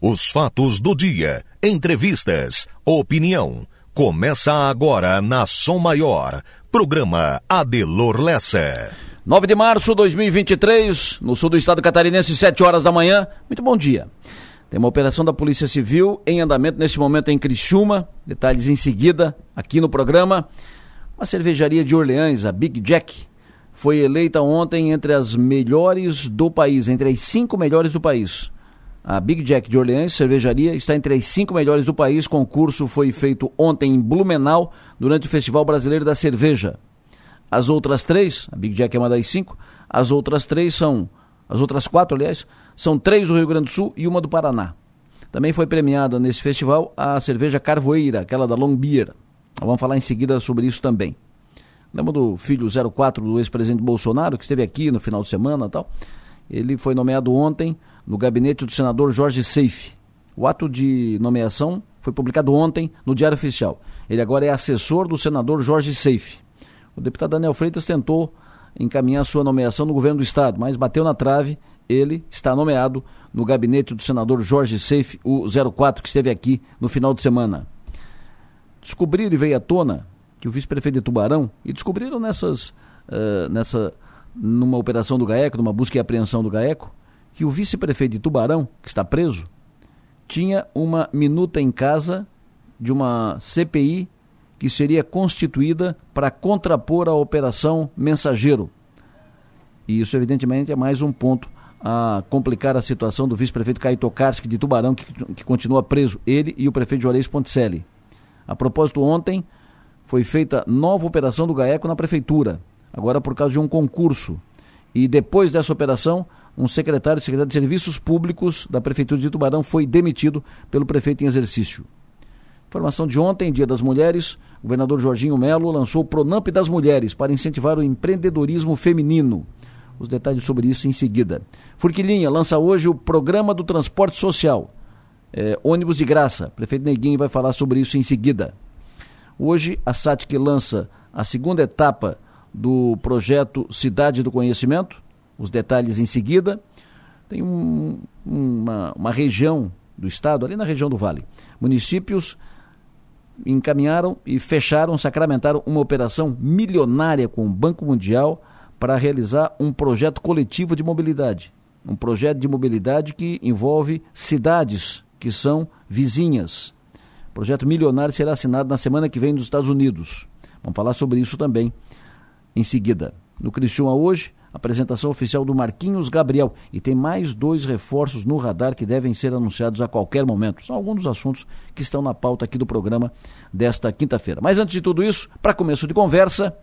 Os fatos do dia, entrevistas, opinião. Começa agora na Som Maior. Programa Adelor Lessa. 9 de março de 2023, no sul do estado catarinense, 7 horas da manhã. Muito bom dia. Tem uma operação da Polícia Civil em andamento neste momento em Criciúma. Detalhes em seguida aqui no programa. Uma cervejaria de Orleans, a Big Jack, foi eleita ontem entre as melhores do país, entre as cinco melhores do país. A Big Jack de Orleans, cervejaria, está entre as cinco melhores do país. Concurso foi feito ontem em Blumenau, durante o Festival Brasileiro da Cerveja. As outras três, a Big Jack é uma das cinco, as outras três são, as outras quatro, aliás, são três do Rio Grande do Sul e uma do Paraná. Também foi premiada nesse festival a cerveja Carvoeira, aquela da Long Beer. Vamos falar em seguida sobre isso também. Lembra do filho 04 do ex-presidente Bolsonaro, que esteve aqui no final de semana e tal? Ele foi nomeado ontem no gabinete do senador Jorge Seife. O ato de nomeação foi publicado ontem no Diário Oficial. Ele agora é assessor do senador Jorge Seife. O deputado Daniel Freitas tentou encaminhar sua nomeação no governo do estado, mas bateu na trave. Ele está nomeado no gabinete do senador Jorge Seife, o 04, que esteve aqui no final de semana. Descobriram e veio à tona que o vice-prefeito de Tubarão, e descobriram nessas, uh, nessa, numa operação do GAECO, numa busca e apreensão do GAECO, que o vice-prefeito de Tubarão, que está preso, tinha uma minuta em casa de uma CPI que seria constituída para contrapor a operação Mensageiro. E isso, evidentemente, é mais um ponto a complicar a situação do vice-prefeito Caio Tokarski de Tubarão, que, que, continua preso, ele e o prefeito Juarez Ponticelli. A propósito, ontem foi feita nova operação do GAECO na prefeitura, agora por causa de um concurso. E depois dessa operação, um secretário de Secretaria de Serviços Públicos da Prefeitura de Tubarão foi demitido pelo prefeito em exercício. Informação de ontem, Dia das Mulheres, o governador Jorginho Melo lançou o Pronamp das Mulheres para incentivar o empreendedorismo feminino. Os detalhes sobre isso em seguida. Furquilinha lança hoje o Programa do Transporte Social. É, ônibus de graça. Prefeito Neguinho vai falar sobre isso em seguida. Hoje, a SATIC lança a segunda etapa do projeto Cidade do Conhecimento os detalhes em seguida. Tem um, uma, uma região do estado, ali na região do Vale, municípios encaminharam e fecharam, sacramentaram uma operação milionária com o Banco Mundial para realizar um projeto coletivo de mobilidade. Um projeto de mobilidade que envolve cidades que são vizinhas. O projeto milionário será assinado na semana que vem nos Estados Unidos. Vamos falar sobre isso também em seguida. No Criciúma hoje, apresentação oficial do Marquinhos Gabriel. E tem mais dois reforços no radar que devem ser anunciados a qualquer momento. São alguns dos assuntos que estão na pauta aqui do programa desta quinta-feira. Mas antes de tudo isso, para começo de conversa,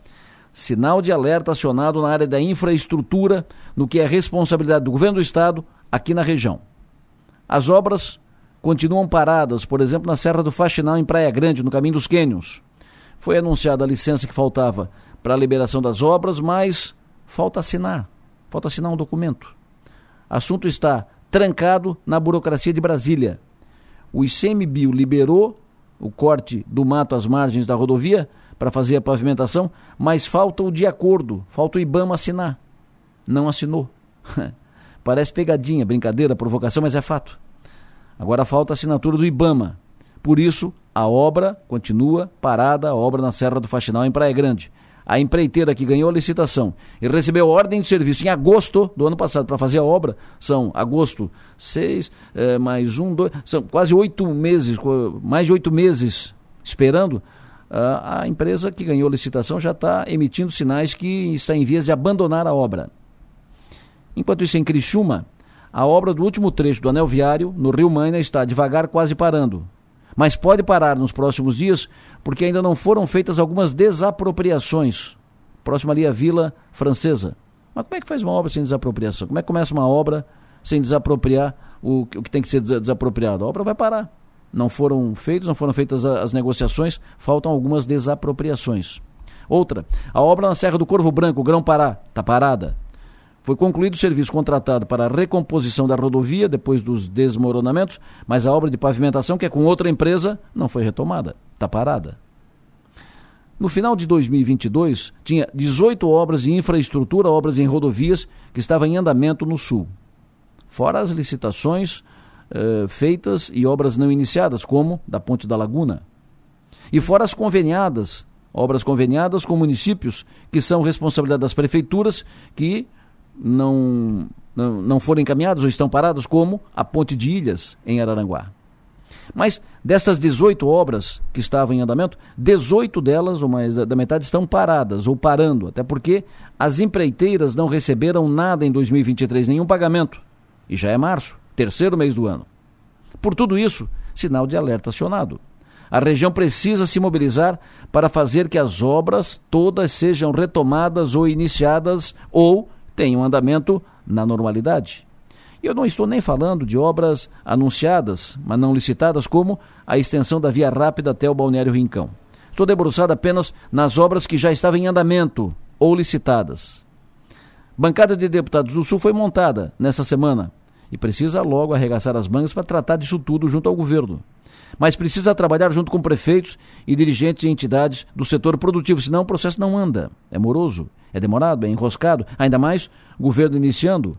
sinal de alerta acionado na área da infraestrutura, no que é responsabilidade do governo do estado aqui na região. As obras continuam paradas, por exemplo, na Serra do Faxinal, em Praia Grande, no caminho dos Cânions. Foi anunciada a licença que faltava para a liberação das obras, mas falta assinar. Falta assinar um documento. Assunto está trancado na burocracia de Brasília. O ICMBio liberou o corte do mato às margens da rodovia para fazer a pavimentação, mas falta o de acordo, falta o IBAMA assinar. Não assinou. Parece pegadinha, brincadeira, provocação, mas é fato. Agora falta a assinatura do IBAMA. Por isso, a obra continua parada, a obra na Serra do Faxinal, em Praia Grande a empreiteira que ganhou a licitação e recebeu ordem de serviço em agosto do ano passado para fazer a obra, são agosto seis, é, mais um, dois, são quase oito meses, mais de oito meses esperando. A, a empresa que ganhou a licitação já está emitindo sinais que está em vias de abandonar a obra. Enquanto isso, em Criciúma, a obra do último trecho do anel viário, no Rio Maina, está devagar, quase parando mas pode parar nos próximos dias porque ainda não foram feitas algumas desapropriações. Próximo ali a Vila Francesa. Mas como é que faz uma obra sem desapropriação? Como é que começa uma obra sem desapropriar o, o que tem que ser desapropriado? A obra vai parar. Não foram feitos, não foram feitas as negociações, faltam algumas desapropriações. Outra, a obra na Serra do Corvo Branco, Grão Pará, está parada. Foi concluído o serviço contratado para a recomposição da rodovia depois dos desmoronamentos, mas a obra de pavimentação, que é com outra empresa, não foi retomada. Está parada. No final de 2022, tinha 18 obras de infraestrutura, obras em rodovias, que estavam em andamento no Sul. Fora as licitações uh, feitas e obras não iniciadas, como da Ponte da Laguna. E fora as conveniadas, obras conveniadas com municípios, que são responsabilidade das prefeituras, que não, não, não foram encaminhados ou estão parados, como a Ponte de Ilhas, em Araranguá. Mas dessas 18 obras que estavam em andamento, 18 delas, ou mais da, metade, estão paradas ou parando, até porque as empreiteiras não receberam nada em 2023, nenhum pagamento. E já é março, terceiro mês do ano. Por tudo isso, sinal de alerta acionado. A região precisa se mobilizar para fazer que as obras todas sejam retomadas ou iniciadas ou tenham andamento na normalidade. E eu não estou nem falando de obras anunciadas, mas não licitadas, como a extensão da via rápida até o Balneário Rincão. Estou debruçado apenas nas obras que já estavam em andamento ou licitadas. Bancada de deputados do Sul foi montada nessa semana e precisa logo arregaçar as mangas para tratar disso tudo junto ao governo. Mas precisa trabalhar junto com prefeitos e dirigentes e entidades do setor produtivo, senão o processo não anda. É moroso, é demorado, é enroscado, ainda mais governo iniciando.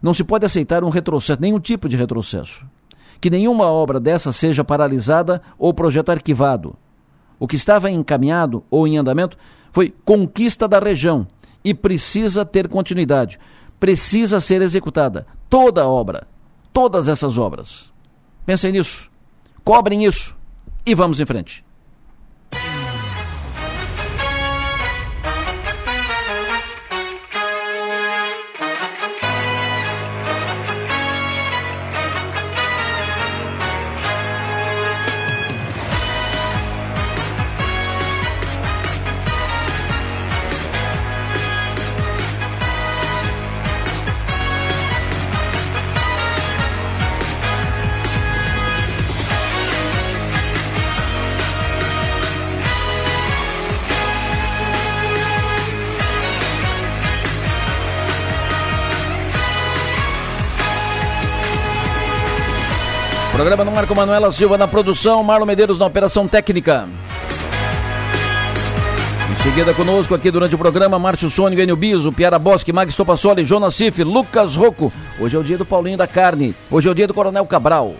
Não se pode aceitar um retrocesso, nenhum tipo de retrocesso. Que nenhuma obra dessa seja paralisada ou projeto arquivado. O que estava encaminhado ou em andamento foi conquista da região e precisa ter continuidade. Precisa ser executada toda a obra, todas essas obras. Pensem nisso, cobrem isso e vamos em frente. Programa no Marco Manuela Silva na produção, Marlon Medeiros na operação técnica. Em seguida conosco aqui durante o programa, Márcio Sônico, Enio Biso, Piara Bosque, Mag Topassoli, Jonas Cif, Lucas Rocco. Hoje é o dia do Paulinho da Carne. Hoje é o dia do Coronel Cabral.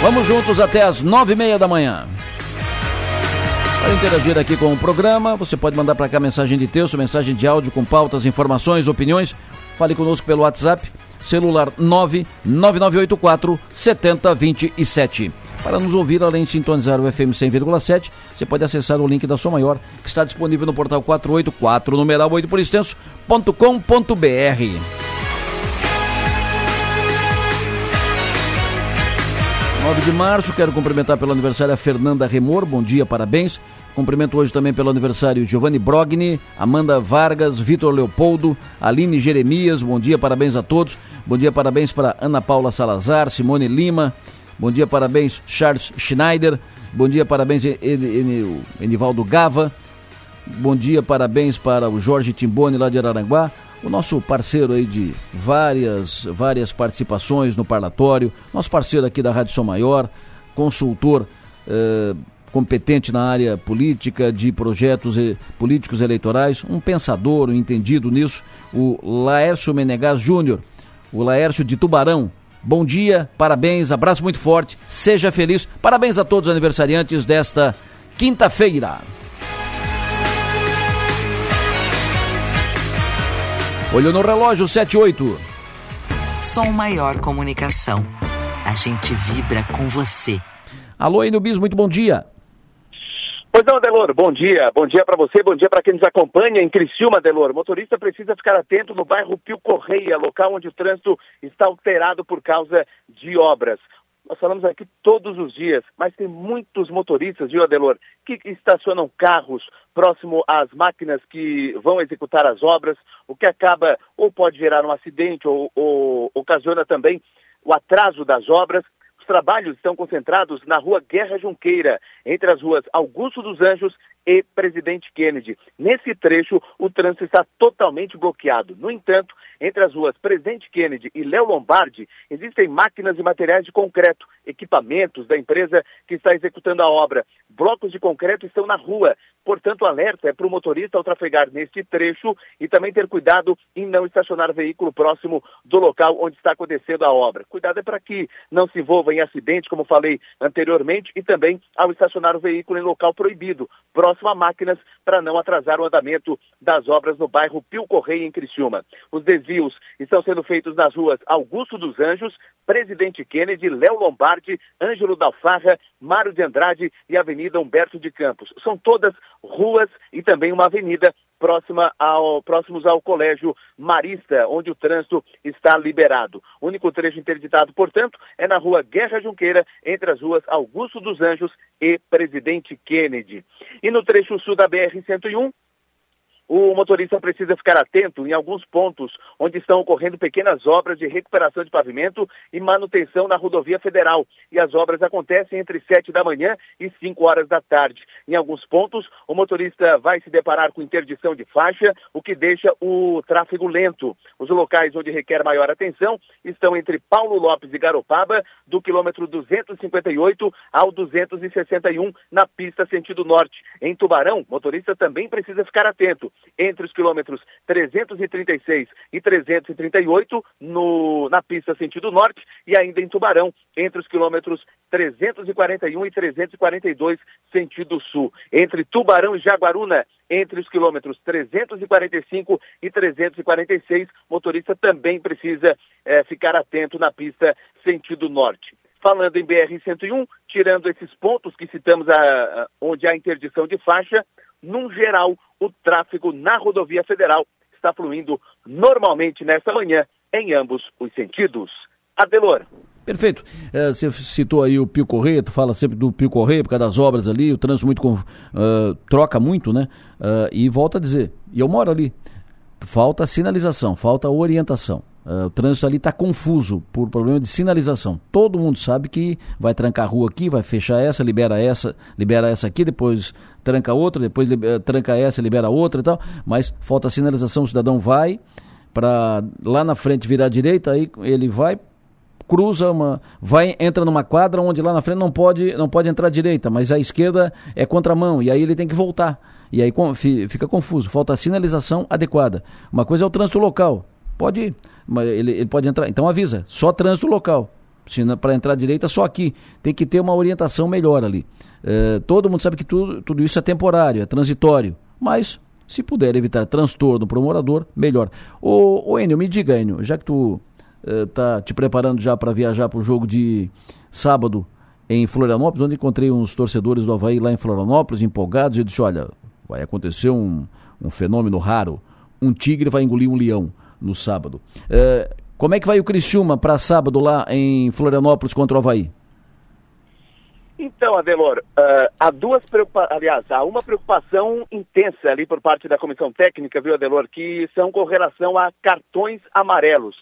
Vamos juntos até as nove e meia da manhã. Para interagir aqui com o programa, você pode mandar para cá mensagem de texto, mensagem de áudio com pautas, informações, opiniões. Fale conosco pelo WhatsApp celular 99984 7027. Para nos ouvir, além de sintonizar o FM 100,7, você pode acessar o link da Som Maior, que está disponível no portal 484, numeral 8 por extenso.com.br. 9 de março, quero cumprimentar pelo aniversário a Fernanda Remor, bom dia, parabéns. Cumprimento hoje também pelo aniversário Giovanni Brogni, Amanda Vargas, Vitor Leopoldo, Aline Jeremias, bom dia, parabéns a todos. Bom dia, parabéns para Ana Paula Salazar, Simone Lima. Bom dia, parabéns Charles Schneider. Bom dia, parabéns Enivaldo Gava. Bom dia, parabéns para o Jorge Timboni lá de Araranguá, o nosso parceiro aí de várias, várias participações no parlatório, nosso parceiro aqui da Rádio Som Maior, consultor eh, competente na área política, de projetos políticos eleitorais, um pensador, um entendido nisso, o Laércio Menegas Júnior o Laércio de Tubarão. Bom dia, parabéns, abraço muito forte, seja feliz. Parabéns a todos os aniversariantes desta quinta-feira. Olho no relógio, 78. Som Maior Comunicação. A gente vibra com você. Alô, Inubis, muito bom dia. Pois não, Delor, bom dia. Bom dia para você, bom dia para quem nos acompanha em Criciúma, Delor. Motorista precisa ficar atento no bairro Pio Correia, local onde o trânsito está alterado por causa de obras. Nós falamos aqui todos os dias, mas tem muitos motoristas, viu, Adelor, que estacionam carros próximo às máquinas que vão executar as obras, o que acaba ou pode gerar um acidente ou, ou ocasiona também o atraso das obras. Os trabalhos estão concentrados na rua Guerra Junqueira, entre as ruas Augusto dos Anjos e Presidente Kennedy. Nesse trecho, o trânsito está totalmente bloqueado. No entanto, entre as ruas Presidente Kennedy e Léo Lombardi, existem máquinas e materiais de concreto, equipamentos da empresa que está executando a obra. Blocos de concreto estão na rua. Portanto, o alerta é para o motorista ao trafegar neste trecho e também ter cuidado em não estacionar veículo próximo do local onde está acontecendo a obra. Cuidado é para que não se envolva em acidente, como falei anteriormente, e também ao estacionar o veículo em local proibido, próximo a máquinas, para não atrasar o andamento das obras no bairro Pio Correia, em Criciúma. Os desvios estão sendo feitos nas ruas Augusto dos Anjos, Presidente Kennedy, Léo Lombardi, Ângelo Dalfarra, Mário de Andrade e Avenida Humberto de Campos. São todas ruas e também uma avenida próxima ao, próximos ao Colégio Marista, onde o trânsito está liberado. O único trecho interditado, portanto, é na rua Guerra Junqueira, entre as ruas Augusto dos Anjos e Presidente Kennedy. E no trecho sul da BR-101, o motorista precisa ficar atento em alguns pontos onde estão ocorrendo pequenas obras de recuperação de pavimento e manutenção na rodovia federal. E as obras acontecem entre 7 da manhã e 5 horas da tarde. Em alguns pontos, o motorista vai se deparar com interdição de faixa, o que deixa o tráfego lento. Os locais onde requer maior atenção estão entre Paulo Lopes e Garopaba, do quilômetro 258 ao 261, na pista sentido norte. Em Tubarão, motorista também precisa ficar atento entre os quilômetros 336 e 338 no, na pista sentido norte e ainda em Tubarão, entre os quilômetros 341 e 342 sentido sul. Entre Tubarão e Jaguaruna, entre os quilômetros 345 e 346, motorista também precisa é, ficar atento na pista sentido norte. Falando em BR-101, tirando esses pontos que citamos a, a, onde há interdição de faixa, num geral, o tráfego na rodovia federal está fluindo normalmente nesta manhã em ambos os sentidos. Adelor. Perfeito. É, você citou aí o Pio Correia, tu fala sempre do Pio Correia por causa das obras ali, o trânsito muito uh, troca muito, né? Uh, e volta a dizer, e eu moro ali, falta sinalização, falta orientação. Uh, o trânsito ali está confuso por problema de sinalização. Todo mundo sabe que vai trancar a rua aqui, vai fechar essa, libera essa, libera essa aqui, depois tranca outra, depois libera, tranca essa, libera outra e tal. Mas falta sinalização, o cidadão vai para lá na frente virar à direita, aí ele vai cruza uma, vai entra numa quadra onde lá na frente não pode não pode entrar à direita, mas a esquerda é contramão e aí ele tem que voltar. E aí fica confuso, falta sinalização adequada. Uma coisa é o trânsito local, pode ele, ele pode entrar. Então avisa, só trânsito local. Para entrar à direita, só aqui. Tem que ter uma orientação melhor ali. É, todo mundo sabe que tudo, tudo isso é temporário, é transitório. Mas, se puder evitar transtorno para o morador, melhor. Ô, ô Enio, me diga, Enio, já que tu é, te preparando já para viajar para o jogo de sábado em Florianópolis, onde encontrei uns torcedores do Havaí lá em Florianópolis, empolgados, e disse, olha, vai acontecer um, um fenômeno raro. Um tigre vai engolir um leão no sábado. É, como é que vai o Criciúma para sábado lá em Florianópolis contra o Havaí? Então, Adelor, uh, há duas preocupações, aliás, há uma preocupação intensa ali por parte da comissão técnica, viu, Adelor, que são com relação a cartões amarelos.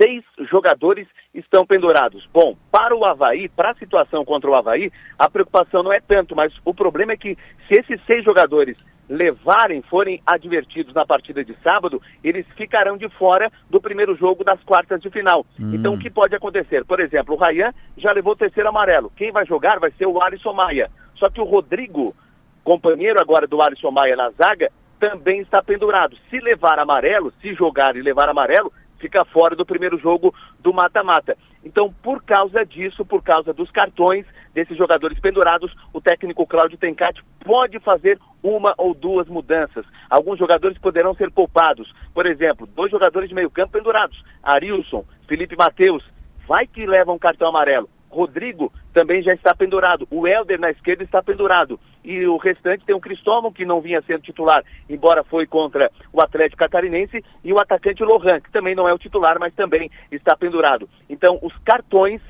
Seis jogadores estão pendurados. Bom, para o Havaí, para a situação contra o Havaí, a preocupação não é tanto, mas o problema é que se esses seis jogadores levarem, forem advertidos na partida de sábado, eles ficarão de fora do primeiro jogo das quartas de final. Hum. Então, o que pode acontecer? Por exemplo, o Rayan já levou o terceiro amarelo. Quem vai jogar vai ser o Alisson Maia. Só que o Rodrigo, companheiro agora do Alisson Maia na zaga, também está pendurado. Se levar amarelo, se jogar e levar amarelo, fica fora do primeiro jogo do mata-mata. Então, por causa disso, por causa dos cartões desses jogadores pendurados, o técnico Cláudio Tencati pode fazer uma ou duas mudanças. Alguns jogadores poderão ser poupados. Por exemplo, dois jogadores de meio campo pendurados, Arilson, Felipe Mateus, vai que levam cartão amarelo. Rodrigo também já está pendurado. O Helder na esquerda está pendurado. E o restante tem o Cristóvão, que não vinha sendo titular, embora foi contra o Atlético Catarinense, e o atacante Lohan, que também não é o titular, mas também está pendurado. Então, os cartões,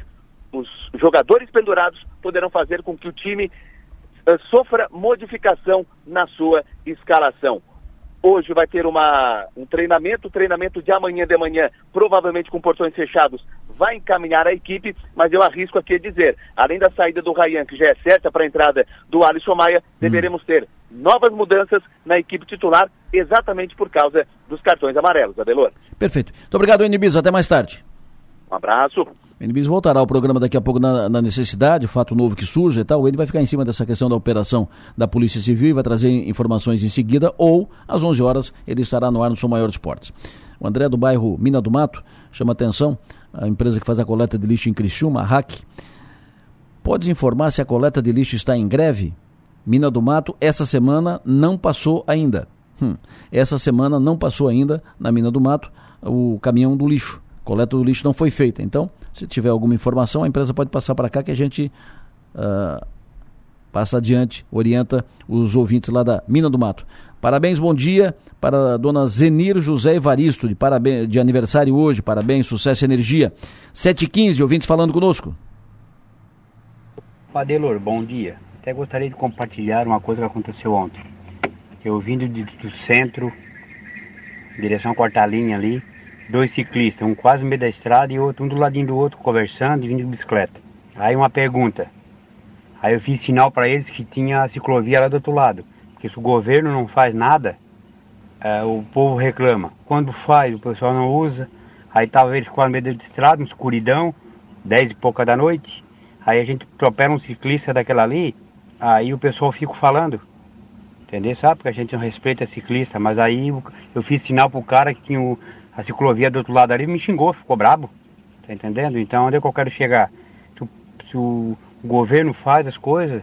os jogadores pendurados, poderão fazer com que o time uh, sofra modificação na sua escalação. Hoje vai ter uma, um treinamento, treinamento de amanhã de manhã, provavelmente com portões fechados, vai encaminhar a equipe, mas eu arrisco aqui a dizer, além da saída do Rayan, que já é certa para a entrada do Alisson Maia, hum. deveremos ter novas mudanças na equipe titular, exatamente por causa dos cartões amarelos, Adelor. Perfeito. Muito obrigado, Enibis. Até mais tarde. Um abraço. O Enibis voltará ao programa daqui a pouco na, na, necessidade, fato novo que surge e tal. Ele vai ficar em cima dessa questão da operação da Polícia Civil e vai trazer informações em seguida, ou às 11 horas ele estará no ar no São Maior Esportes. O André do bairro Mina do Mato chama atenção, a empresa que faz a coleta de lixo em Criciúma, a RAC. Pode informar se a coleta de lixo está em greve? Mina do Mato, essa semana não passou ainda. Hum, essa semana não passou ainda na Mina do Mato o caminhão do lixo. Coleta do lixo não foi feita. Então, se tiver alguma informação, a empresa pode passar para cá que a gente uh, passa adiante, orienta os ouvintes lá da Mina do Mato. Parabéns, bom dia para a dona Zenir José Evaristo, de, parabéns, de aniversário hoje. Parabéns, sucesso e energia. 7h15, ouvintes falando conosco. Padelor, bom dia. Até gostaria de compartilhar uma coisa que aconteceu ontem. Eu vindo de, do centro, direção quarta linha ali, dois ciclistas, um quase no meio da estrada e outro um do ladinho do outro conversando e vindo de bicicleta. Aí uma pergunta. Aí eu fiz sinal para eles que tinha a ciclovia lá do outro lado. Porque se o governo não faz nada, é, o povo reclama. Quando faz, o pessoal não usa. Aí talvez ficou no meio da estrada, uma escuridão, dez e pouca da noite. Aí a gente atropela um ciclista daquela ali, aí o pessoal fica falando. Entendeu? Sabe? Porque a gente não respeita ciclista. Mas aí eu fiz sinal pro cara que tinha o, a ciclovia do outro lado ali me xingou, ficou brabo. Tá entendendo? Então onde é que eu quero chegar? Se, o, governo faz as coisas,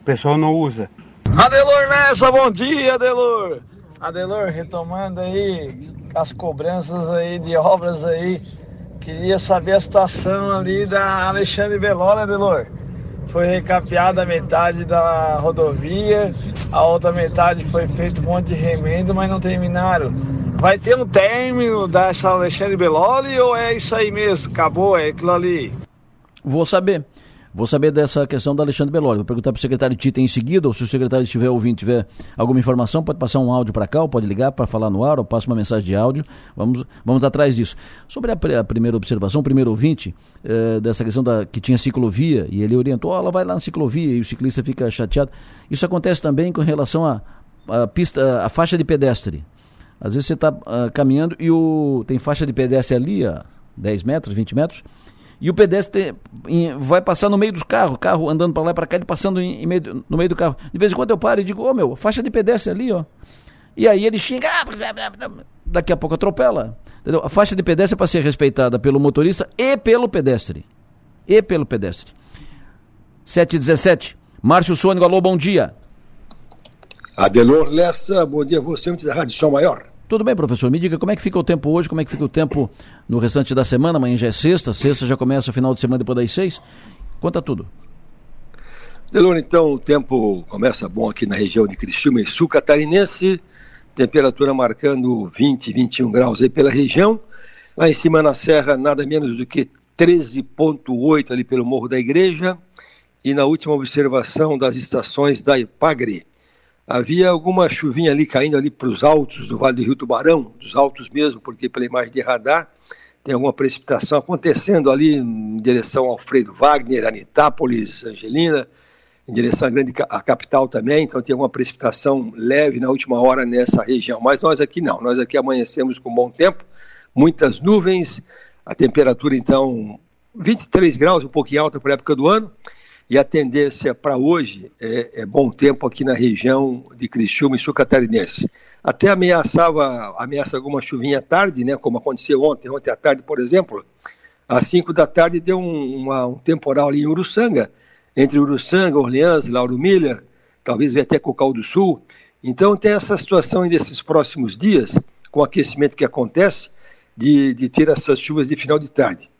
o pessoal não usa. Adelor nessa, bom dia, Adelor. Adelor, retomando aí as cobranças aí de obras aí, queria saber a situação ali da Alexandre Beló, né, Adelor? Foi recapeada a metade da rodovia, a outra metade foi feito um monte de remendo, mas não terminaram. Vai ter um término dessa Alexandre Beloli ou é isso aí mesmo? Acabou, é aquilo ali? Vou saber. Vou saber dessa questão da Alexandre Beloli. Vou perguntar para o secretário Tita em seguida, ou se o secretário estiver ouvindo, tiver alguma informação, pode passar um áudio para cá, ou pode ligar para falar no ar, ou passa uma mensagem de áudio. Vamos, vamos atrás disso. Sobre a, a primeira observação, o primeiro ouvinte, eh, dessa questão da que tinha ciclovia, e ele orientou, oh, ela vai lá na ciclovia, e o ciclista fica chateado. Isso acontece também com relação à a, a, pista, a faixa de pedestre. Às vezes você está uh, ah, caminhando e o, tem faixa de pedestre ali, a 10 metros, 20 metros, e o pedestre em, vai passar no meio dos carros, carro andando para lá e para cá, ele passando em, em meio, no meio do carro. De vez em quando eu paro e digo, ô oh, meu, faixa de pedestre ali, ó. E aí ele xinga, ah, daqui a pouco atropela. Entendeu? A faixa de pedestre é para ser respeitada pelo motorista e pelo pedestre. E pelo pedestre. 717. Márcio Sônico, alô, bom dia. Adelor Lessa, bom dia a você, antes da Rádio Sol Maior. Tudo bem, professor. Me diga como é que fica o tempo hoje, como é que fica o tempo no restante da semana. Amanhã já é sexta, sexta já começa o final de semana depois das seis. Conta tudo. Delor, então, o tempo começa bom aqui na região de Criciúma e sul catarinense. Temperatura marcando 20, 21 graus aí pela região. Lá em cima na serra, nada menos do que 13,8 ali pelo Morro da Igreja. E na última observação das estações da Ipagre, havia alguma chuvinha ali caindo ali para os altos do Vale do Rio Tubarão, dos altos mesmo, porque pela imagem de radar tem alguma precipitação acontecendo ali em direção ao Alfredo Wagner, Anitápolis, Angelina, em direção à grande capital também, então tem alguma precipitação leve na última hora nessa região. Mas nós aqui não, nós aqui amanhecemos com bom tempo, muitas nuvens, a temperatura então 23 graus, um pouquinho alta para a época do ano, e a tendência para hoje é, é, bom tempo aqui na região de Criciúma e sul catarinense. Até ameaçava, ameaça alguma chuvinha à tarde, né, como aconteceu ontem, ontem à tarde, por exemplo, às 5 da tarde deu um, uma, um temporal ali em Uruçanga, entre Uruçanga, Orleans, Lauro Miller, talvez venha até Cocal do Sul. Então tem essa situação nesses próximos dias, com o aquecimento que acontece, de, de ter essas chuvas de final de tarde.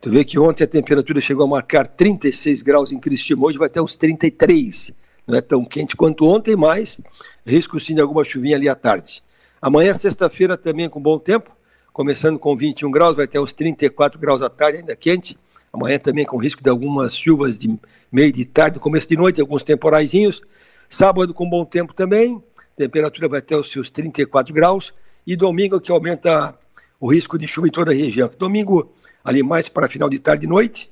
Tu vê que ontem a temperatura chegou a marcar 36 graus em Criciúma, hoje vai até uns 33. Não é tão quente quanto ontem, mas risco sim de alguma chuvinha ali à tarde. Amanhã, sexta-feira, também com bom tempo, começando com 21 graus, vai até uns 34 graus à tarde, ainda quente. Amanhã também com risco de algumas chuvas de meio de tarde, começo de noite, alguns temporaizinhos. Sábado com bom tempo também, temperatura vai até os seus 34 graus, e domingo que aumenta o risco de chuva em toda a região. Domingo, ali mais para final de tarde e noite,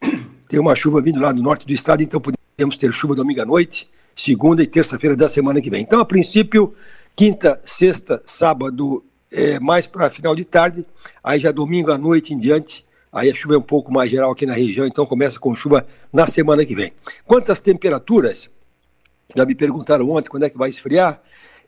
tem uma chuva vindo lá do norte do estado, então podemos ter chuva domingo à noite, segunda e terça-feira da semana que vem. Então, a princípio, quinta, sexta, sábado, é, mais para final de tarde, aí já domingo à noite em diante, aí a chuva é um pouco mais geral aqui na região, então começa com chuva na semana que vem. Quantas temperaturas? Já me perguntaram ontem quando é que vai esfriar,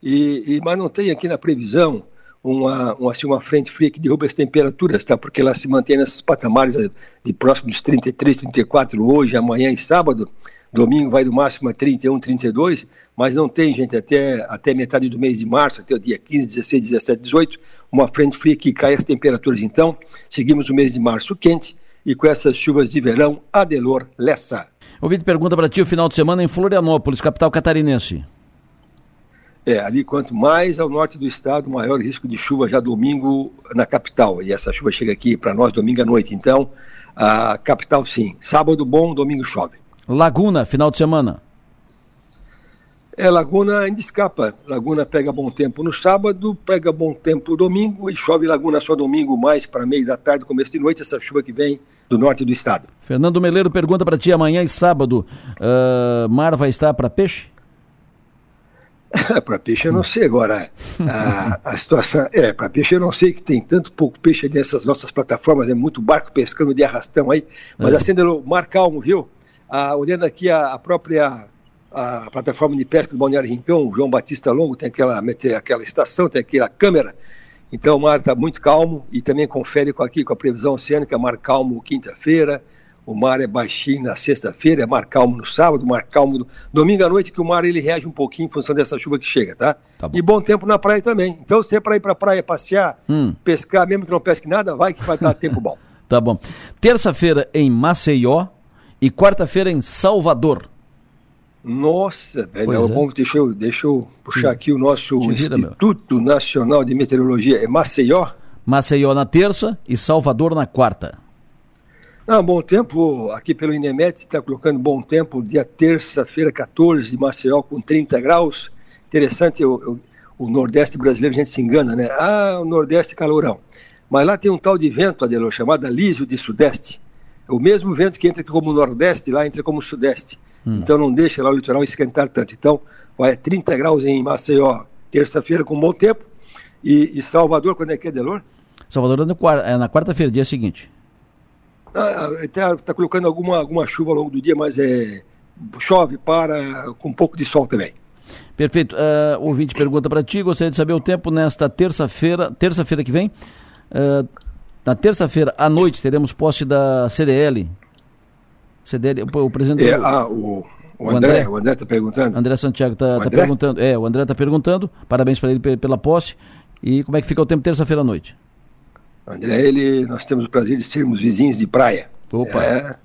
e, e mas não tem aqui na previsão uma, uma, assim, uma frente fria que derruba as temperaturas, tá? porque ela se mantém nesses patamares de próximo dos 33, 34 hoje, amanhã e sábado. Domingo vai do máximo a 31, 32, mas não tem, gente, até, até metade do mês de março, até o dia 15, 16, 17, 18, uma frente fria que cai as temperaturas. Então, seguimos o mês de março quente e com essas chuvas de verão, Adelor Lessa. Ouvido pergunta para ti o final de semana em Florianópolis, capital catarinense. É, ali quanto mais ao norte do estado, maior risco de chuva já domingo na capital. E essa chuva chega aqui para nós domingo à noite. Então, a capital sim. Sábado bom, domingo chove. Laguna, final de semana. É, Laguna ainda escapa. Laguna pega bom tempo no sábado, pega bom tempo domingo e chove Laguna só domingo, mais para meio da tarde, começo de noite, essa chuva que vem do norte do estado. Fernando Meleiro pergunta para ti amanhã e sábado, uh, mar vai estar para peixe? Para peixe eu não sei agora. A, a situação. É, para peixe eu não sei que tem tanto pouco peixe nessas nossas plataformas, é muito barco pescando de arrastão aí. Mas é. acendendo mar calmo, viu? Ah, olhando aqui a, a, própria a plataforma de pesca do Balneário Rincão, João Batista Longo, tem aquela, aquela estação, tem aquela câmera. Então o mar está muito calmo e também confere com aqui com a previsão oceânica, mar calmo quinta-feira, o mar é baixinho na sexta-feira, é mar calmo no sábado, mar calmo no domingo à noite, que o mar ele reage um pouquinho em função dessa chuva que chega, tá? tá bom. E bom tempo na praia também. Então, se é para ir para praia passear, hum. pescar, mesmo que não pesque nada, vai que vai dar tempo bom. Tá bom. Terça-feira em Maceió e quarta-feira em Salvador. Nossa, velho, é. vamos, deixa, eu, deixa eu puxar aqui o nosso vira, Instituto meu. Nacional de Meteorologia. É Maceió? Maceió na terça e Salvador na quarta. Ah, bom tempo, aqui pelo Inemet está colocando bom tempo, dia terça-feira, 14 de Maceió, com 30 graus. Interessante, o, o, o, Nordeste brasileiro a gente se engana, né? Ah, o Nordeste calorão. Mas lá tem um tal de vento, Adelô, chamado Alísio de Sudeste. É o mesmo vento que entra como Nordeste, lá entra como Sudeste. Hum. Então não deixa lá o litoral esquentar tanto. Então, vai 30 graus em Maceió, terça-feira, com bom tempo. E, e, Salvador, quando é que é, Delor? Salvador é na quarta-feira, dia seguinte. Está tá colocando alguma, alguma chuva ao longo do dia, mas é, chove, para, com um pouco de sol também. Perfeito. Uh, o ouvinte pergunta para ti, gostaria de saber o tempo nesta terça-feira, terça-feira que vem. Uh, na terça-feira à noite teremos posse da CDL. CDL, o presidente. É, ah, o, o André, o André está perguntando. André Santiago está tá perguntando. É, o André está perguntando. Parabéns para ele pela posse. E como é que fica o tempo terça-feira à noite? André, ele, nós temos o prazer de sermos vizinhos de praia. Opa. É,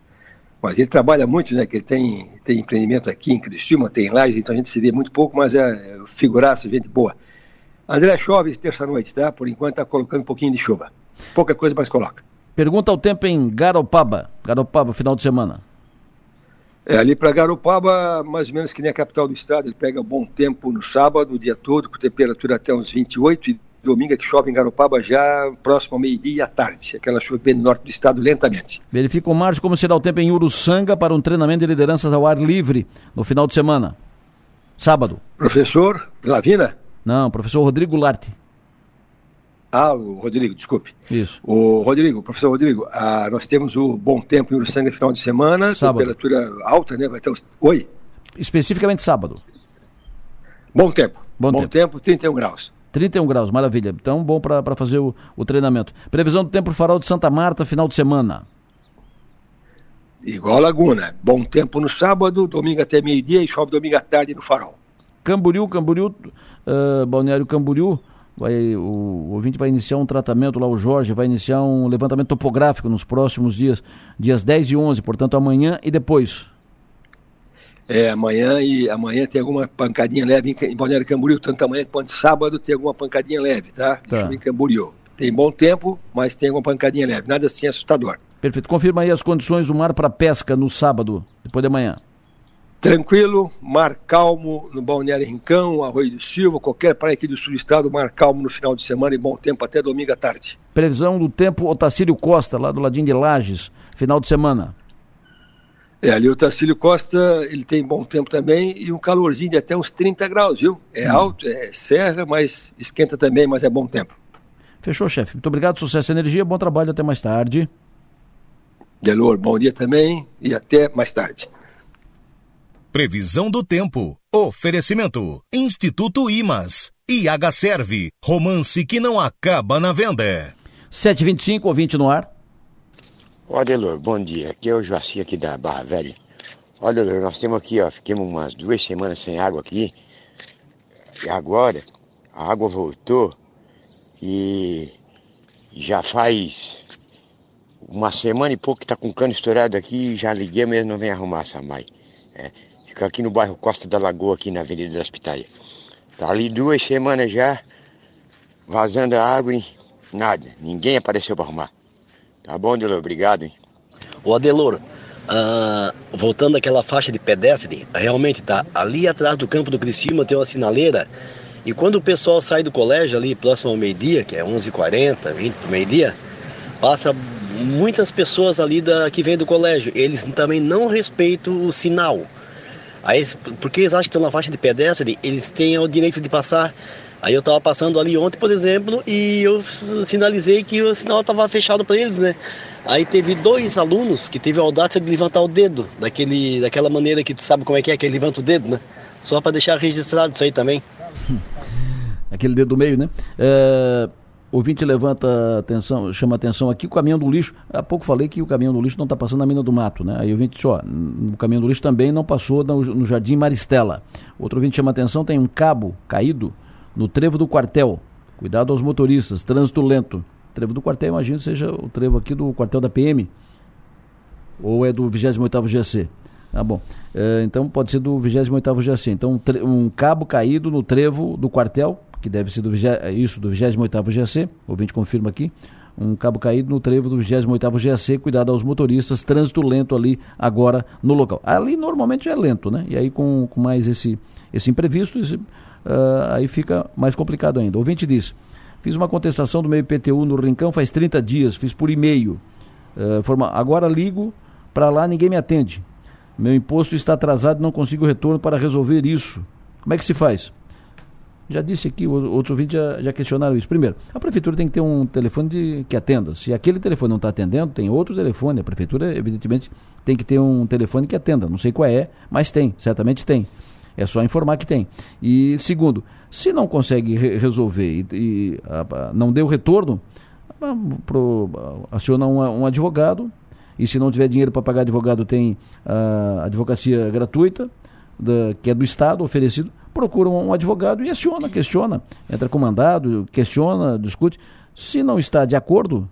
mas ele trabalha muito, né? Que ele tem, tem empreendimento aqui em Criciúma, tem laje, então a gente se vê muito pouco, mas é, é figuraça, gente boa. André chove terça-noite, tá? Por enquanto está colocando um pouquinho de chuva. Pouca coisa, mas coloca. Pergunta ao tempo em Garopaba. Garopaba, final de semana. É, ali para Garopaba, mais ou menos que nem a capital do estado, ele pega bom tempo no sábado, o dia todo, com temperatura até uns 28 e domingo é que chove em Garopaba já próximo ao meio-dia à tarde. Aquela chuva bem no norte do estado lentamente. Verifica o Márcio como será o tempo em Uruçanga para um treinamento de lideranças ao ar livre no final de semana. Sábado. Professor Lavina? Não, professor Rodrigo Larte. Ah, o Rodrigo, desculpe. Isso. O Rodrigo, professor Rodrigo, ah, nós temos o bom tempo em Uruçanga final de semana, sábado. temperatura alta, né? Vai ter os... Oi? Especificamente sábado. Bom tempo. Bom, bom tempo. tempo, 31 graus. 31 graus, maravilha. Então, bom para fazer o, o, treinamento. Previsão do tempo para farol de Santa Marta, final de semana. Igual Laguna. Bom tempo no sábado, domingo até meio-dia e chove domingo à tarde no farol. Camboriú, Camboriú, uh, Balneário Camboriú, vai, o, o ouvinte vai iniciar um tratamento lá, o Jorge vai iniciar um levantamento topográfico nos próximos dias, dias 10 e 11, portanto amanhã e depois. É, amanhã e amanhã tem alguma pancadinha leve em, em Balneário Camboriú, tanto amanhã quanto sábado tem alguma pancadinha leve, tá? tá. Em Camboriú. Tem bom tempo, mas tem alguma pancadinha leve, nada assim assustador. Perfeito. Confirma aí as condições do mar para pesca no sábado, depois de amanhã. Tranquilo, mar calmo no Balneário Rincão, Arroio do Silva, qualquer praia aqui do sul do estado, mar calmo no final de semana e bom tempo até domingo à tarde. Previsão do tempo Otacílio Costa, lá do ladinho de Lages, final de semana. É, ali o Tacílio Costa, ele tem bom tempo também e um calorzinho de até uns 30 graus, viu? É hum. alto, é serra, mas esquenta também, mas é bom tempo. Fechou, chefe. Muito obrigado, sucesso e energia, bom trabalho, até mais tarde. Delor, bom dia também e até mais tarde. Previsão do tempo. Oferecimento. Instituto Imas. IH Serve. Romance que não acaba na venda. 725, ouvinte no ar. Ó, Adelor, bom dia. Aqui é o Joaci aqui da Barra Velha. Olha, Adelor, nós temos aqui, ó, ficamos umas duas semanas sem água aqui. E agora a água voltou e já faz uma semana e pouco que tá com cano estourado aqui já liguei, mas não vem arrumar essa mai. É. Fica aqui no bairro Costa da Lagoa, aqui na Avenida da Hospitaria. Tá ali duas semanas já, vazando a água e nada. Ninguém apareceu para arrumar. Tá bom, Adelor? Obrigado, hein? Ô Adelor, ah, voltando àquela faixa de pedestre, realmente tá ali atrás do campo do Criciúma tem uma sinaleira e quando o pessoal sai do colégio ali próximo ao meio-dia, que é 11h40, 20 para meio-dia, passa muitas pessoas ali da, que vêm do colégio. Eles também não respeitam o sinal. Aí, porque eles acham que estão na faixa de pedestre, eles têm o direito de passar. Aí eu estava passando ali ontem, por exemplo, e eu sinalizei que o sinal estava fechado para eles, né? Aí teve dois alunos que teve a audácia de levantar o dedo, daquele, daquela maneira que tu sabe como é que é, que ele levanta o dedo, né? Só para deixar registrado isso aí também. Aquele dedo do meio, né? É ouvinte levanta atenção, chama atenção aqui, o caminhão do lixo. Há pouco falei que o caminhão do lixo não está passando na mina do mato, né? Aí o ouvinte disse, ó, o caminhão do lixo também não passou no, no Jardim Maristela. Outro ouvinte chama atenção, tem um cabo caído no trevo do quartel. Cuidado aos motoristas, trânsito lento. Trevo do quartel, imagino seja o trevo aqui do quartel da PM. Ou é do 28º GC. Ah, bom. É, então pode ser do 28º GC. Então um, cabo caído no trevo do quartel que deve ser do, isso, do 28º GAC, o ouvinte confirma aqui, um cabo caído no trevo do 28º GAC, cuidado aos motoristas, trânsito lento ali agora no local. Ali normalmente é lento, né? E aí com, com mais esse, esse imprevisto, esse, uh, aí fica mais complicado ainda. O ouvinte diz, fiz uma contestação do meu IPTU no Rincão faz 30 dias, fiz por e-mail, uh, forma, agora ligo para lá, ninguém me atende. Meu imposto está atrasado, não consigo retorno para resolver isso. Como é que se faz? Já disse aqui, outros vídeos já, já, questionaram isso. Primeiro, a prefeitura tem que ter um telefone de, que atenda. Se aquele telefone não está atendendo, tem outro telefone. A prefeitura, evidentemente, tem que ter um telefone que atenda. Não sei qual é, mas tem, certamente tem. É só informar que tem. E segundo, se não consegue re resolver e, e a, a, não deu retorno, a, pro, aciona um, um, advogado. E se não tiver dinheiro para pagar advogado, tem a advocacia gratuita, da, que é do Estado oferecido procura um advogado e aciona, questiona, entra com mandado, questiona, discute. Se não está de acordo,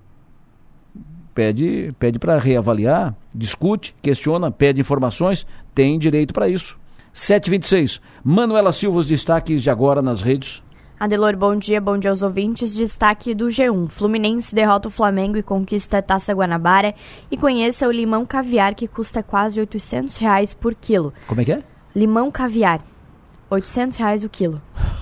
pede, pede para reavaliar, discute, questiona, pede informações, tem direito para isso. 726. Manuela Silva, os destaques de agora nas redes. Adelor, bom dia, bom dia aos ouvintes. Destaque do G1. Fluminense derrota o Flamengo e conquista a Taça Guanabara. E conheça o limão caviar que custa quase 800 reais por quilo. Como é que é? Limão caviar. 800 reais o quilo.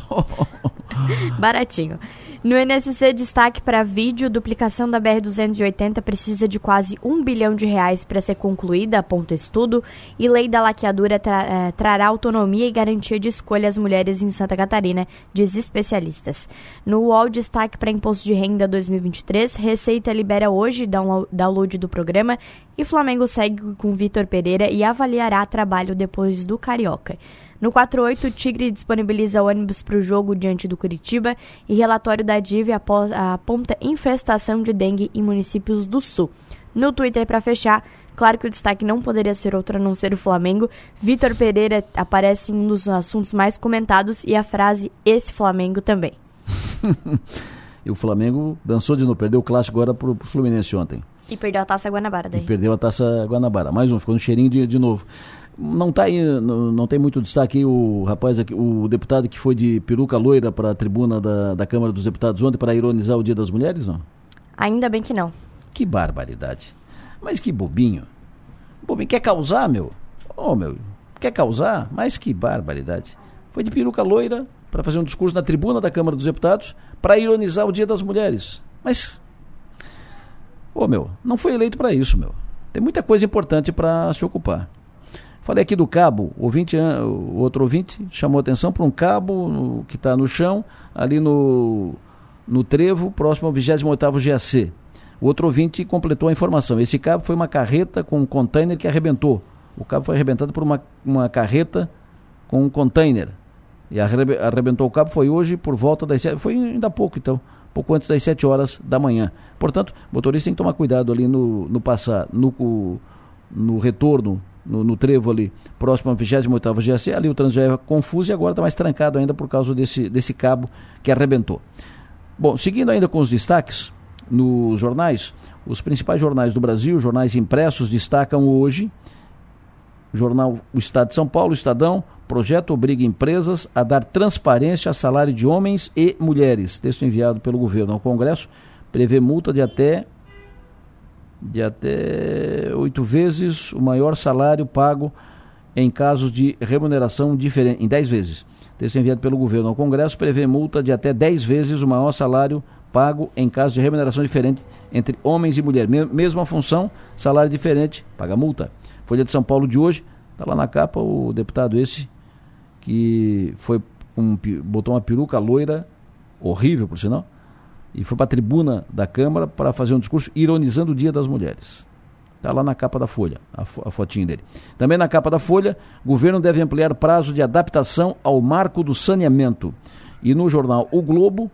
Baratinho. No NSC, destaque para vídeo, duplicação da BR-280 precisa de quase um bilhão de reais para ser concluída, aponta estudo, e lei da laqueadura tra eh, trará autonomia e garantia de escolha às mulheres em Santa Catarina, diz especialistas. No UOL, destaque para imposto de renda 2023, Receita libera hoje download do programa e Flamengo segue com Vitor Pereira e avaliará trabalho depois do Carioca. No 48, o Tigre disponibiliza ônibus para o jogo diante do Curitiba e relatório da DIV aponta infestação de dengue em municípios do Sul. No Twitter, para fechar, claro que o destaque não poderia ser outro a não ser o Flamengo. Vitor Pereira aparece em um dos assuntos mais comentados e a frase esse Flamengo também. e o Flamengo dançou de novo, perdeu o clássico agora para o Fluminense ontem. E perdeu a taça Guanabara daí. E perdeu a taça Guanabara. Mais um, ficou no cheirinho de, de novo. Não tá aí, não, não, tem muito destaque aí o rapaz aqui, o deputado que foi de peruca loira para a tribuna da, da Câmara dos Deputados ontem para ironizar o Dia das Mulheres, não? Ainda bem que não. Que barbaridade. Mas que bobinho. Bobinho, quer causar, meu? Ô, oh, meu, Quer causar? Mas que barbaridade. Foi de peruca loira para fazer um discurso na tribuna da Câmara dos Deputados para ironizar o Dia das Mulheres. Mas, ô meu, não foi eleito para isso, meu. Tem muita coisa importante para se ocupar. Falei aqui do cabo, o o outro ouvinte chamou atenção para um cabo que está no chão, ali no, no trevo, próximo ao 28º GAC. O outro ouvinte completou a informação. Esse cabo foi uma carreta com um container que arrebentou. O cabo foi arrebentado por uma, uma carreta com um container. E arrebentou o cabo foi hoje por volta das sete, foi ainda há pouco então, pouco antes das 7 horas da manhã. Portanto, motorista tem que tomar cuidado ali no, no passar, no, no retorno, no, no trevo ali, próximo ao 28º GAC, ali o trânsito já é confuso e agora está mais trancado ainda por causa desse, desse cabo que arrebentou. Bom, seguindo ainda com os destaques nos jornais, os principais jornais do Brasil, jornais impressos, destacam hoje, jornal O Estado de São Paulo, Estadão, Projeto obriga empresas a dar transparência a salário de homens e mulheres. Texto enviado pelo governo ao Congresso prevê multa de até de até oito vezes o maior salário pago em casos de remuneração diferente, em dez vezes. Texto enviado pelo governo ao Congresso prevê multa de até dez vezes o maior salário pago em casos de remuneração diferente entre homens e mulheres. Mesma função, salário diferente, paga multa. Folha de São Paulo de hoje, está lá na capa o deputado esse que foi um, botou uma peruca loira, horrível por sinal, e foi para a tribuna da Câmara para fazer um discurso ironizando o Dia das Mulheres. Está lá na capa da Folha, a, a fotinho dele. Também na capa da Folha, governo deve ampliar prazo de adaptação ao marco do saneamento. E no jornal O Globo,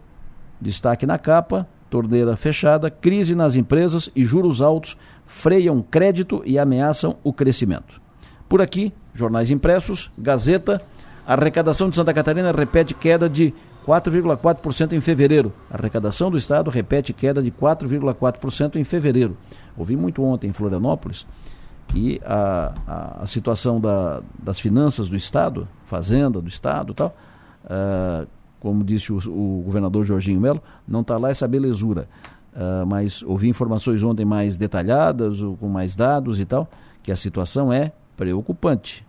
destaque na capa, torneira fechada, crise nas empresas e juros altos freiam crédito e ameaçam o crescimento. Por aqui, jornais impressos, Gazeta, arrecadação de Santa Catarina repete queda de 4,4% em fevereiro. A arrecadação do Estado repete queda de 4,4% em fevereiro. Ouvi muito ontem em Florianópolis que a, a, a situação da, das finanças do Estado, fazenda do Estado e tal, uh, como disse o, o, governador Jorginho Melo, não está lá essa belezura. Uh, mas ouvi informações ontem mais detalhadas, com mais dados e tal, que a situação é preocupante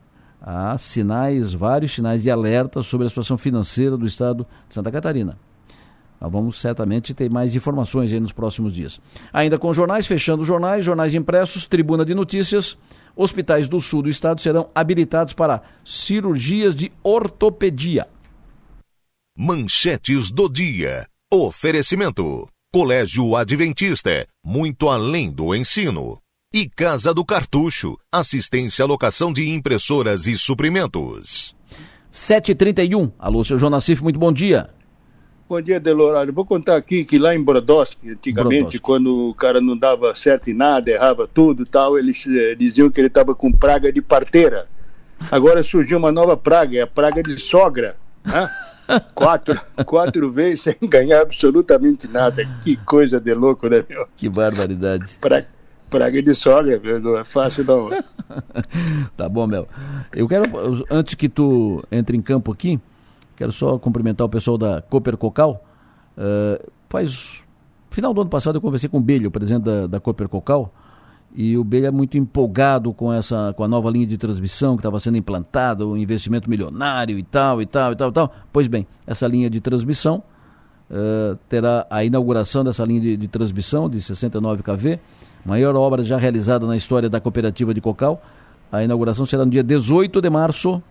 há sinais, vários sinais de alerta sobre a situação financeira do estado de Santa Catarina. Nós vamos certamente ter mais informações aí nos próximos dias. Ainda com jornais, fechando jornais, jornais impressos, tribuna de notícias, hospitais do sul do estado serão habilitados para cirurgias de ortopedia. Manchetes do dia. Oferecimento. Colégio Adventista, muito além do ensino e Casa do Cartucho, assistência à locação de impressoras e suprimentos. 7h31. Alô, seu João Nassif, muito bom dia. Bom dia, Delorado. Vou contar aqui que lá em Brodowski, antigamente, Brodowski. quando o cara não dava certo em nada, errava tudo e tal, eles eh, diziam que ele estava com praga de parteira. Agora surgiu uma nova praga, é a praga de sogra. Né? quatro, quatro vezes sem ganhar absolutamente nada. Que coisa de louco, né, meu? Que barbaridade. Pra, praga de sogra, não é fácil não. tá bom, Mel. Eu quero, antes que tu entre em campo aqui, quero só cumprimentar o pessoal da Cooper Cocal. Uh, faz, final do ano passado eu conversei com o Belho, presidente da, da Cooper Cocal, e o Belho é muito empolgado com essa com a nova linha de transmissão que estava sendo implantada, o investimento milionário e tal, e tal, e tal, e tal. Pois bem, essa linha de transmissão uh, terá a inauguração dessa linha de, de transmissão de 69 kV maior obra já realizada na história da cooperativa de Cocal. A inauguração será no dia 18 de março,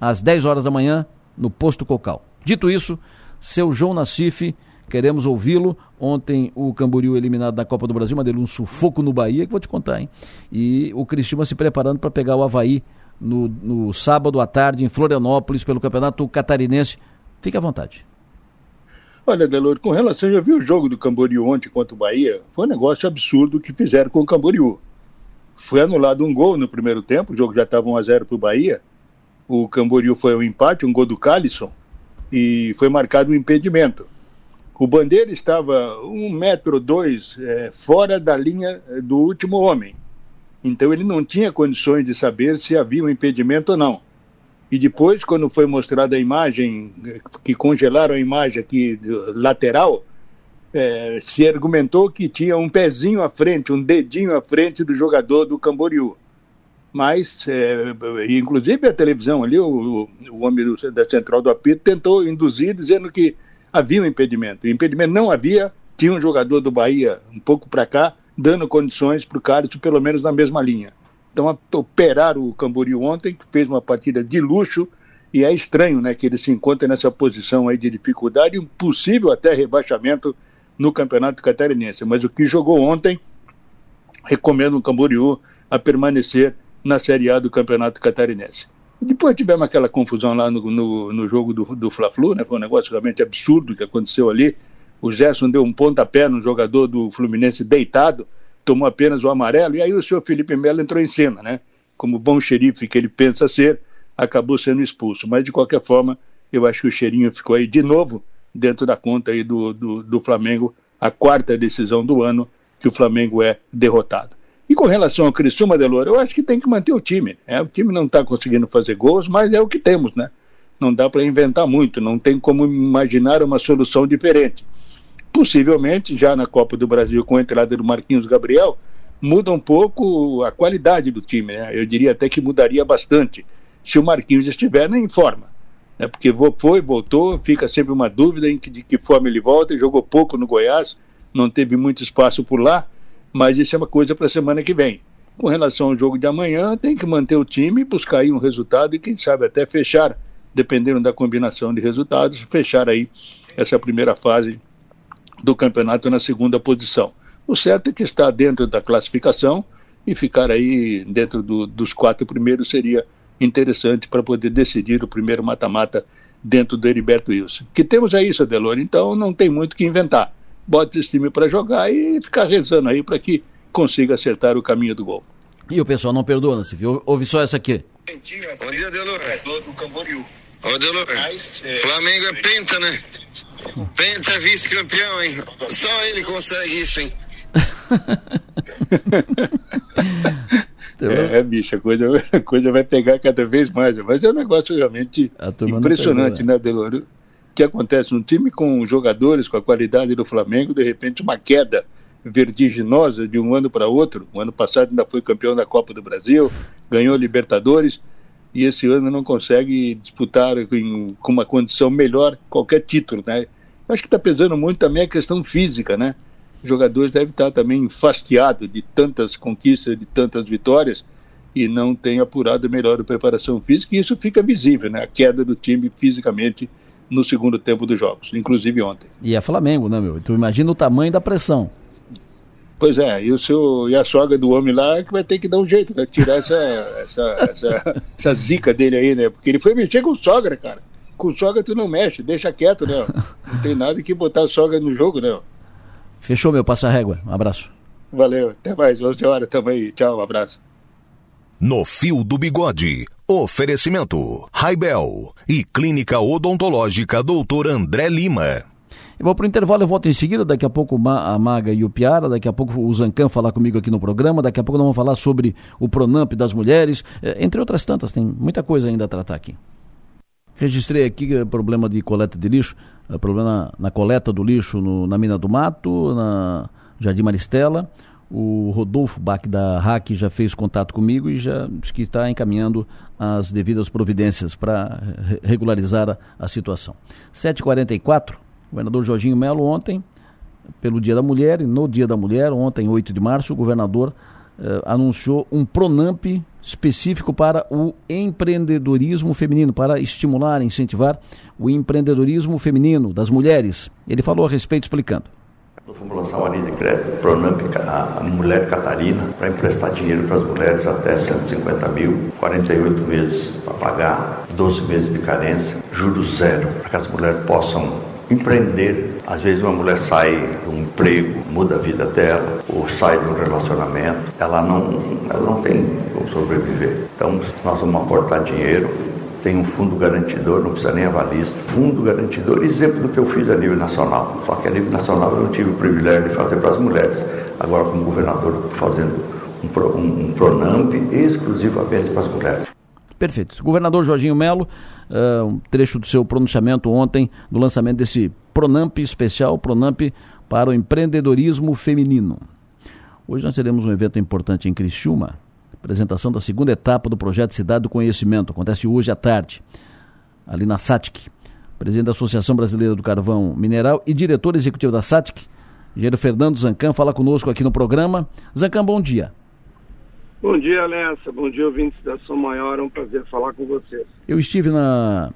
às 10 horas da manhã, no posto Cocal. Dito isso, seu João Nassif, queremos ouvi-lo. Ontem o Camboriú eliminado da Copa do Brasil, mas dele um sufoco no Bahia, que vou te contar, hein? E o Cristina se preparando para pegar o Havaí no, no sábado à tarde em Florianópolis pelo Campeonato Catarinense. Fique à vontade. Olha, Delor, com relação, eu vi o jogo do Camboriú ontem contra o Bahia, foi um negócio absurdo que fizeram com o Camboriú. Foi anulado um gol no primeiro tempo, o jogo já estava 1x0 para o Bahia. O Camboriú foi um empate, um gol do Calisson, e foi marcado um impedimento. O Bandeira estava um metro dois é, fora da linha é, do último homem. Então ele não tinha condições de saber se havia um impedimento ou não. E depois, quando foi mostrada a imagem, que congelaram a imagem aqui lateral, é, se argumentou que tinha um pezinho à frente, um dedinho à frente do jogador do Camboriú. mas, é, inclusive a televisão ali, o, o homem do, da central do apito tentou induzir, dizendo que havia um impedimento. O impedimento não havia, tinha um jogador do Bahia um pouco para cá, dando condições para o Cássio, pelo menos na mesma linha. Então, operaram o Camboriú ontem, que fez uma partida de luxo, e é estranho né, que ele se encontre nessa posição aí de dificuldade, um possível até rebaixamento no Campeonato Catarinense. Mas o que jogou ontem, recomendo o Camboriú a permanecer na Série A do Campeonato Catarinense. Depois tivemos aquela confusão lá no, no, no jogo do, do Fla-Flu, né? Foi um negócio realmente absurdo que aconteceu ali. O Gerson deu um pontapé no jogador do Fluminense deitado, tomou apenas o amarelo, e aí o senhor Felipe Melo entrou em cena, né? Como bom xerife que ele pensa ser, acabou sendo expulso. Mas de qualquer forma, eu acho que o cheirinho ficou aí de novo dentro da conta aí do, do, do Flamengo, a quarta decisão do ano que o Flamengo é derrotado. E com relação ao Criciúma, Delor, eu acho que tem que manter o time. É, o time não está conseguindo fazer gols, mas é o que temos, né? Não dá para inventar muito, não tem como imaginar uma solução diferente. Possivelmente, já na Copa do Brasil, com a entrada do Marquinhos Gabriel, muda um pouco a qualidade do time, né? Eu diria até que mudaria bastante se o Marquinhos estiver em forma. Né? Porque foi, voltou, fica sempre uma dúvida em que, de que forma ele volta, jogou pouco no Goiás, não teve muito espaço por lá mas isso é uma coisa para a semana que vem. Com relação ao jogo de amanhã, tem que manter o time, buscar aí um resultado e quem sabe até fechar, dependendo da combinação de resultados, fechar aí essa primeira fase do campeonato na segunda posição. O certo é que está dentro da classificação e ficar aí dentro do, dos quatro primeiros seria interessante para poder decidir o primeiro mata-mata dentro do Heriberto Wilson. Que temos é isso, Adelor, então não tem muito o que inventar bota esse time para jogar e ficar rezando aí para que consiga acertar o caminho do gol. E o pessoal não perdoa, se ouve só essa aqui. Bom dia, Delor. Do Camboriú. Ô, Delor, Flamengo é penta, né? Penta é vice-campeão, hein? Só ele consegue isso, hein? É, é, bicho, a coisa, a coisa vai pegar cada vez mais. Mas é um negócio realmente impressionante, né, Delor? que acontece no time com jogadores com a qualidade do Flamengo, de repente uma queda vertiginosa de um ano para outro. O ano passado ainda foi campeão da Copa do Brasil, ganhou Libertadores e esse ano não consegue disputar com uma condição melhor qualquer título, né? Acho que está pesando muito também a questão física, né? Os jogadores devem estar também enfastiados de tantas conquistas, de tantas vitórias e não têm apurado melhor a preparação física e isso fica visível, né? A queda do time fisicamente no segundo tempo dos jogos, inclusive ontem. E é Flamengo, né, meu? Tu imagina o tamanho da pressão. Pois é, e, o seu, e a sogra do homem lá que vai ter que dar um jeito, né? Tirar essa, essa, essa, essa zica dele aí, né? Porque ele foi mexer com sogra, cara. Com sogra tu não mexe, deixa quieto, né? Não tem nada que botar a sogra no jogo, né? Fechou, meu, passa régua. Um abraço. Valeu, até mais, 11 horas, tamo aí. Tchau, um abraço. No Fio do Bigode. Oferecimento: Raibel e Clínica Odontológica Dr. André Lima. Eu vou para o intervalo, eu volto em seguida. Daqui a pouco a Maga e o Piara, daqui a pouco o Zancan falar comigo aqui no programa. Daqui a pouco nós vamos falar sobre o Pronamp das mulheres, eh, entre outras tantas. Tem muita coisa ainda a tratar aqui. Registrei aqui eh, problema de coleta de lixo, eh, problema na coleta do lixo no, na Mina do Mato, na Jardim Maristela. O Rodolfo Bach da RAC já fez contato comigo e já disse que está encaminhando as devidas providências para regularizar a, a situação. 7h44, o governador Jorginho Melo ontem, pelo Dia da Mulher, e no Dia da Mulher, ontem, 8 de março, o governador eh, anunciou um Pronamp específico para o empreendedorismo feminino, para estimular, incentivar o empreendedorismo feminino das mulheres. Ele falou a respeito explicando. Nós lançar uma linha de crédito Pronamp, a Mulher Catarina, para emprestar dinheiro para as mulheres até 150 mil, 48 meses para pagar, 12 meses de carência, juros zero, para que as mulheres possam empreender. Às vezes uma mulher sai de um emprego, muda a vida dela, ou sai de um relacionamento, ela não, ela não tem como sobreviver. Então nós vamos aportar dinheiro tem um fundo garantidor, não precisa nem avalista. Fundo garantidor, exemplo do que eu fiz a nível nacional. Só que a nível nacional eu não tive o privilégio de fazer para as mulheres. Agora, como governador, fazendo um, um, um Pronamp exclusivamente para as mulheres. Perfeito. Governador Jorginho Melo, uh, um trecho do seu pronunciamento ontem no lançamento desse Pronamp especial, Pronamp para o empreendedorismo feminino. Hoje nós teremos um evento importante em Criciúma, apresentação da segunda etapa do projeto Cidade do Conhecimento. Acontece hoje à tarde, ali na SATIC. Presidente da Associação Brasileira do Carvão Mineral e diretor executivo da SATIC, engenheiro Fernando Zancan, fala conosco aqui no programa. Zancan, bom dia. Bom dia, Alessa. Bom dia, ouvintes da Som Maior. É um prazer falar com vocês. Eu estive na,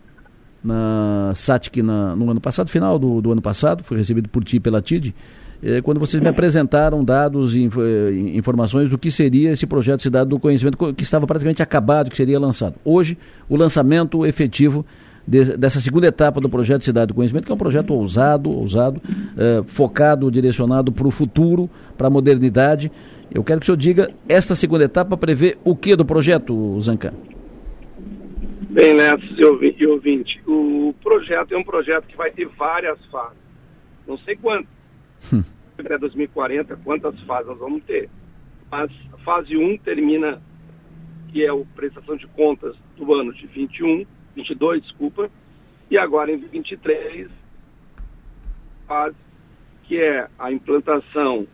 na SATIC na, no ano passado, final do, do ano passado, fui recebido por ti pela TID, eh, quando vocês me apresentaram dados e eh, informações do que seria esse projeto Cidade do Conhecimento, que estava praticamente acabado, que seria lançado. Hoje, o lançamento efetivo de, dessa segunda etapa do projeto Cidade do Conhecimento, que é um projeto ousado, ousado, eh, focado, direcionado para o futuro, para a modernidade. Eu quero que o senhor diga, esta segunda etapa prevê o que do projeto, Zancan? Bem, Nessos e ouvinte, o projeto é um projeto que vai ter várias fases. Não sei quantas. Hum. Até 2040, quantas fases nós vamos ter. Mas a fase 1 termina, que é a prestação de contas do ano de 21, 22, desculpa, e agora em 23, fase que é a implantação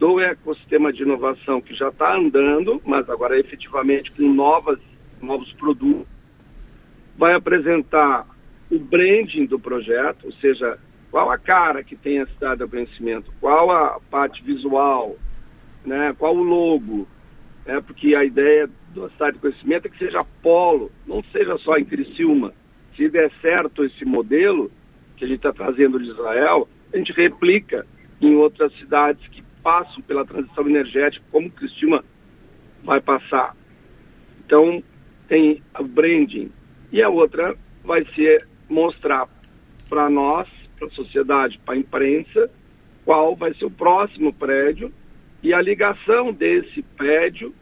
do ecossistema de inovação que já está andando, mas agora efetivamente com novas, novos produtos vai apresentar o branding do projeto, ou seja, qual a cara que tem a cidade do conhecimento, qual a parte visual, né, qual o logo, né, porque a ideia da cidade do conhecimento é que seja polo, não seja só em Criciúma. Se der certo esse modelo que a gente está trazendo de Israel, a gente replica em outras cidades que passam pela transição energética, como Criciúma vai passar. Então, tem o branding, e a outra vai ser mostrar para nós, para a sociedade, para a imprensa, qual vai ser o próximo prédio e a ligação desse prédio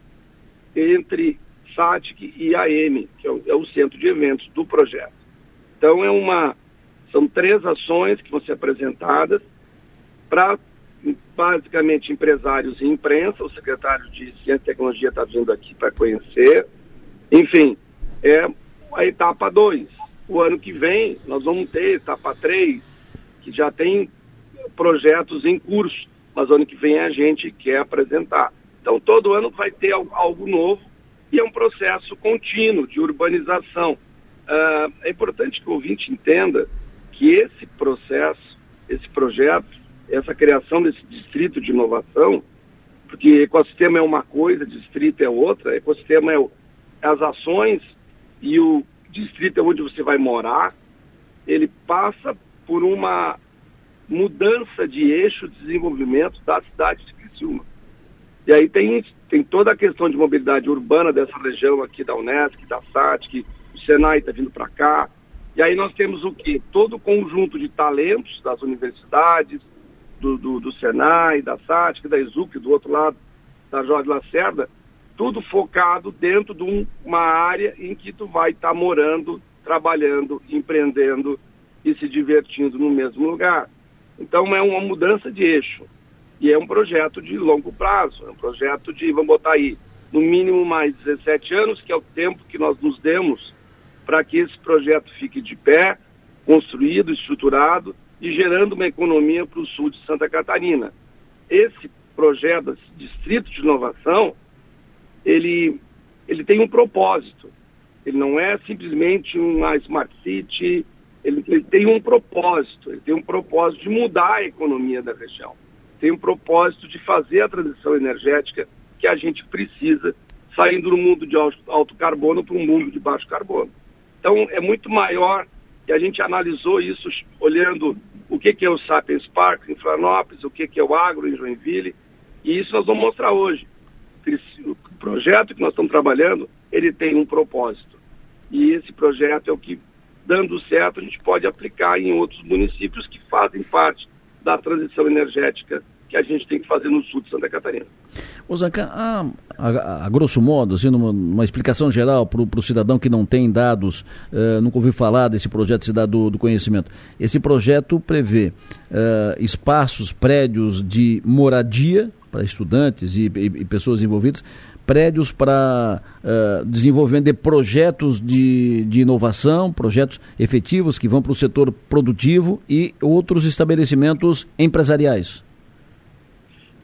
entre SATIC e AM, que é o, é o centro de eventos do projeto. Então é uma são três ações que vão ser apresentadas para basicamente empresários e imprensa. O secretário de Ciência e Tecnologia está vindo aqui para conhecer. Enfim, é a etapa 2. O ano que vem nós vamos ter etapa 3, que já tem projetos em curso, mas ano que vem a gente quer apresentar. Então todo ano vai ter algo novo e é um processo contínuo de urbanização. Uh, é importante que o ouvinte entenda que esse processo, esse projeto, essa criação desse distrito de inovação, porque ecossistema é uma coisa, distrito é outra, ecossistema é, o, é as ações e o distrito é onde você vai morar, ele passa por uma mudança de eixo de desenvolvimento da cidade de Criciúma. E aí tem, tem toda a questão de mobilidade urbana dessa região aqui da Unesc, da SATIC, o Senai está vindo para cá. E aí nós temos o quê? Todo o conjunto de talentos das universidades, do, do, do Senai, da SATIC, da ESUC, do outro lado, da Jorge Lacerda, tudo focado dentro de um, uma área em que tu vai estar tá morando, trabalhando, empreendendo e se divertindo no mesmo lugar. Então é uma mudança de eixo e é um projeto de longo prazo, é um projeto de, vamos botar aí, no mínimo mais 17 anos, que é o tempo que nós nos demos para que esse projeto fique de pé, construído, estruturado e gerando uma economia para o sul de Santa Catarina. Esse projeto, esse distrito de inovação, ele, ele tem um propósito. Ele não é simplesmente uma smart city, ele, ele tem um propósito. Ele tem um propósito de mudar a economia da região. Tem um propósito de fazer a transição energética que a gente precisa, saindo do mundo de alto carbono para um mundo de baixo carbono. Então, é muito maior e a gente analisou isso olhando o que, que é o Sapiens Park em Florianópolis, o que, que é o agro em Joinville, e isso nós vamos mostrar hoje. O projeto que nós estamos trabalhando, ele tem um propósito. E esse projeto é o que, dando certo, a gente pode aplicar em outros municípios que fazem parte da transição energética que a gente tem que fazer no sul de Santa Catarina. Osaka, a, a, a, grosso modo, assim, numa, numa explicação geral para o cidadão que não tem dados, uh, nunca ouviu falar desse projeto Cidade do, do Conhecimento. Esse projeto prevê uh, espaços, prédios de moradia para estudantes e, e, e, pessoas envolvidas, prédios para uh, desenvolvimento de projetos de, de inovação, projetos efetivos que vão para o setor produtivo e outros estabelecimentos empresariais.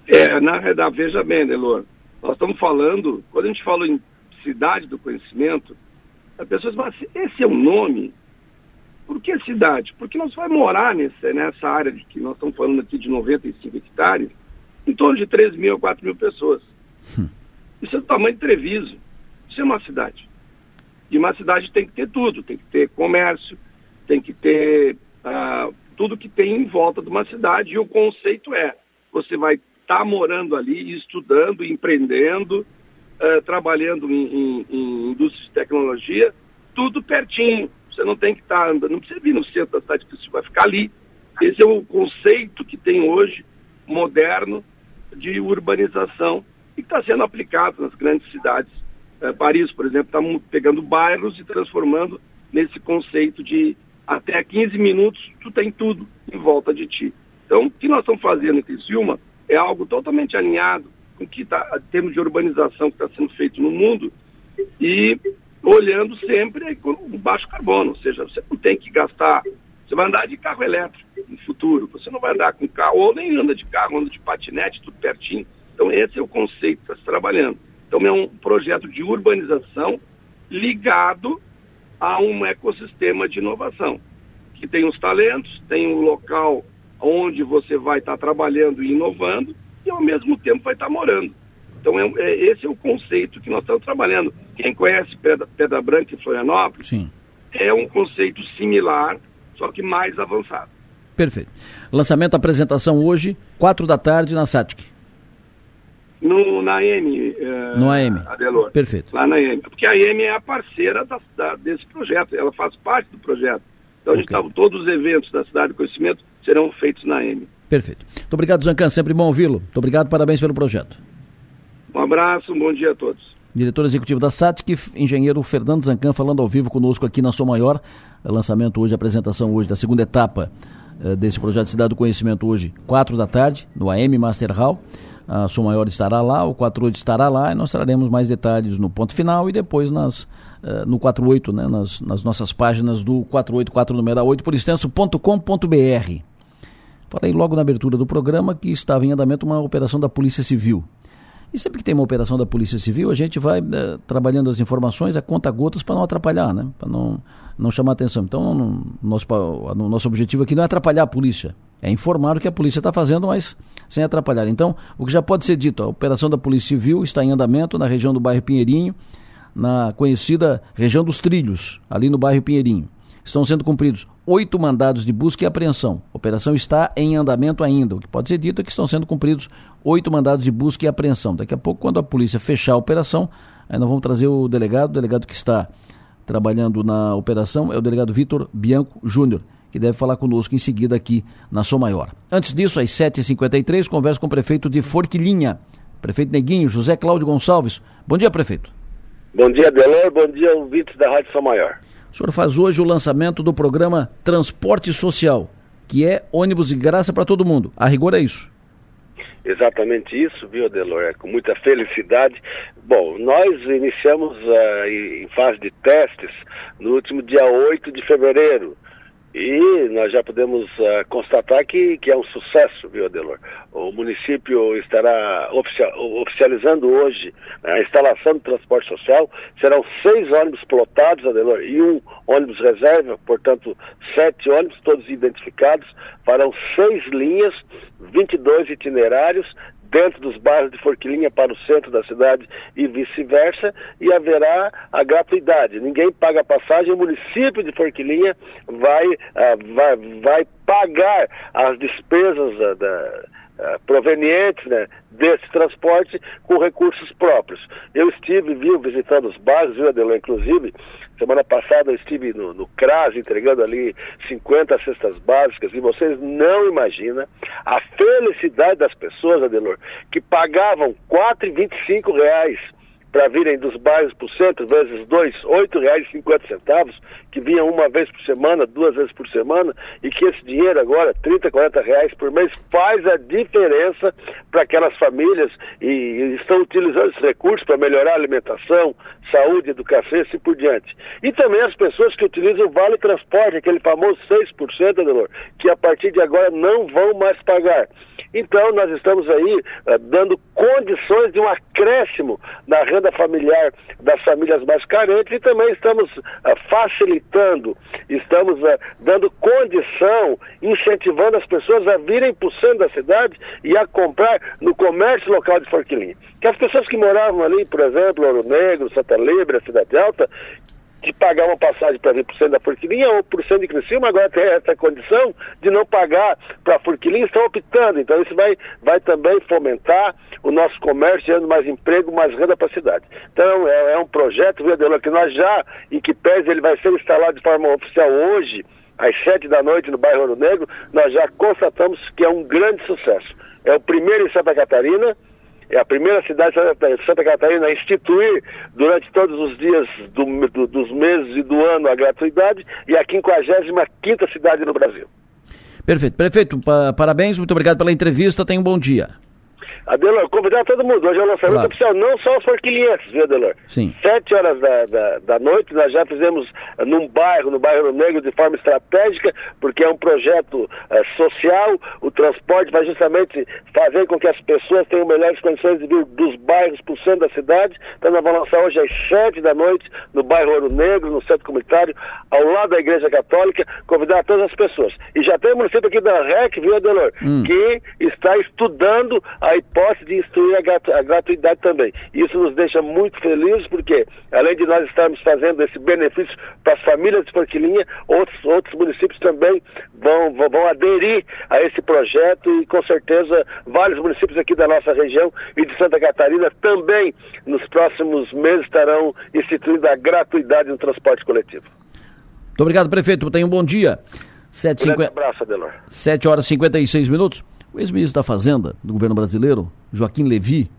É, na verdade, veja bem, Delor, Nós estamos falando, quando a gente fala em cidade do conhecimento, as pessoas falam assim, esse é o um nome? Por que cidade? Porque nós vamos morar nessa, nessa área de que nós estamos falando aqui de 95 hectares, em torno de 3 mil a 4 mil pessoas. Hum. Isso é do tamanho de Treviso. Isso é uma cidade. E uma cidade tem que ter tudo, tem que ter comércio, tem que ter uh, tudo que tem em volta de uma cidade. E o conceito é, você vai estar tá morando ali, estudando, empreendendo, uh, trabalhando em, em, em indústria de tecnologia, tudo pertinho. Você não tem que estar tá andando, não precisa vir no centro da cidade, você vai ficar ali. Esse é o conceito que tem hoje, moderno, de urbanização e que está sendo aplicado nas grandes cidades. É, Paris, por exemplo, está pegando bairros e transformando nesse conceito de até 15 minutos tu tem tudo em volta de ti. Então, o que nós estamos fazendo em Criciúma é algo totalmente alinhado com o que está, em termos de urbanização que está sendo feito no mundo e olhando sempre com baixo carbono, ou seja, você não tem que gastar, você vai andar de carro elétrico no futuro, você não vai andar com carro, ou nem anda de carro, anda de patinete, tudo pertinho. Então esse é o conceito que está se trabalhando. Então é um projeto de urbanização ligado a um ecossistema de inovação, que tem os talentos, tem um local onde você vai estar tá trabalhando e inovando e ao mesmo tempo vai estar tá morando. Então, é, é, esse é o conceito que nós estamos trabalhando. Quem conhece Pedra, Pedra Branca e Florianópolis, Sim. é um conceito similar, só que mais avançado. Perfeito. Lançamento, apresentação hoje, quatro da tarde, na SATIC. No, na AM. Uh, no AM. Adelor. Perfeito. Lá na AM. Porque a AM é a parceira da, da, desse projeto, ela faz parte do projeto. Então, a gente tá, todos os eventos da Cidade do Conhecimento serão feitos na AM. Perfeito. Muito obrigado, Zancan. Sempre bom ouvi-lo. Muito obrigado, parabéns pelo projeto. Um abraço, um bom dia a todos. Diretor executivo da SATIC, engenheiro Fernando Zancan, falando ao vivo conosco aqui na Som Maior. Lançamento hoje, apresentação hoje da segunda etapa uh, desse projeto Cidade do Conhecimento hoje, quatro da tarde, no AM Master Hall. A Som Maior estará lá, o 48 estará lá e nós traremos mais detalhes no ponto final e depois nas, uh, no 48, né, nas, nas nossas páginas do 484 número 8 por extenso.com.br. Falei logo na abertura do programa que estava em andamento uma operação da Polícia Civil e sempre que tem uma operação da Polícia Civil, a gente vai é, trabalhando as informações a conta gotas para não atrapalhar, né? Para não, não chamar atenção. Então, no, nosso, no nosso objetivo aqui não é atrapalhar a polícia, é informar o que a polícia está fazendo, mas sem atrapalhar. Então, o que já pode ser dito, a operação da Polícia Civil está em andamento na região do bairro Pinheirinho, na conhecida região dos Trilhos, ali no bairro Pinheirinho. Estão sendo cumpridos oito mandados de busca e apreensão. A operação está em andamento ainda. O que pode ser dito é que estão sendo cumpridos oito mandados de busca e apreensão. Daqui a pouco, quando a polícia fechar a operação, aí nós vamos trazer o delegado, o delegado que está trabalhando na operação é o delegado Vitor Bianco Júnior, que deve falar conosco em seguida aqui na Som Maior. Antes disso, às 7h53, converso com o prefeito de Forquilinha, prefeito Neguinho, José Cláudio Gonçalves. Bom dia, prefeito. Bom dia, Delor. Bom dia, ouvintes da Rádio Som Maior. O senhor faz hoje o lançamento do programa Transporte Social, que é ônibus de graça para todo mundo. A rigor é isso. Exatamente isso, viu, Adelor? É com muita felicidade. Bom, nós iniciamos uh, em fase de testes no último dia 8 de fevereiro. E nós já podemos uh, constatar que, que é um sucesso, viu, Adelor? O município estará oficial, oficializando hoje né, a instalação do transporte social. Serão seis ônibus plotados, Adelor, e um ônibus reserva, portanto, sete ônibus, todos identificados. Farão seis linhas, 22 itinerários, dentro dos bairros de Forquilinha para o centro da cidade e vice-versa, e haverá a gratuidade. Ninguém paga passagem, o município de Forquilinha vai, uh, vai, vai pagar as despesas da, da uh, provenientes né, desse transporte com recursos próprios. Eu estive, viu, visitando os bairros, viu, Adelô, inclusive, semana passada eu estive no, no CRAS entregando ali 50 cestas básicas e vocês não imaginam a felicidade das pessoas, Adelor, que pagavam 4,25 reais para virem dos bairros para o centro, vezes dois, R$ 8,50, que vinham uma vez por semana, duas vezes por semana, e que esse dinheiro agora, 30, 40 reais por mês, faz a diferença para aquelas famílias e, e, estão utilizando esses recursos para melhorar a alimentação, saúde, educação e assim por diante. E também as pessoas que utilizam o Vale Transporte, aquele famoso 6%, Adelor, que a partir de agora não vão mais pagar. Então, nós estamos aí uh, dando condições de um acréscimo na renda familiar das famílias mais carentes e também estamos uh, facilitando, estamos uh, dando condição, incentivando as pessoas a virem para o centro da cidade e a comprar no comércio local de Forquilinha. Que as pessoas que moravam ali, por exemplo, Ouro Negro, Santa Libre, Cidade Alta, de pagar uma passagem para vir para o centro da Forquilinha ou para o centro de Criciúma, agora tem essa condição de não pagar para a Forquilinha, estão optando. Então isso vai, vai também fomentar o nosso comércio, gerando mais emprego, mais renda para a cidade. Então é, é um projeto, viu, Adelor, que nós já, em que pese ele vai ser instalado de forma oficial hoje, às sete da noite no bairro Ouro Negro, nós já constatamos que é um grande sucesso. É o primeiro em Santa Catarina, é a primeira cidade de Santa Catarina a instituir durante todos os dias do, do, dos meses e do ano a gratuidade e a 55 cidade no Brasil. Perfeito. Prefeito, parabéns, muito obrigado pela entrevista, tenha um bom dia. Adelor, convidar todo mundo. Hoje é o lançamento claro. oficial, não só os forquilhenses, viu, Adelor? Sim. Sete horas da, da, da, noite, nós já fizemos num bairro, no bairro Negro, de forma estratégica, porque é um projeto uh, social. O transporte vai justamente fazer com que as pessoas tenham melhores condições de vir dos bairros para o centro da cidade. Então, nós vamos lançar hoje às sete da noite, no bairro Ouro Negro, no centro comunitário, ao lado da Igreja Católica, convidar todas as pessoas. E já tem um município aqui da REC, viu, Adelor, hum. que está estudando a hipótese de instruir a, a gratuidade também. Isso nos deixa muito felizes porque, além de nós estarmos fazendo esse benefício para as famílias de Forquilinha, outros, outros municípios também vão, vão, vão aderir a esse projeto e, com certeza, vários municípios aqui da nossa região e de Santa Catarina também, nos próximos meses, estarão instituindo a gratuidade no transporte coletivo. Muito obrigado, prefeito. Tenha um bom dia. 7, um abraço, Adelor. 7 horas e 56 minutos. O ex-ministro da Fazenda do governo brasileiro, Joaquim Levi,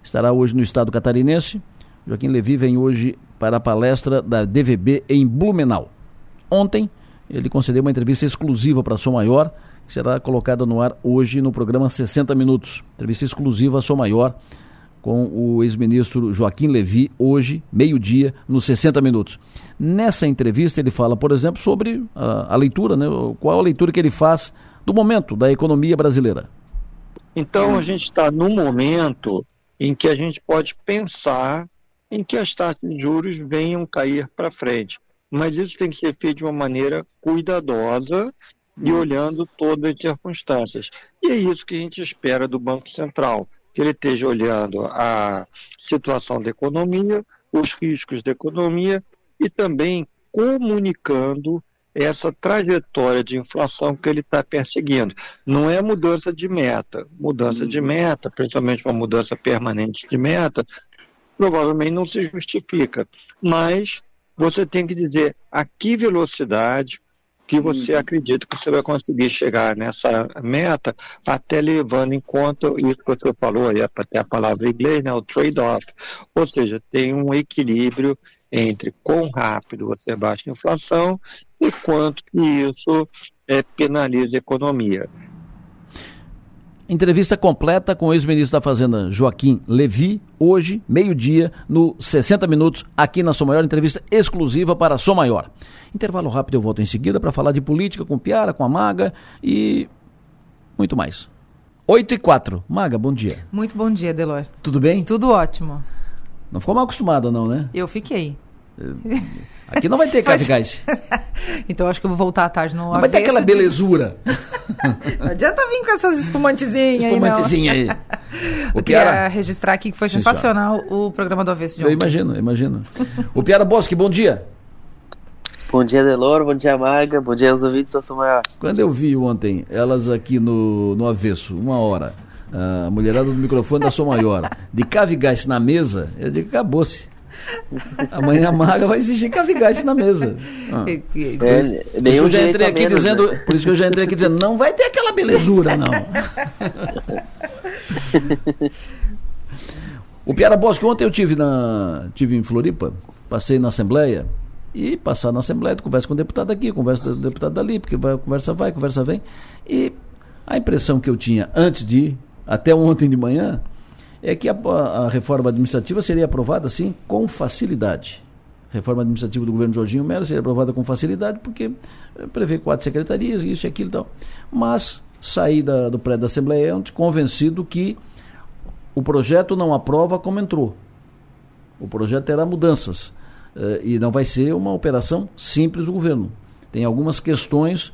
estará hoje no estado catarinense. Joaquim Levi vem hoje para a palestra da DVB em Blumenau. Ontem, ele concedeu uma entrevista exclusiva para a Som Maior, que será colocada no ar hoje no programa 60 Minutos. Entrevista exclusiva a Som Maior com o ex-ministro Joaquim Levi, hoje, meio-dia, nos 60 Minutos. Nessa entrevista, ele fala, por exemplo, sobre a, a leitura, né? qual a leitura que ele faz do momento da economia brasileira? Então, a gente está num momento em que a gente pode pensar em que as taxas de juros venham cair para frente. Mas isso tem que ser feito de uma maneira cuidadosa e olhando todas as circunstâncias. E é isso que a gente espera do Banco Central, que ele esteja olhando a situação da economia, os riscos da economia e também comunicando essa trajetória de inflação que ele está perseguindo. Não é mudança de meta. Mudança de uhum. meta, principalmente uma mudança permanente de meta, provavelmente não se justifica. Mas você tem que dizer a que velocidade que você uhum. acredita que você vai conseguir chegar nessa meta, até levando em conta isso que você falou, aí até a palavra em inglês, né, o trade-off. Ou seja, tem um equilíbrio entre quão rápido você baixa a inflação e quanto que isso é, penaliza a economia. Entrevista completa com o ex-ministro da Fazenda Joaquim Levi, hoje, meio-dia, no 60 Minutos, aqui na Som Maior, entrevista exclusiva para Som Maior. Intervalo rápido, eu volto em seguida para falar de política com Piara, com a Maga e muito mais. 8 e 4. Maga, bom dia. Muito bom dia, Delor. Tudo bem? Tudo ótimo. Não ficou mal acostumada, não, né? Eu fiquei. Aqui não vai ter Cavigás. então acho que eu vou voltar à tarde no Não vai ter aquela de... belezura. não adianta vir com essas espumantezinhas aí, Espumantezinha aí. O eu queria era... registrar aqui que foi Sim, sensacional senhora. o programa do Avesso de ontem. Eu imagino, imagino. o Piara Bosque, bom dia. Bom dia, Deloro, bom dia, Maga, bom dia aos ouvintes da Sua Maior. Quando eu vi ontem elas aqui no, no Avesso, uma hora, a mulherada do microfone da Sua Maior, de Cavigás na mesa, eu digo, acabou-se. Amanhã a Maga vai exigir Cavigás na mesa. Ah. É, por, isso eu já entrei aqui menos, dizendo, né? por isso que eu já entrei aqui dizendo, não vai ter aquela belezura, não. o Piara Bosque, ontem eu tive na tive em Floripa, passei na Assembleia e passar na Assembleia, conversa com o deputado aqui, conversa com o deputado dali, porque vai, conversa vai, conversa vem. E a impressão que eu tinha antes de ir, até ontem de manhã, é que a, a reforma administrativa seria aprovada, sim, com facilidade. Reforma administrativa do governo Jorginho Melo seria aprovada com facilidade, porque eh, prevê quatro secretarias, isso e aquilo e tal. Mas saí da, do prédio da Assembleia convencido que o projeto não aprova como entrou. O projeto terá mudanças. Uh, e não vai ser uma operação simples do governo. Tem algumas questões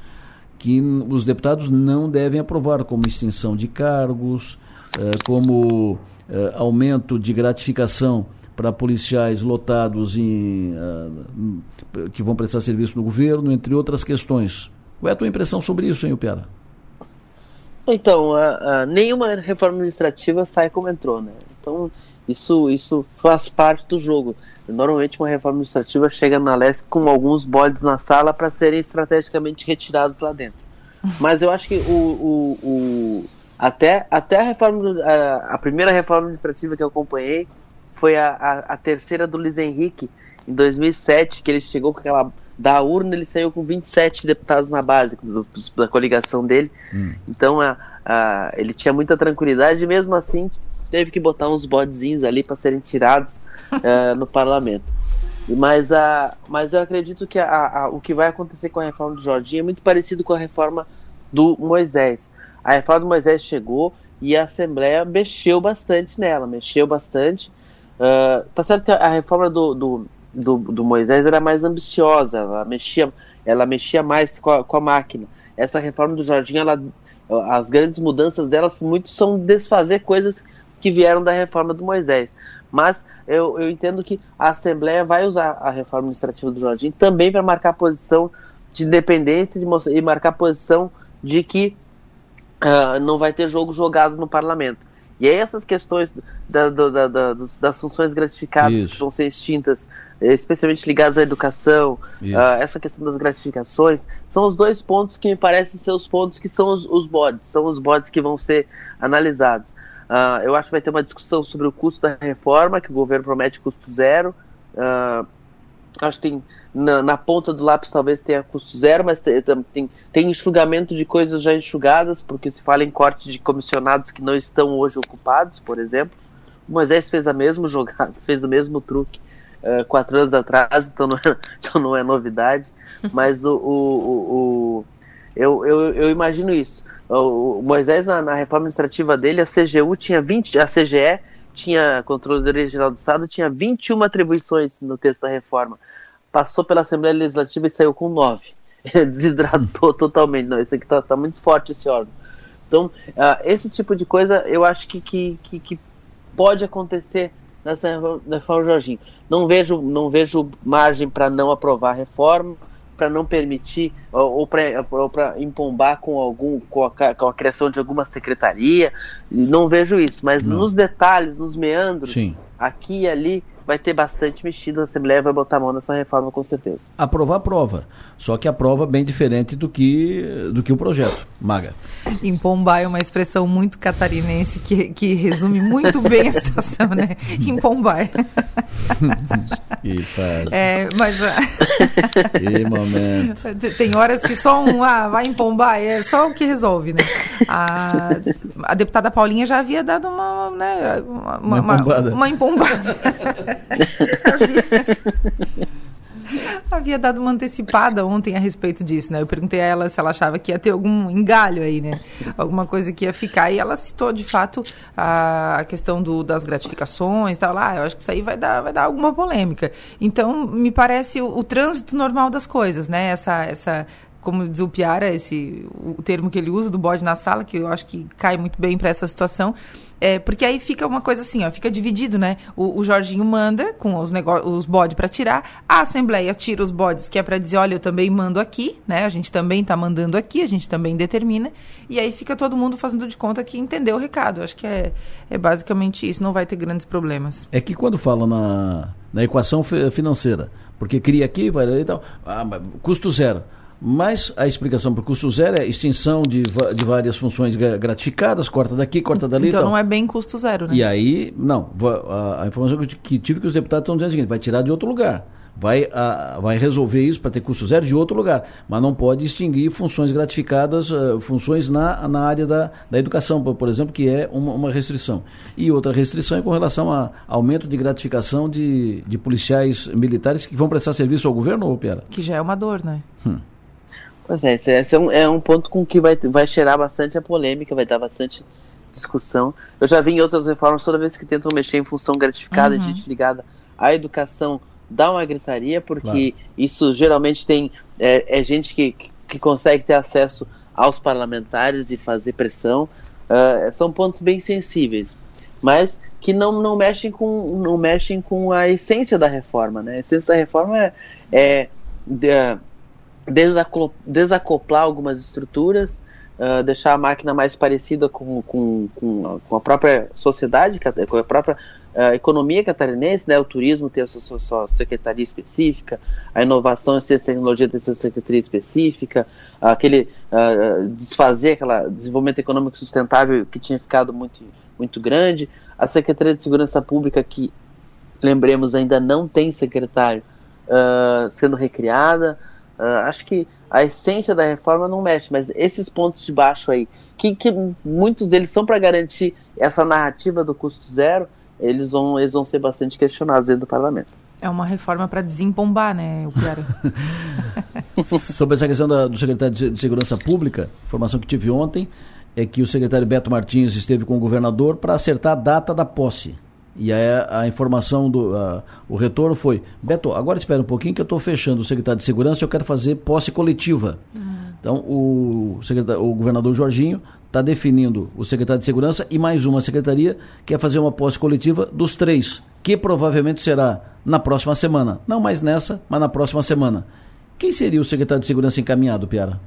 que os deputados não devem aprovar, como extinção de cargos, uh, como uh, aumento de gratificação para policiais lotados em, que vão prestar serviço no governo, entre outras questões. Qual é a tua impressão sobre isso, hein, Upera? Então, nenhuma reforma administrativa sai como entrou, né? Então, isso, isso faz parte do jogo. Normalmente, uma reforma administrativa chega na LESC com alguns bodes na sala para serem estrategicamente retirados lá dentro. Mas eu acho que o, o, o até, até a reforma, a, a, primeira reforma administrativa que eu acompanhei foi a, a, a terceira do Luiz Henrique, em 2007, que ele chegou com aquela da urna ele saiu com 27 deputados na base do, da coligação dele. Hum. Então a, a, ele tinha muita tranquilidade e mesmo assim teve que botar uns bodezinhos ali para serem tirados uh, no parlamento. Mas, a, mas eu acredito que a, a, o que vai acontecer com a reforma do Jorginho é muito parecido com a reforma do Moisés. A reforma do Moisés chegou e a Assembleia mexeu bastante nela, mexeu bastante. Uh, tá certo que a reforma do, do do, do Moisés era mais ambiciosa, ela mexia, ela mexia mais com a, com a máquina. Essa reforma do Jorginho, ela, as grandes mudanças delas muito são desfazer coisas que vieram da reforma do Moisés. Mas eu, eu entendo que a Assembleia vai usar a reforma administrativa do Jorginho também para marcar posição de independência de, e marcar posição de que uh, não vai ter jogo jogado no parlamento. E aí essas questões da, da, da, das funções gratificadas Isso. que vão ser extintas, especialmente ligadas à educação, uh, essa questão das gratificações, são os dois pontos que me parecem ser os pontos que são os, os bodes, são os bodes que vão ser analisados. Uh, eu acho que vai ter uma discussão sobre o custo da reforma, que o governo promete custo zero. Uh, acho que tem na, na, ponta do lápis talvez tenha custo zero, mas tem, tem, tem, enxugamento de coisas já enxugadas, porque se fala em corte de comissionados que não estão hoje ocupados, por exemplo. O Moisés fez a mesma jogada, fez o mesmo truque uh, quatro anos atrás, então não é, então não é novidade. Mas o, o, o, o eu, eu, eu, imagino isso. O, Moisés, na, na, reforma administrativa dele, a CGU tinha 20, a CGE tinha, Controladoria Geral do Estado, tinha 21 atribuições no texto da reforma passou pela Assembleia Legislativa e saiu com nove. Desidratou totalmente. Não, esse aqui tá, tá muito forte esse órgão. Então, uh, esse tipo de coisa eu acho que, que, que, que pode acontecer nessa reforma Jorginho. Não vejo, não vejo margem para não aprovar a reforma, para não permitir ou, ou para empombar com algum com a, com a, criação de alguma secretaria. Não vejo isso, mas não. nos detalhes, nos meandros, Sim. aqui e ali, vai ter bastante mexido, a Assembleia vai botar a mão nessa reforma com certeza. Aprovar prova, só que a prova bem diferente do que, do que o projeto. Maga. Empombar é uma expressão muito catarinense que, que resume muito bem a situação, né? Empombar. e faz. É, mas... e momento. Tem horas que só um, ah, vai empombar, é só o que resolve, né? A, a deputada Paulinha já havia dado uma, né, uma, uma, uma empombada. Uma empombada. havia... havia dado uma antecipada ontem a respeito disso, né? Eu perguntei a ela se ela achava que ia ter algum engalho aí, né? Alguma coisa que ia ficar. E ela citou, de fato, a, questão do, das gratificações e tal. Ah, eu acho que isso aí vai dar, vai dar alguma polêmica. Então, me parece o, o trânsito normal das coisas, né? Essa, essa como diz o Piara, esse, o termo que ele usa do bode na sala, que eu acho que cai muito bem para essa situação, é, porque aí fica uma coisa assim, ó, fica dividido, né? O, o Jorginho manda com os, os bodes para tirar, a Assembleia tira os bodes, que é para dizer, olha, eu também mando aqui, né? A gente também está mandando aqui, a gente também determina, e aí fica todo mundo fazendo de conta que entendeu o recado. Eu acho que é, é basicamente isso, não vai ter grandes problemas. É que quando fala na, na equação financeira, porque cria aqui, vai ali e tal, ah, custo zero. Mas a explicação para o custo zero é extinção de, de várias funções gratificadas, corta daqui, corta dali. Então não é bem custo zero, né? E aí, não, a, a informação que tive que os deputados estão dizendo é o seguinte, vai tirar de outro lugar. Vai, a, vai resolver isso para ter custo zero de outro lugar, mas não pode extinguir funções gratificadas, uh, funções na, na área da, da educação, por, por exemplo, que é uma, uma restrição. E outra restrição é com relação a aumento de gratificação de, de policiais militares que vão prestar serviço ao governo, ou Piara? Que já é uma dor, né? Hum. Pois é, esse, é, um, é um ponto com que vai, vai cheirar bastante a polêmica, vai dar bastante discussão. Eu já vi em outras reformas, toda vez que tentam mexer em função gratificada, Uhum. gente ligada à educação, dá uma gritaria, porque Claro. isso geralmente tem é, é gente que, que consegue ter acesso aos parlamentares e fazer pressão. Ah, são pontos bem sensíveis, mas que não, não mexem com não mexem com a essência da reforma, né? A essência da reforma é, é de- desacoplar algumas estruturas, ah, deixar a máquina mais parecida com, com, com, a, com a própria sociedade, com a própria ah, economia catarinense, né? O turismo tem a sua, sua- secretaria específica, a inovação e ciência e tecnologia tem a sua secretaria específica, aquele ah, desfazer aquele desenvolvimento econômico sustentável que tinha ficado muito, muito grande, a Secretaria de Segurança Pública que lembremos ainda não tem secretário sendo recriada. Ah, acho que a essência da reforma não mexe, mas esses pontos de baixo aí, que, que muitos deles são para garantir essa narrativa do custo zero, eles vão, eles vão ser bastante questionados dentro do parlamento. É uma reforma para desempombar, né, o Piara? Sobre essa questão da- do secretário de, de Segurança Pública, informação que tive ontem é que o secretário Beto Martins esteve com o governador para acertar a data da posse. E aí a, informação do a- o retorno foi: Beto, agora espera um pouquinho que eu estou fechando o secretário de Segurança e eu quero fazer posse coletiva. Então o, secretário, o governador Jorginho está definindo o secretário de Segurança e mais uma secretaria que quer fazer uma posse coletiva dos três, que provavelmente será na próxima semana. Não mais nessa, mas na próxima semana. Quem seria o secretário de Segurança encaminhado, Piara?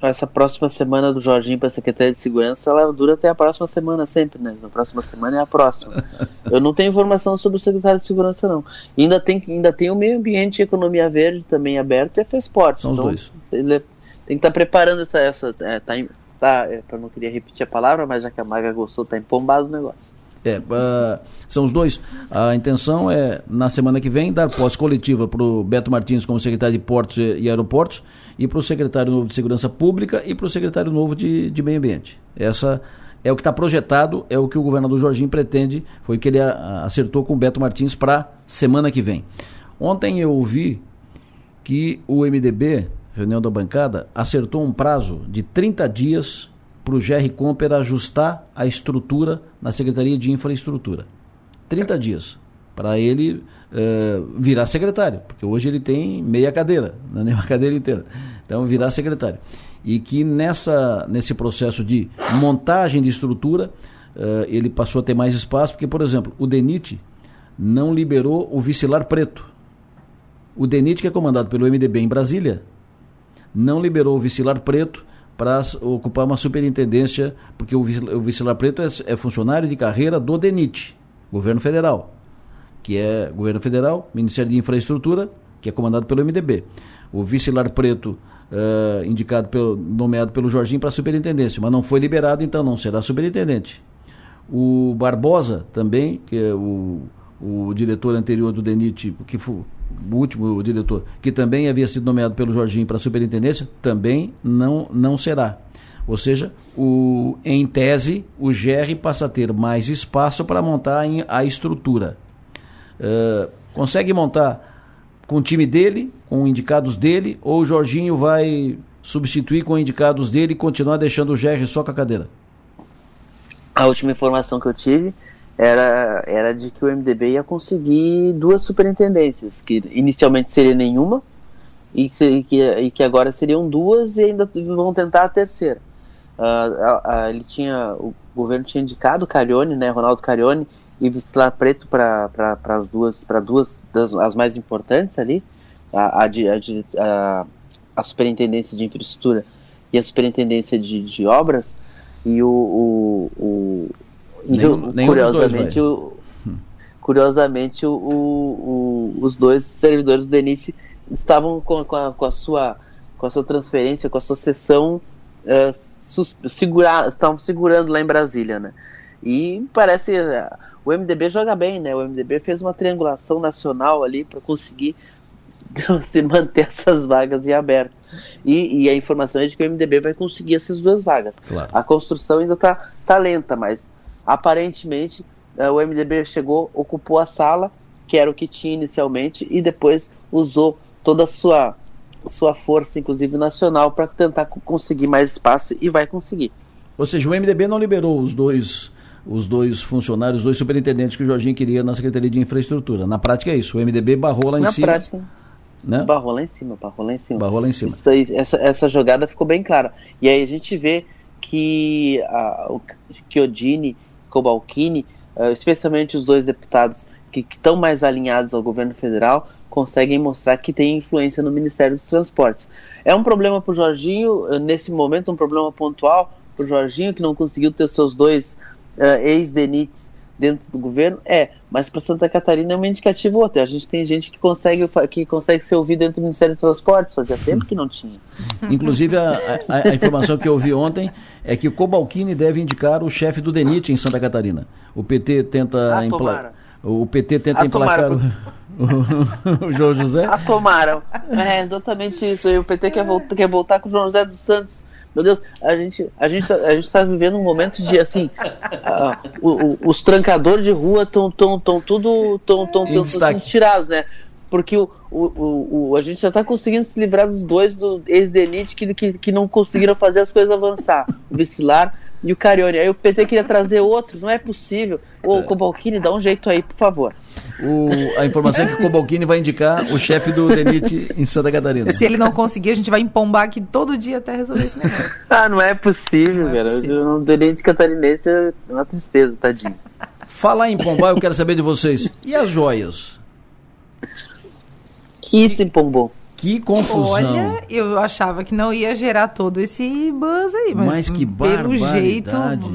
Essa próxima semana do Jorginho para a Secretaria de Segurança, ela dura até a próxima semana sempre, né? Na próxima semana é a próxima. Eu não tenho informação sobre o secretário de Segurança, não. E ainda tem, ainda tem o meio ambiente e economia verde também aberto e a FESPORT. São os Então, dois. Ele tem que estar preparando essa. essa é, tá, tá, é, eu não queria repetir a palavra, mas já que a Maga gostou, tá empombado o negócio. É, ah, são os dois. A intenção é, na semana que vem, dar posse coletiva para o Beto Martins como secretário de Portos e, Aeroportos e para o secretário novo de Segurança Pública e para o secretário novo de, de Meio Ambiente. Essa é o que está projetado, é o que o governador Jorginho pretende, foi o que ele acertou com o Beto Martins para semana que vem. Ontem eu ouvi que o MDB, reunião da bancada, acertou um prazo de 30 dias para o GR Comper ajustar a estrutura na Secretaria de Infraestrutura. 30 dias para ele eh, virar secretário, porque hoje ele tem meia cadeira, não é nem uma cadeira inteira. Então, virar secretário. E que nessa, nesse processo de montagem de estrutura, eh, ele passou a ter mais espaço, porque, por exemplo, o DENIT não liberou o Vicilar Preto. O DENIT, que é comandado pelo MDB em Brasília, não liberou o Vicilar Preto para ocupar uma superintendência, porque o, o Vicilar Preto é, é funcionário de carreira do DENIT, governo federal, que é governo federal, Ministério de Infraestrutura, que é comandado pelo MDB. O Vicilar Preto, eh, indicado pelo, nomeado pelo Jorginho para superintendência, mas não foi liberado, então não será superintendente. O Barbosa também, que é o, o diretor anterior do DENIT, que foi o último diretor, que também havia sido nomeado pelo Jorginho para superintendência, também não, não será. Ou seja, o, em tese, o GR passa a ter mais espaço para montar a estrutura. Eh, consegue montar com o time dele, com indicados dele, ou o Jorginho vai substituir com indicados dele e continuar deixando o GR só com a cadeira? A última informação que eu tive era, era de que o MDB ia conseguir duas superintendências, que inicialmente seria nenhuma, e que, e que, agora seriam duas e ainda vão tentar a terceira. Ah, ele tinha, o governo tinha indicado Carione, né, Ronaldo Carione, e Vicilar Preto para as duas, para duas das as mais importantes ali, a, a, a, superintendência de infraestrutura e a superintendência de, de obras, e o, o, o Nenhum- nenhum dois curiosamente vai. o, curiosamente o, o- os dois servidores do DENIT estavam com, a- com, a, com a sua com a sua transferência, com a sua sessão eh, sus- segurar, estavam segurando lá em Brasília, né? E parece eh, o MDB joga bem, né? O MDB fez uma triangulação nacional ali para conseguir se manter essas vagas em aberto. E, e a informação é de que o MDB vai conseguir essas duas vagas. Claro. A construção ainda está tá lenta, mas aparentemente eh, o MDB chegou, ocupou a sala, que era o que tinha inicialmente, e depois usou toda a sua sua força, inclusive nacional, para tentar conseguir mais espaço e vai conseguir. Ou seja, o MDB não liberou os dois os dois funcionários, os dois superintendentes que o Jorginho queria na Secretaria de Infraestrutura. Na prática é isso, o MDB barrou lá em na cima. Prática, né? Barrou lá em cima, barrou lá em cima. Barrou lá em cima. Aí, essa, essa jogada ficou bem clara. E aí a gente vê que a, o Chiodini, Cobalcini, uh, especialmente os dois deputados que estão mais alinhados ao governo federal, conseguem mostrar que tem influência no Ministério dos Transportes. É um problema para o Jorginho, nesse momento, um problema pontual para o Jorginho, que não conseguiu ter seus dois uh, ex-DENITs dentro do governo? É, mas para Santa Catarina é uma indicativa outra. A gente tem gente que consegue, que consegue ser ouvido dentro do Ministério dos Transportes, fazia tempo que não tinha. Inclusive, a, a, a informação que eu ouvi ontem é que o Cobalcini deve indicar o chefe do DENIT em Santa Catarina. O PT tenta ah. O PT tenta emplacar o, o, o, João José. Ah, tomaram. É exatamente isso. E o PT quer voltar, quer voltar com o João José dos Santos. Meu Deus, a gente a gente tá, a gente está vivendo um momento de assim, uh, o, o, os trancadores de rua estão tão, tão tudo tão tão, tão, tão tirados, né? Porque o, o, o, a gente já está conseguindo se livrar dos dois do ex-Denite que, que, que não conseguiram fazer as coisas avançar. O Vicilar e o Carione. Aí o PT queria trazer outro, não é possível. Ô, Cobalcini, dá um jeito aí, por favor. O, a informação é que o Cobalcini vai indicar o chefe do DENIT em Santa Catarina. Se ele não conseguir, a gente vai empombar aqui todo dia até resolver esse negócio. ah, não é possível, não é cara. Possível. O DENIT catarinense é uma tristeza, tadinho. Falar em pombar, eu quero saber de vocês. E as joias? Isso empombou? Que confusão. Olha, eu achava que não ia gerar todo esse buzz aí, mas, mas que pelo jeito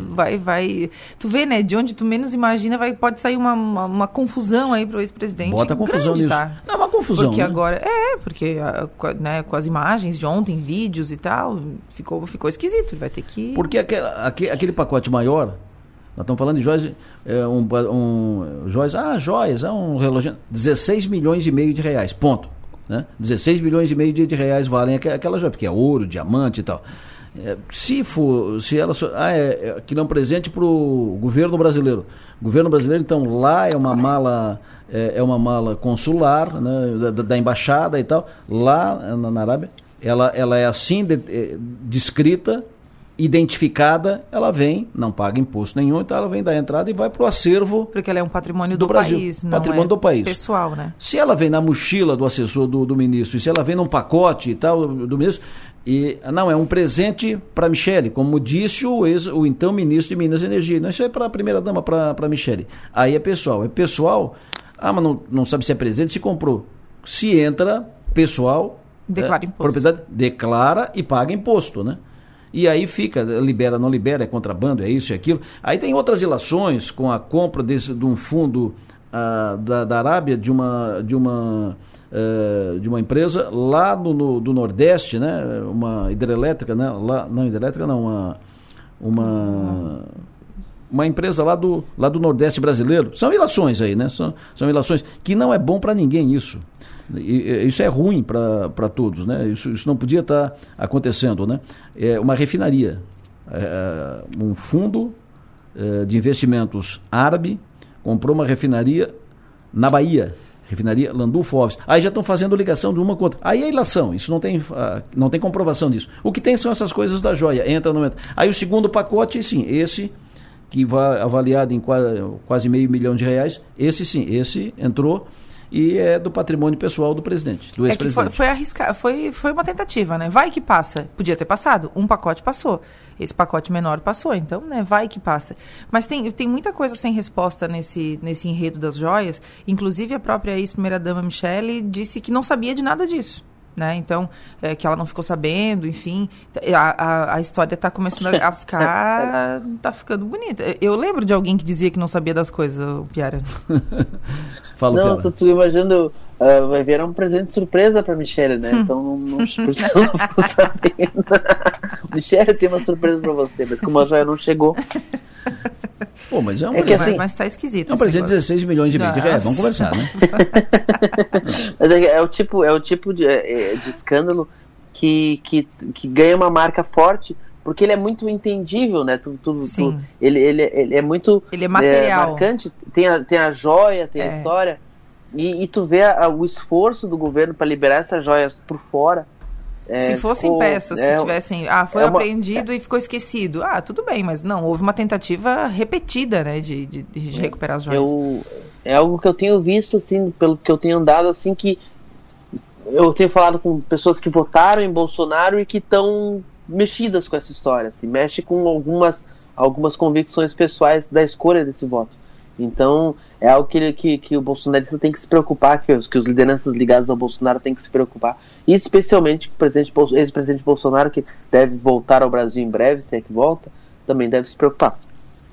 vai vai, tu vê, né, de onde tu menos imagina, vai pode sair uma, uma, uma confusão aí pro ex-presidente. Bota confusão grande, nisso. Tá? Não, uma confusão, Porque né? agora é, porque né, com as imagens de ontem, vídeos e tal, ficou ficou esquisito, vai ter que Porque aquele, aquele pacote maior nós estamos falando de joias, é, um, um, joias, ah, joias, é um relógio, 16 milhões e meio de reais, ponto. Né? 16 milhões e meio de, reais valem aquela joia, porque é ouro, diamante e tal. É, se for, se ela. Ah, é, é que não presente para o governo brasileiro. Governo brasileiro, então, lá é uma mala. É, é uma mala consular, né, da, da, embaixada e tal. Lá na, na Arábia, ela, ela é assim de, é, descrita identificada, ela vem, não paga imposto nenhum, então ela vem da entrada e vai para o acervo. Porque ela é um patrimônio do, do Brasil, país, patrimônio é do país. Pessoal, né? Se ela vem na mochila do assessor do, do ministro, e se ela vem num pacote e tal do, do ministro, e não é um presente para Michele, como disse o, ex, o então ministro de Minas e Energia. Não, isso é para a primeira dama, para Michele. Aí é pessoal, é pessoal. Ah, mas não, não sabe se é presente, se comprou. Se entra pessoal, declara é, imposto. propriedade declara e paga imposto, né? E aí fica, libera, não libera, é contrabando, é isso e aquilo. Aí tem outras ilações com a compra desse, de um fundo uh, da, da Arábia, de uma, de uma, uh, de uma empresa lá no, no, do Nordeste, né? Uma hidrelétrica, né? Lá, não, hidrelétrica não, uma. uma uma empresa lá do, lá do Nordeste brasileiro. São ilações aí, né? São, são ilações que não é bom para ninguém isso. Isso é ruim para todos, né? Isso, isso não podia estar tá acontecendo, né? É uma refinaria, é, um fundo é, de investimentos árabe comprou uma refinaria na Bahia, refinaria Landulfo Alves. Aí já estão fazendo ligação de uma com outra. Aí é ilação, isso não tem, uh, não tem comprovação disso. O que tem são essas coisas da joia, entra no Aí o segundo pacote, sim, esse que vai avaliado em quase, quase meio milhão de reais, esse sim, esse entrou e é do patrimônio pessoal do presidente, do ex-presidente. É foi, foi arriscar, foi, foi uma tentativa, né? Vai que passa. Podia ter passado. Um pacote passou. Esse pacote menor passou, então, né? Vai que passa. Mas tem, tem muita coisa sem resposta nesse, nesse enredo das joias. Inclusive, a própria ex-primeira-dama Michele disse que não sabia de nada disso. Né? Então, é, que ela não ficou sabendo, enfim. A, a, a história está começando a ficar. tá ficando bonita. Eu lembro de alguém que dizia que não sabia das coisas, o Piara. Fala, não, tô, tô imaginando. Uh, vai virar um presente surpresa pra Michelle, né? Então, não, não, por isso eu não ficou sabendo. Michelle tem uma surpresa pra você, mas como a joia não chegou. Pô, mas é um é que, assim, mas tá esquisito. É um presente de 16 milhões e meio de reais. Vamos conversar, né? mas é, é, o tipo, é o tipo de, é, de escândalo que, que, que ganha uma marca forte porque ele é muito entendível, né? Tu, tu, tu, ele, ele, ele é muito ele é material. É, marcante. Tem a, tem a joia, tem é. a história. E, e tu vê a, o esforço do governo para liberar essas joias por fora. É, Se fossem ficou, peças que é, tivessem, ah, foi é uma, apreendido e ficou esquecido. Ah, tudo bem, mas não, houve uma tentativa repetida, né, de, de, de recuperar as joias. Eu, é algo que eu tenho visto, assim, pelo que eu tenho andado, assim, que eu tenho falado com pessoas que votaram em Bolsonaro e que estão mexidas com essa história, assim, mexe com algumas, algumas convicções pessoais da escolha desse voto. Então, é algo que, que, que o bolsonarista tem que se preocupar, que os, que os lideranças ligadas ao Bolsonaro têm que se preocupar. E especialmente o ex-presidente Bolsonaro, que deve voltar ao Brasil em breve, se é que volta, também deve se preocupar.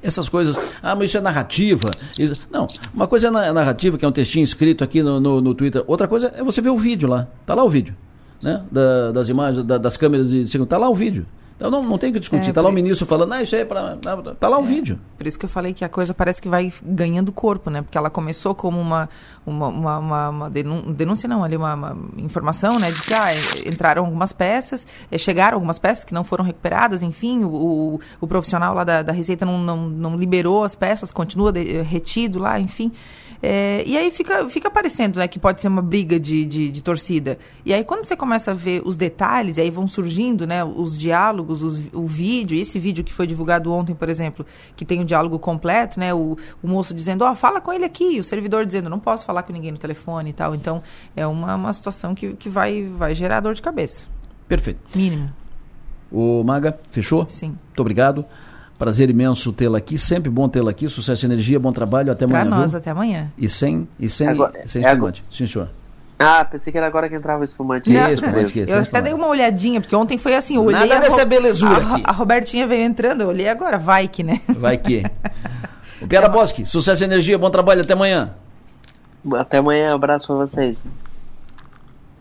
Essas coisas, ah, mas isso é narrativa. Isso, não, uma coisa é a narrativa, que é um textinho escrito aqui no, no, no, Twitter. Outra coisa é você ver o vídeo lá. Tá lá o vídeo. Né? Da, das imagens, da, das câmeras de segundo. Tá lá o vídeo. Então não, não tem o que discutir. É, tá lá o ministro falando, ah, isso aí é para. Tá lá o é, vídeo. Por isso que eu falei que a coisa parece que vai ganhando corpo, né? Porque ela começou como uma, uma, uma, uma, uma denúncia, não, ali uma, uma, informação, né? De que ah, entraram algumas peças, eh, chegaram algumas peças que não foram recuperadas, enfim, o, o, o profissional lá da, da Receita não, não, não liberou as peças, continua de, eh, retido lá, enfim. É, e aí fica, fica parecendo né, que pode ser uma briga de, de, de, torcida. E aí quando você começa a ver os detalhes, aí vão surgindo né, os diálogos, os, o vídeo, esse vídeo que foi divulgado ontem, por exemplo, que tem o um diálogo completo, né, o, o moço dizendo, ó, oh, fala com ele aqui, o servidor dizendo, não posso falar com ninguém no telefone e tal. Então é uma, uma situação que, que vai, vai gerar dor de cabeça. Perfeito. Mínimo. O Maga, fechou? Sim. Muito obrigado. Prazer imenso tê-la aqui, sempre bom tê-la aqui. Sucesso e energia, bom trabalho, até amanhã. Para nós, viu? até amanhã. E sem, e sem, agora, sem é espumante. Sim, senhor. Ah, pensei que era agora que entrava o espumante. Não, espumante eu até dei uma olhadinha, porque ontem foi assim, eu olhei... Nada dessa belezura a, aqui. A Robertinha veio entrando, eu olhei agora, vai que, né? Vai que. o Piara Bosque, sucesso e energia, bom trabalho, até amanhã. Até amanhã, abraço pra vocês.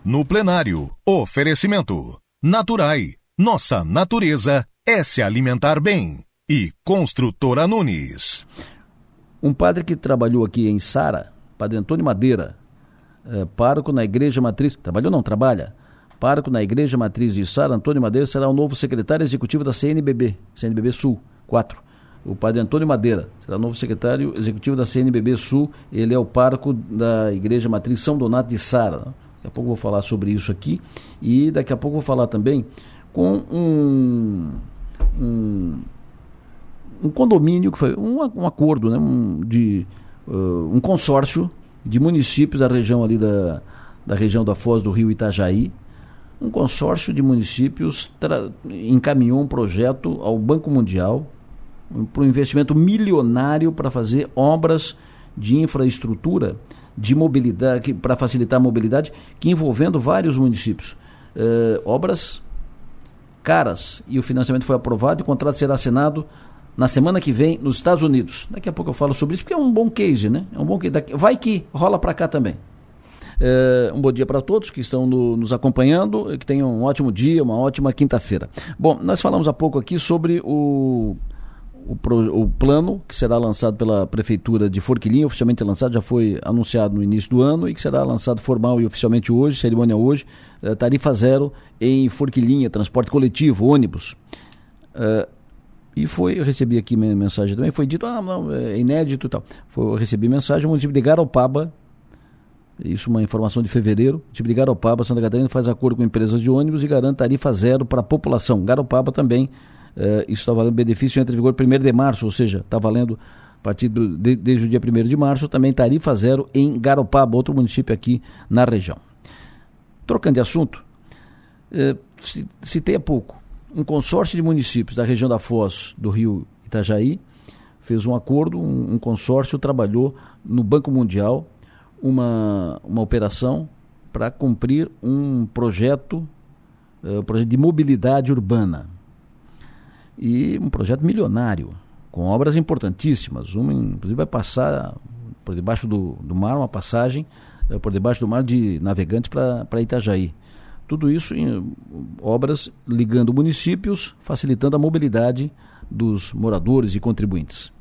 No plenário, oferecimento. Naturai, nossa natureza é se alimentar bem e Construtora Nunes. Um padre que trabalhou aqui em Sara, Padre Antônio Madeira, é, pároco na Igreja Matriz, trabalhou não, trabalha, pároco na Igreja Matriz de Sara, Antônio Madeira será o novo secretário executivo da CNBB, CNBB Sul 4. O padre Antônio Madeira será o novo secretário executivo da CNBB Sul, ele é o pároco da Igreja Matriz São Donato de Sara. Daqui a pouco vou falar sobre isso aqui e daqui a pouco vou falar também com um, um um condomínio, que foi um, um acordo, né, um, de uh, um consórcio de municípios da região ali da, da região da Foz do Rio Itajaí. Um consórcio de municípios encaminhou um projeto ao Banco Mundial um, para um investimento milionário para fazer obras de infraestrutura de mobilidade, para facilitar a mobilidade, que envolvendo vários municípios. Uh, obras caras. E o financiamento foi aprovado e o contrato será assinado na semana que vem nos Estados Unidos. Daqui a pouco eu falo sobre isso, porque é um bom case, né? É um bom case. Vai que rola para cá também. É, um bom dia para todos que estão no, nos acompanhando, que tenham um ótimo dia, uma ótima quinta-feira. Bom, nós falamos há pouco aqui sobre o, o, o, plano que será lançado pela Prefeitura de Forquilinha, oficialmente lançado, já foi anunciado no início do ano e que será lançado formal e oficialmente hoje, cerimônia hoje, é, tarifa zero em Forquilinha, transporte coletivo, ônibus. É, e foi, eu recebi aqui mensagem também, foi dito, ah, não, é inédito e tal. Foi, eu recebi mensagem, o município de Garopaba, isso uma informação de fevereiro, o município de Garopaba, Santa Catarina, faz acordo com empresas de ônibus e garante tarifa zero para a população. Garopaba também, eh, isso está valendo benefício entra em vigor 1 de março, ou seja, está valendo a partir do, de, desde o dia 1 de março, também tarifa zero em Garopaba, outro município aqui na região. Trocando de assunto, eh, citei há pouco, um consórcio de municípios da região da Foz do Rio Itajaí fez um acordo, um, um consórcio trabalhou no Banco Mundial uma, uma operação para cumprir um projeto, uh, projeto de mobilidade urbana. E um projeto milionário, com obras importantíssimas. Uma, inclusive, vai passar por debaixo do, do mar, uma passagem uh, por debaixo do mar de navegantes para Itajaí. Tudo isso em obras ligando municípios, facilitando a mobilidade dos moradores e contribuintes.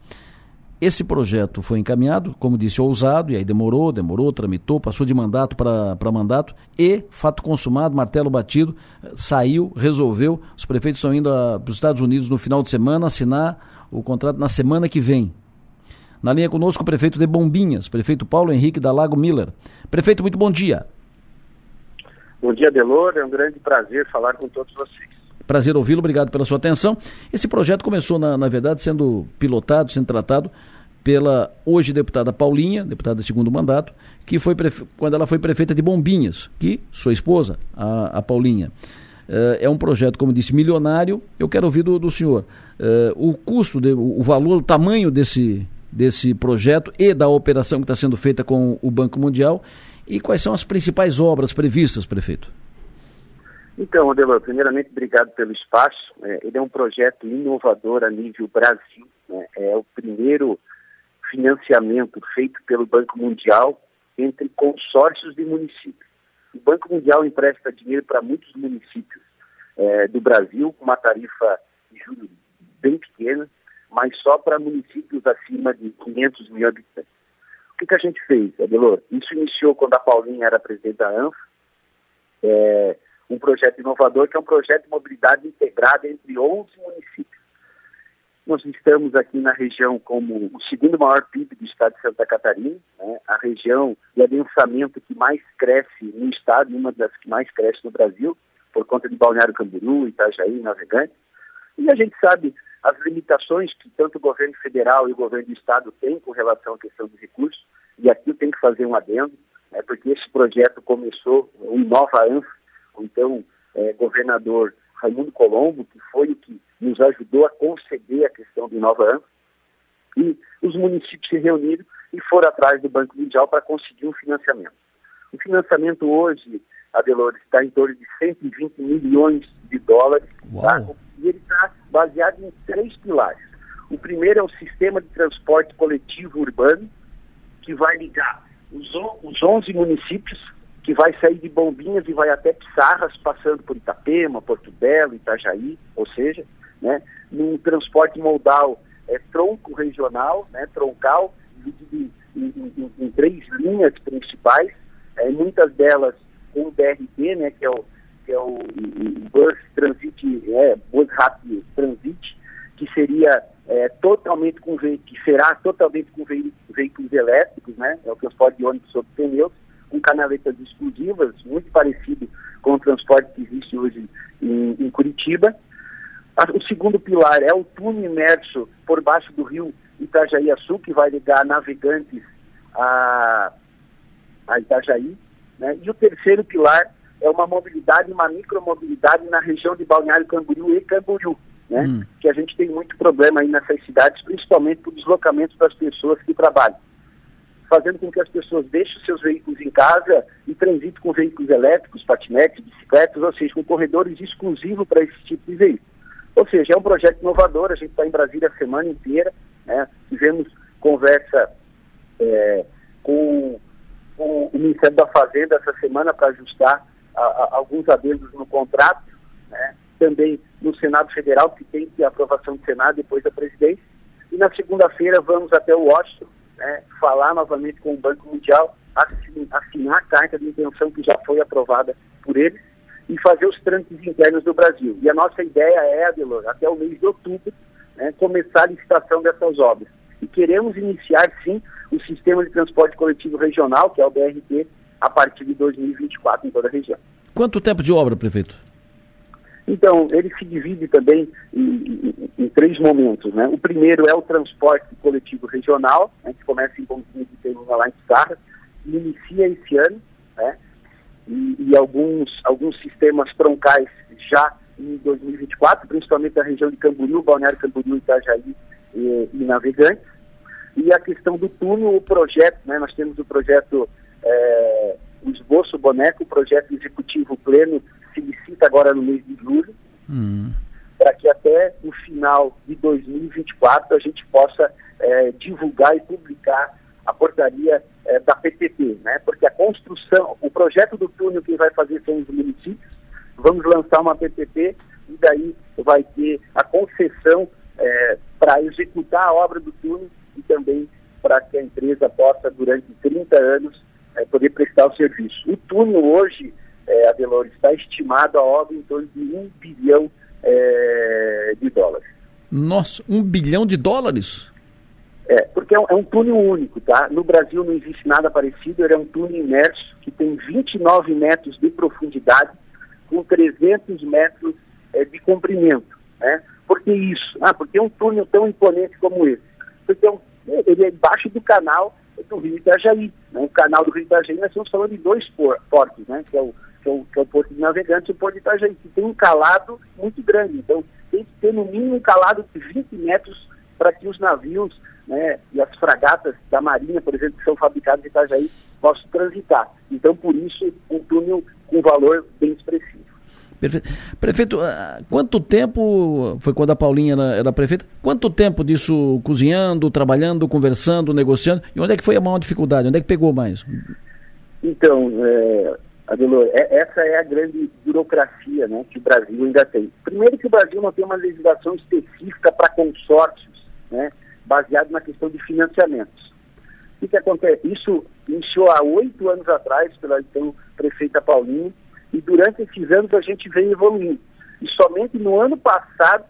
Esse projeto foi encaminhado, como disse, ousado, e aí demorou, demorou, tramitou, passou de mandato para mandato, e, fato consumado, martelo batido, saiu, resolveu. Os prefeitos estão indo para os Estados Unidos no final de semana assinar o contrato na semana que vem. Na linha conosco o prefeito de Bombinhas, prefeito Paulo Henrique da Lago Miller. Prefeito, muito bom dia. Bom dia, Delor. É um grande prazer falar com todos vocês. Prazer ouvi-lo, obrigado pela sua atenção. Esse projeto começou, na, na verdade, sendo pilotado, sendo tratado pela hoje deputada Paulinha, deputada de segundo mandato, que foi quando ela foi prefeita de Bombinhas, que sua esposa, a, a Paulinha. Uh, é um projeto, como disse, milionário. Eu quero ouvir do, do senhor uh, o custo, de, o valor, o tamanho desse, desse projeto e da operação que está sendo feita com o Banco Mundial e quais são as principais obras previstas, prefeito? Então, Adelor, primeiramente, obrigado pelo espaço. É, ele é um projeto inovador a nível Brasil. Né? É o primeiro financiamento feito pelo Banco Mundial entre consórcios de municípios. O Banco Mundial empresta dinheiro para muitos municípios é, do Brasil, com uma tarifa de juros bem pequena, mas só para municípios acima de 500 mil habitantes. Que, que a gente fez, Adelor? Isso iniciou quando a Paulinha era presidente da ANF. É, um projeto inovador, que é um projeto de mobilidade integrada entre 11 municípios. Nós estamos aqui na região como o segundo maior PIB do estado de Santa Catarina, né? a região de adensamento que mais cresce no estado, uma das que mais cresce no Brasil, por conta de Balneário Camboriú, Itajaí, Navegante. E a gente sabe as limitações que tanto o governo federal e o governo do estado têm com relação à questão dos recursos, e aqui eu tenho que fazer um adendo, né, porque esse projeto começou, o Nova ANF, então é, governador Raimundo Colombo, que foi o que nos ajudou a conceder a questão do Nova Ano, e os municípios se reuniram e foram atrás do Banco Mundial para conseguir um financiamento. O financiamento hoje, Adelor, está em torno de 120 milhões de dólares, tá? E ele está baseado em três pilares. O primeiro é o sistema de transporte coletivo urbano, que vai ligar os, os 11 municípios que vai sair de Bombinhas e vai até Pissarras, passando por Itapema, Porto Belo, Itajaí, ou seja, né, num transporte modal é, tronco regional, né, troncal, dividido em, três linhas principais, é, muitas delas com o BRT, né, que é o, que é o, o Bus Transit, é, Bus Rapid Transit, que seria é, totalmente com que será totalmente com veículos elétricos, né, é o transporte de ônibus sobre pneus, com canaletas exclusivas, muito parecido com o transporte que existe hoje em, em Curitiba. O segundo pilar é o túnel imerso por baixo do rio Itajaí-Açu, que vai ligar navegantes a, a Itajaí. Né? E o terceiro pilar é uma mobilidade, uma micromobilidade na região de Balneário Camboriú e Camboriú, né? Hum. que a gente tem muito problema aí nessas cidades, principalmente por deslocamento das pessoas que trabalham fazendo com que as pessoas deixem seus veículos em casa e transitem com veículos elétricos, patinetes, bicicletas, ou seja, com corredores exclusivos para esse tipo de veículo. Ou seja, é um projeto inovador, a gente está em Brasília a semana inteira, né? tivemos conversa é, com, com, o Ministério da Fazenda essa semana para ajustar a, a, alguns adendos no contrato, né? também no Senado Federal, que tem que a aprovação do Senado depois da presidência, e na segunda-feira vamos até o Washington né, falar novamente com o Banco Mundial, assinar a carta de intenção que já foi aprovada por eles e fazer os trâmites internos do Brasil. E a nossa ideia é, Adelor, até o mês de outubro, né, começar a licitação dessas obras. E queremos iniciar, sim, o sistema de transporte coletivo regional, que é o BRT, a partir de 2024 em toda a região. Quanto tempo de obra, prefeito? Então, ele se divide também em, em, em, três momentos. Né? O primeiro é o transporte coletivo regional, né, que começa em Bonfim de termina lá em Sarra, inicia esse ano, né? e, e, alguns, alguns sistemas troncais já em 2024, principalmente na região de Camboriú, Balneário Camboriú, Itajaí e, e Navegantes. E a questão do túnel, o projeto, né? nós temos o projeto, é, o esboço boneco, o projeto executivo pleno se licita agora no mês de julho, hum. para que até o final de 2024 a gente possa é, divulgar e publicar a portaria é, da PPP, né? Porque a construção, o projeto do túnel que vai fazer são os municípios, vamos lançar uma PPP e daí vai ter a concessão é, para executar a obra do túnel e também para que a empresa possa, durante 30 anos, é, poder prestar o serviço. O túnel hoje é, Adelor, está estimado a obra em torno de um bilhão é, de dólares. Nossa, um bilhão de dólares? É, porque é um, é um, túnel único, tá? No Brasil não existe nada parecido, ele é um túnel imerso que tem 29 metros de profundidade com 300 metros é, de comprimento, né? Por que isso? Ah, porque é um túnel tão imponente como esse. Porque é um, ele é embaixo do canal do Rio Itajaí. Né? O canal do Rio Itajaí, nós estamos falando de dois portos, né? Que é o, que é o, que é o Porto de Navegantes e o Porto de Itajaí, que tem um calado muito grande. Então, tem que ter no mínimo um calado de 20 metros para que os navios né, e as fragatas da Marinha, por exemplo, que são fabricadas em Itajaí, possam transitar. Então, por isso, um túnel com valor bem expressivo. Perfeito. Prefeito, ah, quanto tempo, foi quando a Paulinha era, era, prefeita, quanto tempo disso cozinhando, trabalhando, conversando, negociando, e onde é que foi a maior dificuldade, onde é que pegou mais? Então, é, Adelor, é, essa é a grande burocracia né, que o Brasil ainda tem. Primeiro que o Brasil não tem uma legislação específica para consórcios, né, baseado na questão de financiamentos. O que, que acontece? Isso iniciou há oito anos atrás pela então prefeita Paulinho, e durante esses anos a gente vem evoluindo. E somente no ano passado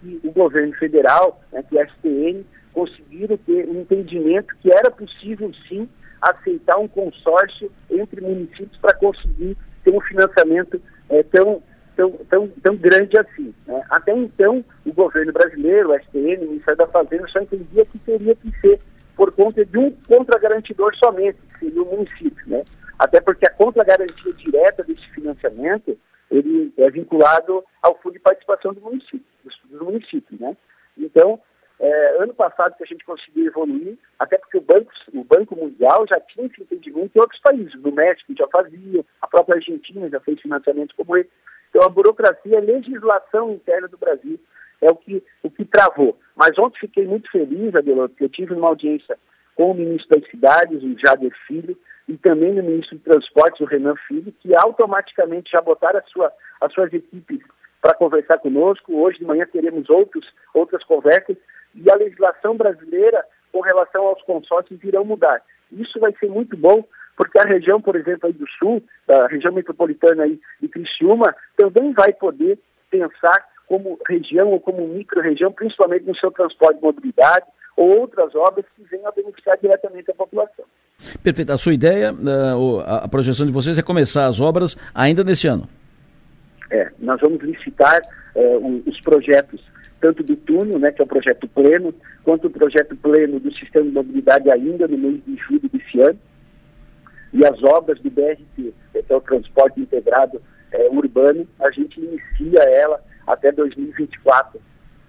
que o governo federal, né, que a STN, conseguiram ter um entendimento que era possível sim aceitar um consórcio entre municípios para conseguir ter um financiamento é, tão, tão, tão, tão grande assim. Né? Até então, o governo brasileiro, o STN, o Ministério da Fazenda, só entendia que teria que ser por conta de um contragarantidor somente, que seria o município. Né? Até porque a contra-garantia direta desse financiamento, ele é vinculado ao fundo de participação do município, dos municípios, né? Então, é, ano passado que a gente conseguiu evoluir, até porque o Banco, o Banco Mundial já tinha esse entendimento em outros países, no México já fazia, a própria Argentina já fez financiamentos como esse. Então a burocracia, a legislação interna do Brasil é o que, o que travou. Mas ontem fiquei muito feliz, Adelor, porque eu tive uma audiência com o ministro das Cidades, o Jader Filho, e também no ministro de Transportes, o Renan Filho, que automaticamente já botaram a sua, as suas equipes para conversar conosco. Hoje de manhã teremos outros, outras conversas e a legislação brasileira com relação aos consórcios irão mudar. Isso vai ser muito bom, porque a região, por exemplo, aí do sul, a região metropolitana aí de Criciúma, também vai poder pensar como região ou como micro-região, principalmente no seu transporte de mobilidade outras obras que venham a beneficiar diretamente a população. Perfeito. A sua ideia, eh, a projeção de vocês é começar as obras ainda nesse ano? É, nós vamos licitar é, os projetos, tanto do túnel, né, que é o projeto pleno, quanto o projeto pleno do sistema de mobilidade ainda no mês de julho desse ano. E as obras do BRT, que é o transporte integrado é, urbano, a gente inicia ela até 2024.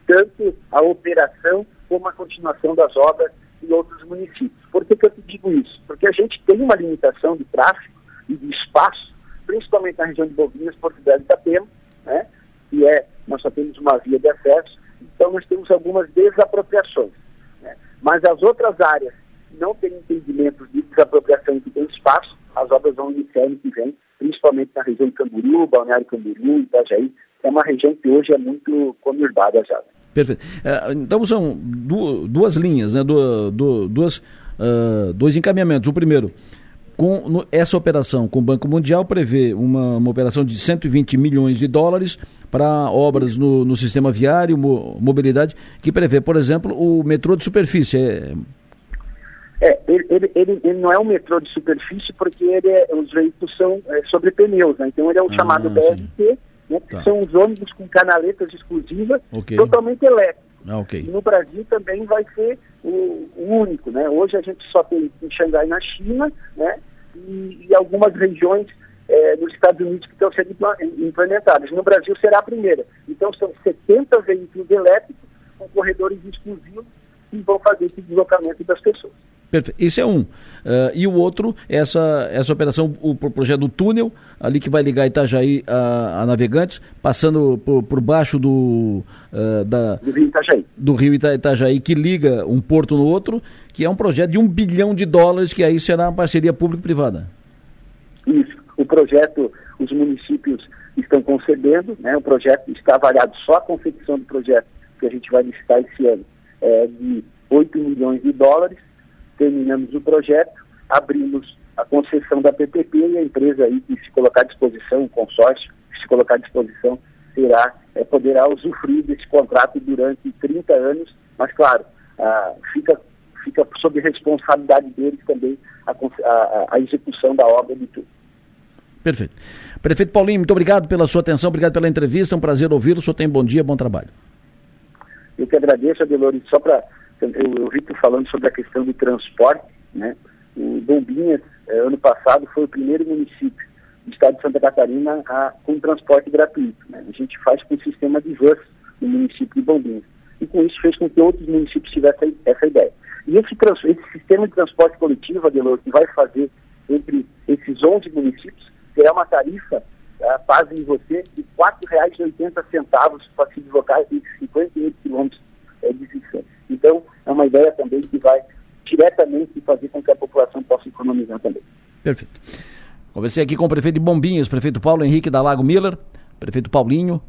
Tanto a operação como a continuação das obras em outros municípios. Por que, que eu te digo isso? Porque a gente tem uma limitação de tráfego e de espaço, principalmente na região de Bovinhas, Porto Velho e Itapema, né? que é, nós só temos uma via de acesso, então nós temos algumas desapropriações. Né? Mas as outras áreas não têm entendimento de desapropriação que tem espaço, as obras vão iniciar ano que vem, principalmente na região de Camboriú, Balneário Camboriú, Itajaí, que é uma região que hoje é muito conurbada já. Perfeito. É, então são duas linhas, né? duas, uh, dois encaminhamentos. O primeiro, com no, essa operação com o Banco Mundial prevê uma, uma operação de 120 milhões de dólares para obras no, no sistema viário, mo, mobilidade, que prevê, por exemplo, o metrô de superfície. É, é ele, ele, ele, ele, não é um metrô de superfície porque ele é, os veículos são é, sobre pneus, né? então ele é o ah, chamado BRT, né, que tá. são os ônibus com canaletas exclusivas, okay. totalmente elétricos. Ah, okay. E no Brasil também vai ser o, o, único. Né? Hoje a gente só tem em Xangai, na China, né? e, e algumas regiões é, nos Estados Unidos que estão sendo implementadas. No Brasil será a primeira. Então são 70 veículos elétricos com corredores exclusivos que vão fazer esse deslocamento das pessoas. Perfeito. Esse é um. Uh, e o outro, essa, essa operação, o, o, projeto do túnel, ali que vai ligar Itajaí a, a Navegantes, passando por, por baixo do, uh, da, do Rio Itajaí. Do Rio Ita, Itajaí, que liga um porto no outro, que é um projeto de um bilhão de dólares, que aí será uma parceria público-privada. Isso. O projeto, os municípios estão concedendo, né? o projeto está avaliado, só a confecção do projeto que a gente vai licitar esse ano, é de 8 milhões de dólares terminamos o projeto, abrimos a concessão da PPP e a empresa aí que se colocar à disposição, o consórcio que se colocar à disposição, terá, é, poderá usufruir desse contrato durante 30 anos, mas claro, ah, fica fica sob responsabilidade deles também a, a, a execução da obra de tudo. Perfeito. Prefeito Paulinho, muito obrigado pela sua atenção, obrigado pela entrevista, é um prazer ouvi-lo. O senhor tem bom dia, bom trabalho. Eu que agradeço, Adelores, só para. Eu, eu vi tu falando sobre a questão do transporte, né? O Bombinhas, eh, ano passado, foi o primeiro município do estado de Santa Catarina a, com transporte gratuito. Né? A gente faz com o sistema de vans no município de Bombinhas. E com isso fez com que outros municípios tivessem essa ideia. E esse, esse sistema de transporte coletivo, Adelor, que vai fazer entre esses 11 municípios, terá uma tarifa, uh, em você, de R$ 4,80 para se deslocar entre 58 quilômetros uh, de distância. Então, é uma ideia também que vai diretamente fazer com que a população possa economizar também. Perfeito. Conversei aqui com o prefeito de Bombinhas, prefeito Paulo Henrique da Lago Miller, prefeito Paulinho,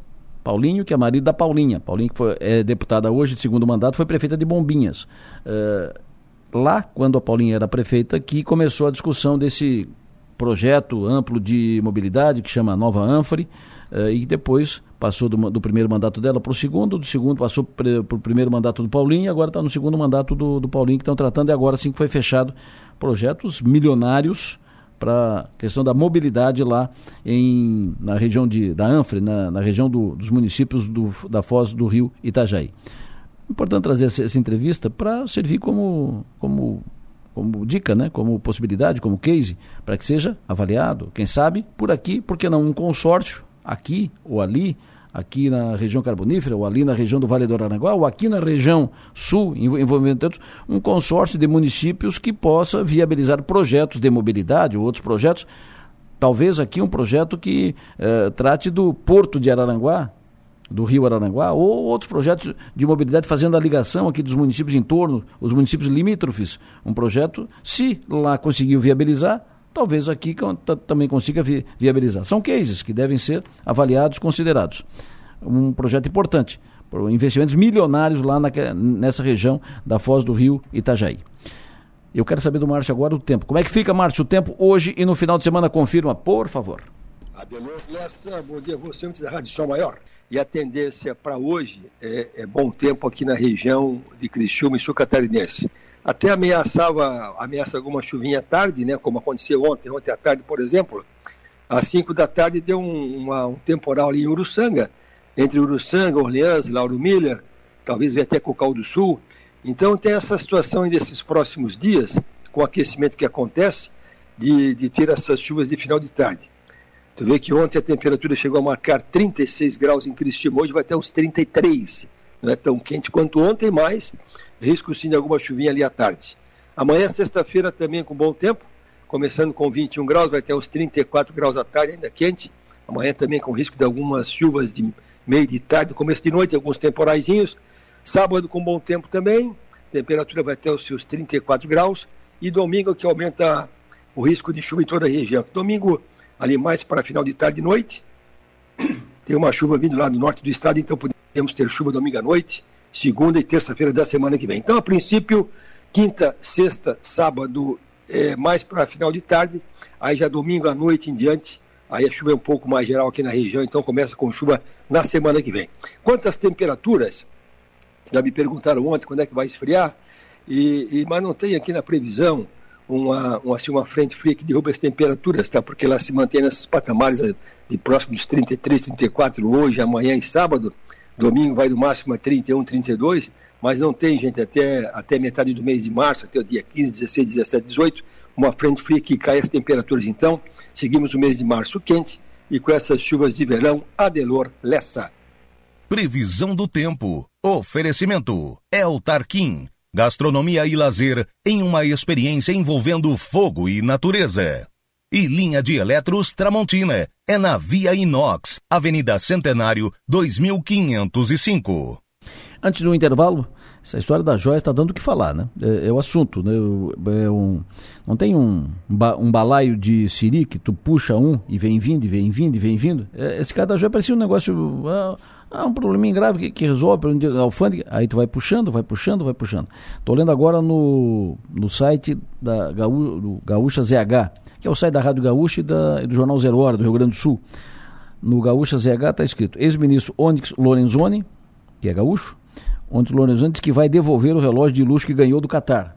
Paulinho, que é marido da Paulinha. Paulinho, que foi, é deputada hoje de segundo mandato, foi prefeita de Bombinhas. Uh, lá, quando a Paulinha era prefeita, que começou a discussão desse projeto amplo de mobilidade que chama Nova Anfore, uh, e depois passou do, do primeiro mandato dela para o segundo, do segundo passou para o primeiro mandato do Paulinho, e agora está no segundo mandato do, do Paulinho que estão tratando, e agora sim que foi fechado projetos milionários para a questão da mobilidade lá em, na região de, da Anfre, na, na região do, dos municípios do, da Foz do Rio Itajaí. Importante trazer essa, essa entrevista para servir como, como, como dica, né? como possibilidade, como case, para que seja avaliado, quem sabe, por aqui, porque não um consórcio, aqui ou ali, aqui na região carbonífera, ou ali na região do Vale do Aranaguá, ou aqui na região sul, envolvendo tantos, um consórcio de municípios que possa viabilizar projetos de mobilidade ou outros projetos. Talvez aqui um projeto que eh, trate do porto de Araranguá, do Rio Araranguá, ou outros projetos de mobilidade fazendo a ligação aqui dos municípios em torno, os municípios limítrofes. Um projeto, se lá conseguiu viabilizar, talvez aqui também consiga vi viabilizar. São cases que devem ser avaliados, considerados. Um projeto importante, investimentos milionários lá na, nessa região da Foz do Rio Itajaí. Eu quero saber do Márcio agora o tempo. Como é que fica, Márcio, o tempo hoje e no final de semana? Confirma, por favor. Adelor Lessa, bom dia você, antes da Rádio Sol Maior. E a tendência para hoje é, é, bom tempo aqui na região de Criciúma e sul catarinense. Até ameaçava, ameaça alguma chuvinha à tarde, né, como aconteceu ontem, ontem à tarde, por exemplo. Às 5 da tarde deu um, uma, um temporal ali em Uruçanga, entre Uruçanga, Orleans, Lauro Miller, talvez venha até Cocal do Sul. Então tem essa situação nesses próximos dias, com o aquecimento que acontece, de, de ter essas chuvas de final de tarde. Tu vê que ontem a temperatura chegou a marcar 36 graus em Criciúma, hoje vai até uns 33. Não é tão quente quanto ontem, mas risco sim de alguma chuvinha ali à tarde. Amanhã, sexta-feira, também com bom tempo, começando com 21 graus, vai até os 34 graus à tarde, ainda quente. Amanhã também com risco de algumas chuvas de meio de tarde, começo de noite, alguns temporaizinhos. Sábado com bom tempo também, temperatura vai até os seus 34 graus. E domingo que aumenta o risco de chuva em toda a região. Domingo, ali mais para final de tarde e noite, tem uma chuva vindo lá do norte do estado, então podemos ter chuva domingo à noite segunda e terça-feira da semana que vem. Então, a princípio, quinta, sexta, sábado, é, mais para final de tarde, aí já domingo à noite em diante, aí a chuva é um pouco mais geral aqui na região, então começa com chuva na semana que vem. Quanto às temperaturas, já me perguntaram ontem quando é que vai esfriar, e, e mas não tem aqui na previsão uma, uma, assim, uma frente fria que derruba as temperaturas, tá? porque ela se mantém nesses patamares de próximo dos 33, 34 hoje, amanhã e sábado, Domingo vai do máximo a 31, 32, mas não tem, gente, até, até metade do mês de março, até o dia 15, 16, 17, 18, uma frente fria que cai as temperaturas. Então, seguimos o mês de março quente e com essas chuvas de verão, Adelor Lessa. Previsão do tempo. Oferecimento. El Tarquim. Gastronomia e lazer em uma experiência envolvendo fogo e natureza. E linha de eletros Tramontina. É na Via Inox, Avenida Centenário, 2505. Antes do intervalo, essa história da joia está dando o que falar, né? É, é o assunto, né? É um, não tem um, um balaio de siri que tu puxa um e vem vindo, e vem vindo, e vem vindo. É, esse cara da joia parecia um negócio. Ah, ah, um probleminha grave que, que resolve a alfândega. Aí tu vai puxando, vai puxando, vai puxando. Estou lendo agora no, no site da Gaú, Gaúcha ZH que é o site da Rádio Gaúcha e, da, e do Jornal Zero Hora, do Rio Grande do Sul. No Gaúcha ZH está escrito: ex-ministro Onyx Lorenzoni, que é gaúcho, Onyx Lorenzoni diz que vai devolver o relógio de luxo que ganhou do Catar.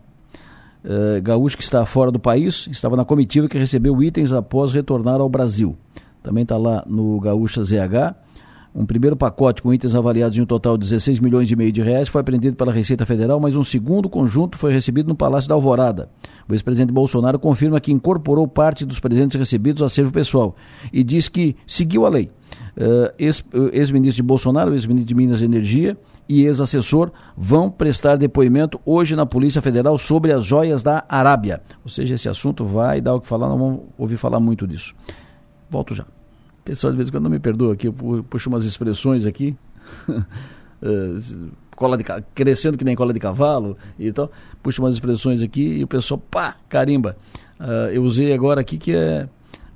uh, gaúcho que está fora do país, estava na comitiva que recebeu itens após retornar ao Brasil. Também está lá no Gaúcha ZH. Um primeiro pacote com itens avaliados em um total de 16 milhões e meio de reais foi apreendido pela Receita Federal, mas um segundo conjunto foi recebido no Palácio da Alvorada. O ex-presidente Bolsonaro confirma que incorporou parte dos presentes recebidos a acervo pessoal e diz que seguiu a lei. Uh, ex-ministro de Bolsonaro, ex-ministro de Minas e Energia e ex-assessor vão prestar depoimento hoje na Polícia Federal sobre as joias da Arábia. Ou seja, esse assunto vai dar o que falar, não vamos ouvir falar muito disso. Volto já. Pessoal, de vez em quando não me perdoa aqui, eu puxo umas expressões aqui. Eh, cola de, crescendo que nem cola de cavalo e tal. Puxo umas expressões aqui e o pessoal, pá, carimba. Uh, eu usei agora aqui que é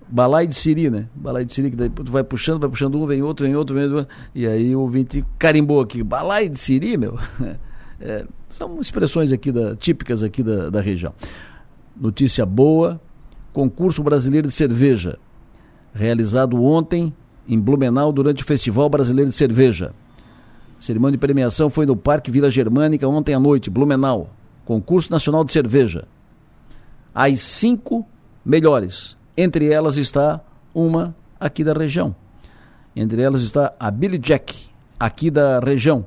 balai de siri, né? Balai de siri, que daí tu vai puxando, vai puxando um, vem outro, vem outro, vem outro. E aí o ouvinte carimbou aqui. Balai de siri, meu. É, são expressões aqui da, típicas aqui da, da região. Notícia boa: concurso brasileiro de cerveja realizado ontem em Blumenau durante o Festival Brasileiro de Cerveja. A cerimônia de premiação foi no Parque Vila Germânica ontem à noite, Blumenau. Concurso Nacional de Cerveja. As cinco melhores. Entre elas está uma aqui da região. Entre elas está a Billy Jack, aqui da região.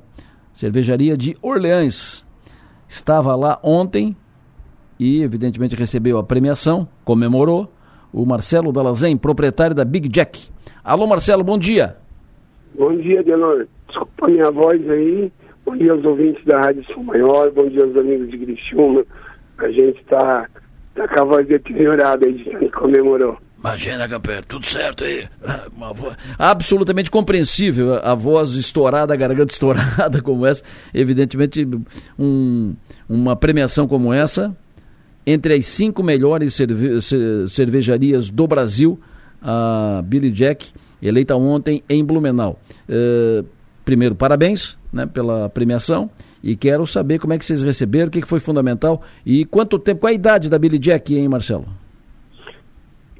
Cervejaria de Orleans. Estava lá ontem e, evidentemente, recebeu a premiação, comemorou o Marcelo Dalazen, proprietário da Big Jack. Alô, Marcelo, bom dia. Bom dia, Delor. Desculpa a minha voz aí. Bom dia aos ouvintes da Rádio Sul Maior, bom dia aos amigos de Criciúma. A gente está tá com a voz deteriorada aí de que comemorou. Imagina, Camper, tudo certo aí. Voz... Absolutamente compreensível a voz estourada, a garganta estourada como essa. Evidentemente, um, uma premiação como essa entre as cinco melhores cerve cervejarias do Brasil, a Billy Jack, eleita ontem em Blumenau. Uh, primeiro, parabéns né, pela premiação e quero saber como é que vocês receberam, o que, que foi fundamental e quanto tempo, qual a idade da Billy Jack, hein, Marcelo?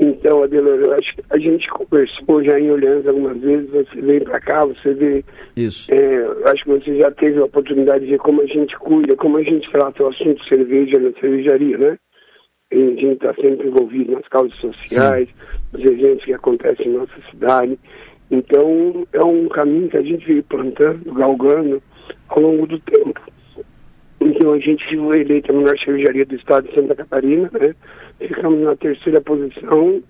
Então, Adelor, eu acho que a gente conversou já em Olhães algumas vezes, você vem para cá, você vê. Isso. É, acho que você já teve a oportunidade de ver como a gente cuida, como a gente trata o assunto cerveja na cervejaria, né? a gente está sempre envolvido nas causas sociais, Sim. nos eventos que acontecem em nossa cidade. Então, é um caminho que a gente veio plantando, galgando ao longo do tempo. Então, a gente foi eleita a melhor cervejaria do estado de Santa Catarina, né? ficamos na terceira posição.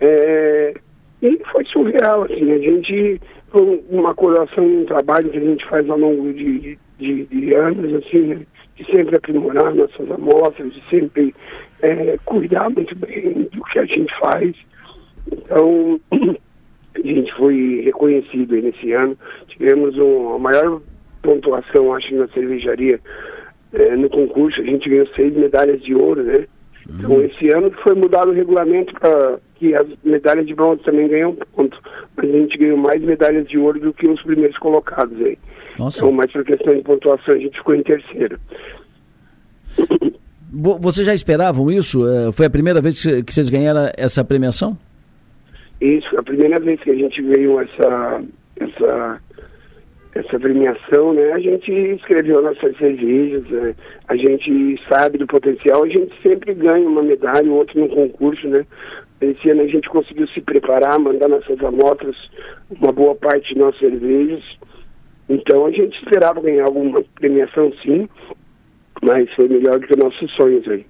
É, e foi surreal, assim, a gente, uma colação um trabalho que a gente faz ao longo de, de, de anos, assim, né? de sempre aprimorar nossas amostras, de sempre é, cuidar muito bem do que a gente faz. Então, a gente foi reconhecido nesse ano. Tivemos um, a maior pontuação, acho, na cervejaria é, no concurso. A gente ganhou seis medalhas de ouro, né? Então, uhum. esse ano foi mudado o regulamento para que as medalhas de bronze também ganham ponto. Mas a gente ganhou mais medalhas de ouro do que os primeiros colocados aí. Nossa. Então, mas por questão de pontuação, a gente ficou em terceiro. Vocês já esperavam isso? É, foi a primeira vez que vocês ganharam essa premiação? Isso, a primeira vez que a gente veio essa, essa essa premiação, né? A gente escreveu nossas cervejas, né? a gente sabe do potencial, a gente sempre ganha uma medalha, outro no concurso, né? Esse ano a gente conseguiu se preparar, mandar nossas amostras, uma boa parte de nossas cervejas. Então a gente esperava ganhar alguma premiação sim, mas foi melhor do que nossos sonhos aí.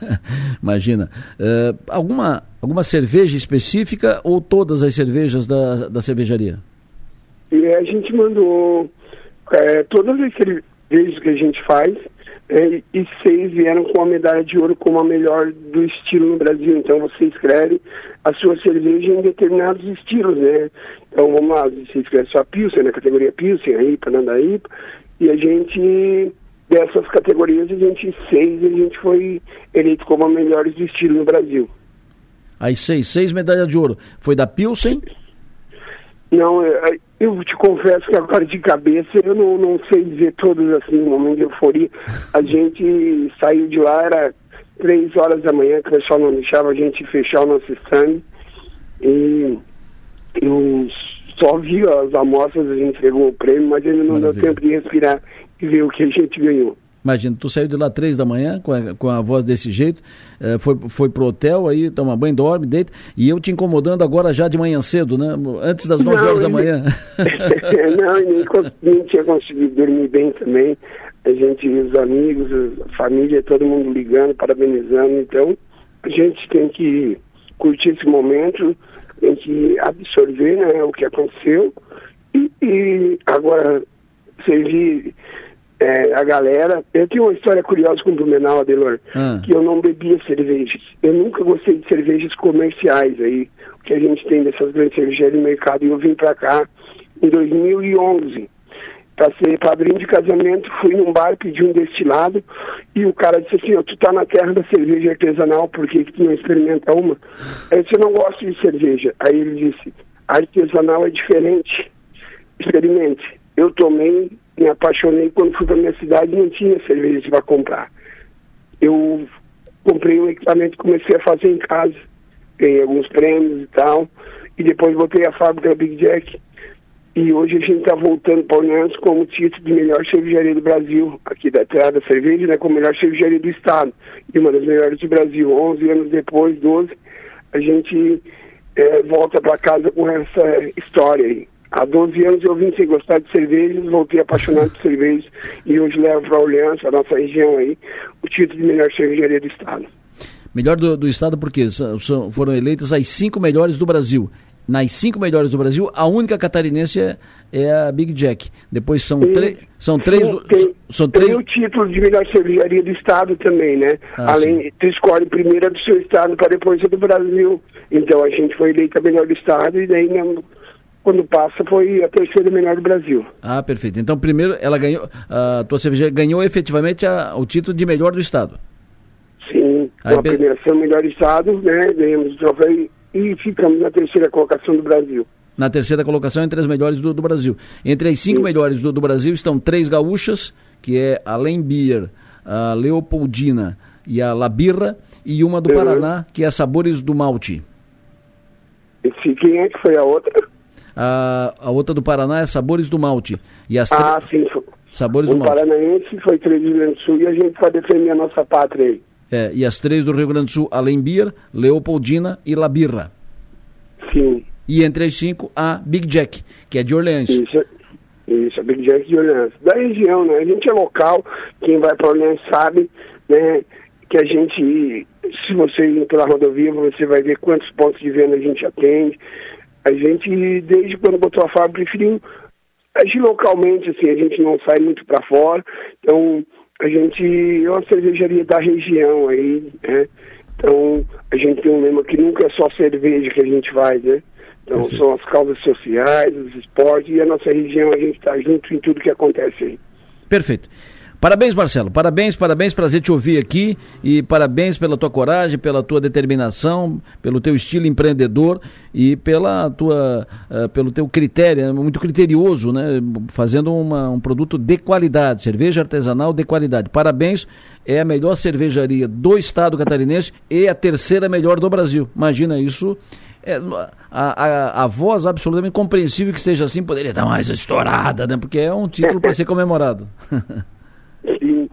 Imagina. Uh, alguma, alguma cerveja específica ou todas as cervejas da, da cervejaria? E a gente mandou é, todas as cervejas que a gente faz é, e seis vieram com a medalha de ouro como a melhor do estilo no Brasil. Então você escreve a sua cerveja em determinados estilos, né? Então vamos lá, você escreve sua Pilsen na categoria Pilsen, a IPA, Nandaípa, e a gente, dessas categorias, a gente seis, a gente foi eleito como a melhores do estilo no Brasil. Aí seis, seis medalhas de ouro. Foi da Pilsen? Não, é, eu te confesso que agora de cabeça eu não, não sei dizer todos assim, no momento de euforia. A gente saiu de lá, era três horas da manhã, que o pessoal não deixava a gente fechar o nosso stand. E eu só vi as amostras, a gente entregou o prêmio, mas ainda não Maravilha. deu tempo de respirar e ver o que a gente ganhou. Imagina, tu saiu de lá três da manhã com a, com a voz desse jeito, eh, foi, foi pro hotel, aí toma banho, dorme, deita, e eu te incomodando agora já de manhã cedo, né? Antes das nove horas da manhã. não, nem, nem tinha conseguido dormir bem também. A gente, os amigos, a família, todo mundo ligando, parabenizando. Então, a gente tem que curtir esse momento, tem que absorver né, o que aconteceu e, e agora servir é, a galera. Eu tenho uma história curiosa com o Blumenau, Adelor, Ah. que eu não bebia cervejas. Eu nunca gostei de cervejas comerciais aí, o que a gente tem dessas grandes cervejarias no mercado. E eu vim pra cá em 2011 para ser padrinho de casamento, fui num bar, pedi um destilado e o cara disse assim, ó, tu tá na terra da cerveja artesanal, por que que tu não experimenta uma? Aí eu disse, eu não gosto de cerveja. Aí ele disse, artesanal é diferente, experimente. Eu tomei, me apaixonei, quando fui pra minha cidade não tinha cerveja para comprar. Eu comprei um equipamento e comecei a fazer em casa, ganhei alguns prêmios e tal, e depois botei a fábrica Big Jack, e hoje a gente está voltando para Orleans como título de melhor cervejaria do Brasil, aqui da Terra Cerveja, né, como melhor cervejaria do Estado, e uma das melhores do Brasil. 11 anos depois, 12, a gente eh, volta para casa com essa história aí. Há 12 anos eu vim sem gostar de cervejas, voltei apaixonado por cervejas, e hoje levo para Orleans, a nossa região aí, o título de melhor cervejaria do Estado. Melhor do, do estado porque são- foram eleitas as cinco melhores do Brasil. Nas cinco melhores do Brasil, a única catarinense é, é a Big Jack. Depois são, Sim. três são três. Tem, são tem três. o título de melhor cervejaria do estado também, né? Ah, Além, tu escolhe primeiro a do seu estado para depois a do Brasil. Então a gente foi eleita melhor do estado e daí né, quando passa foi a terceira melhor do Brasil. Ah, perfeito. Então, primeiro, ela ganhou. A tua cerveja ganhou efetivamente a- o título de melhor do estado. Sim, Aí, na be- premiação melhor do estado, né? Ganhamos o troféu e ficamos na terceira colocação do Brasil. Na terceira colocação entre as melhores do, do Brasil. Entre as cinco melhores do, do Brasil estão três gaúchas, que é a Lembier, a Leopoldina e a Labirra, e uma do Uhum. Paraná, que é a Sabores do Malte. Esse, quem é que foi a outra? A, a outra do Paraná é Sabores do Malte. E as Ah, sim. Sabores do O Malte. Paranaense foi três do Rio Grande do Sul e a gente vai defender a nossa pátria aí. É, e as três do Rio Grande do Sul, a Lembier, Leopoldina e Labirra. Sim. E entre as cinco, a Big Jack, que é de Orleans. Isso, isso, a Big Jack de Orleans. Da região, né? A gente é local, quem vai para Orleans sabe, né? Que a gente, se você ir pela rodovia, você vai ver quantos pontos de venda a gente atende. A gente, desde quando botou a fábrica, preferiu agir localmente, assim, a gente não sai muito para fora. Então, a gente é uma cervejaria da região aí, né? Então, a gente tem um lema que nunca é só cerveja que a gente faz, né? Então, são as causas sociais, os esportes, e a nossa região, a gente está junto em tudo que acontece aí. Perfeito. Parabéns, Marcelo. Parabéns, parabéns, prazer te ouvir aqui e parabéns pela tua coragem, pela tua determinação, pelo teu estilo empreendedor e pela tua, eh, pelo teu critério, é muito criterioso, né? Fazendo uma- um produto de qualidade, cerveja artesanal de qualidade. Parabéns, é a melhor cervejaria do estado catarinense e a terceira melhor do Brasil. Imagina isso. É, a, a, a voz absolutamente compreensível que seja assim poderia dar mais estourada, né? Porque é um título para ser comemorado. E,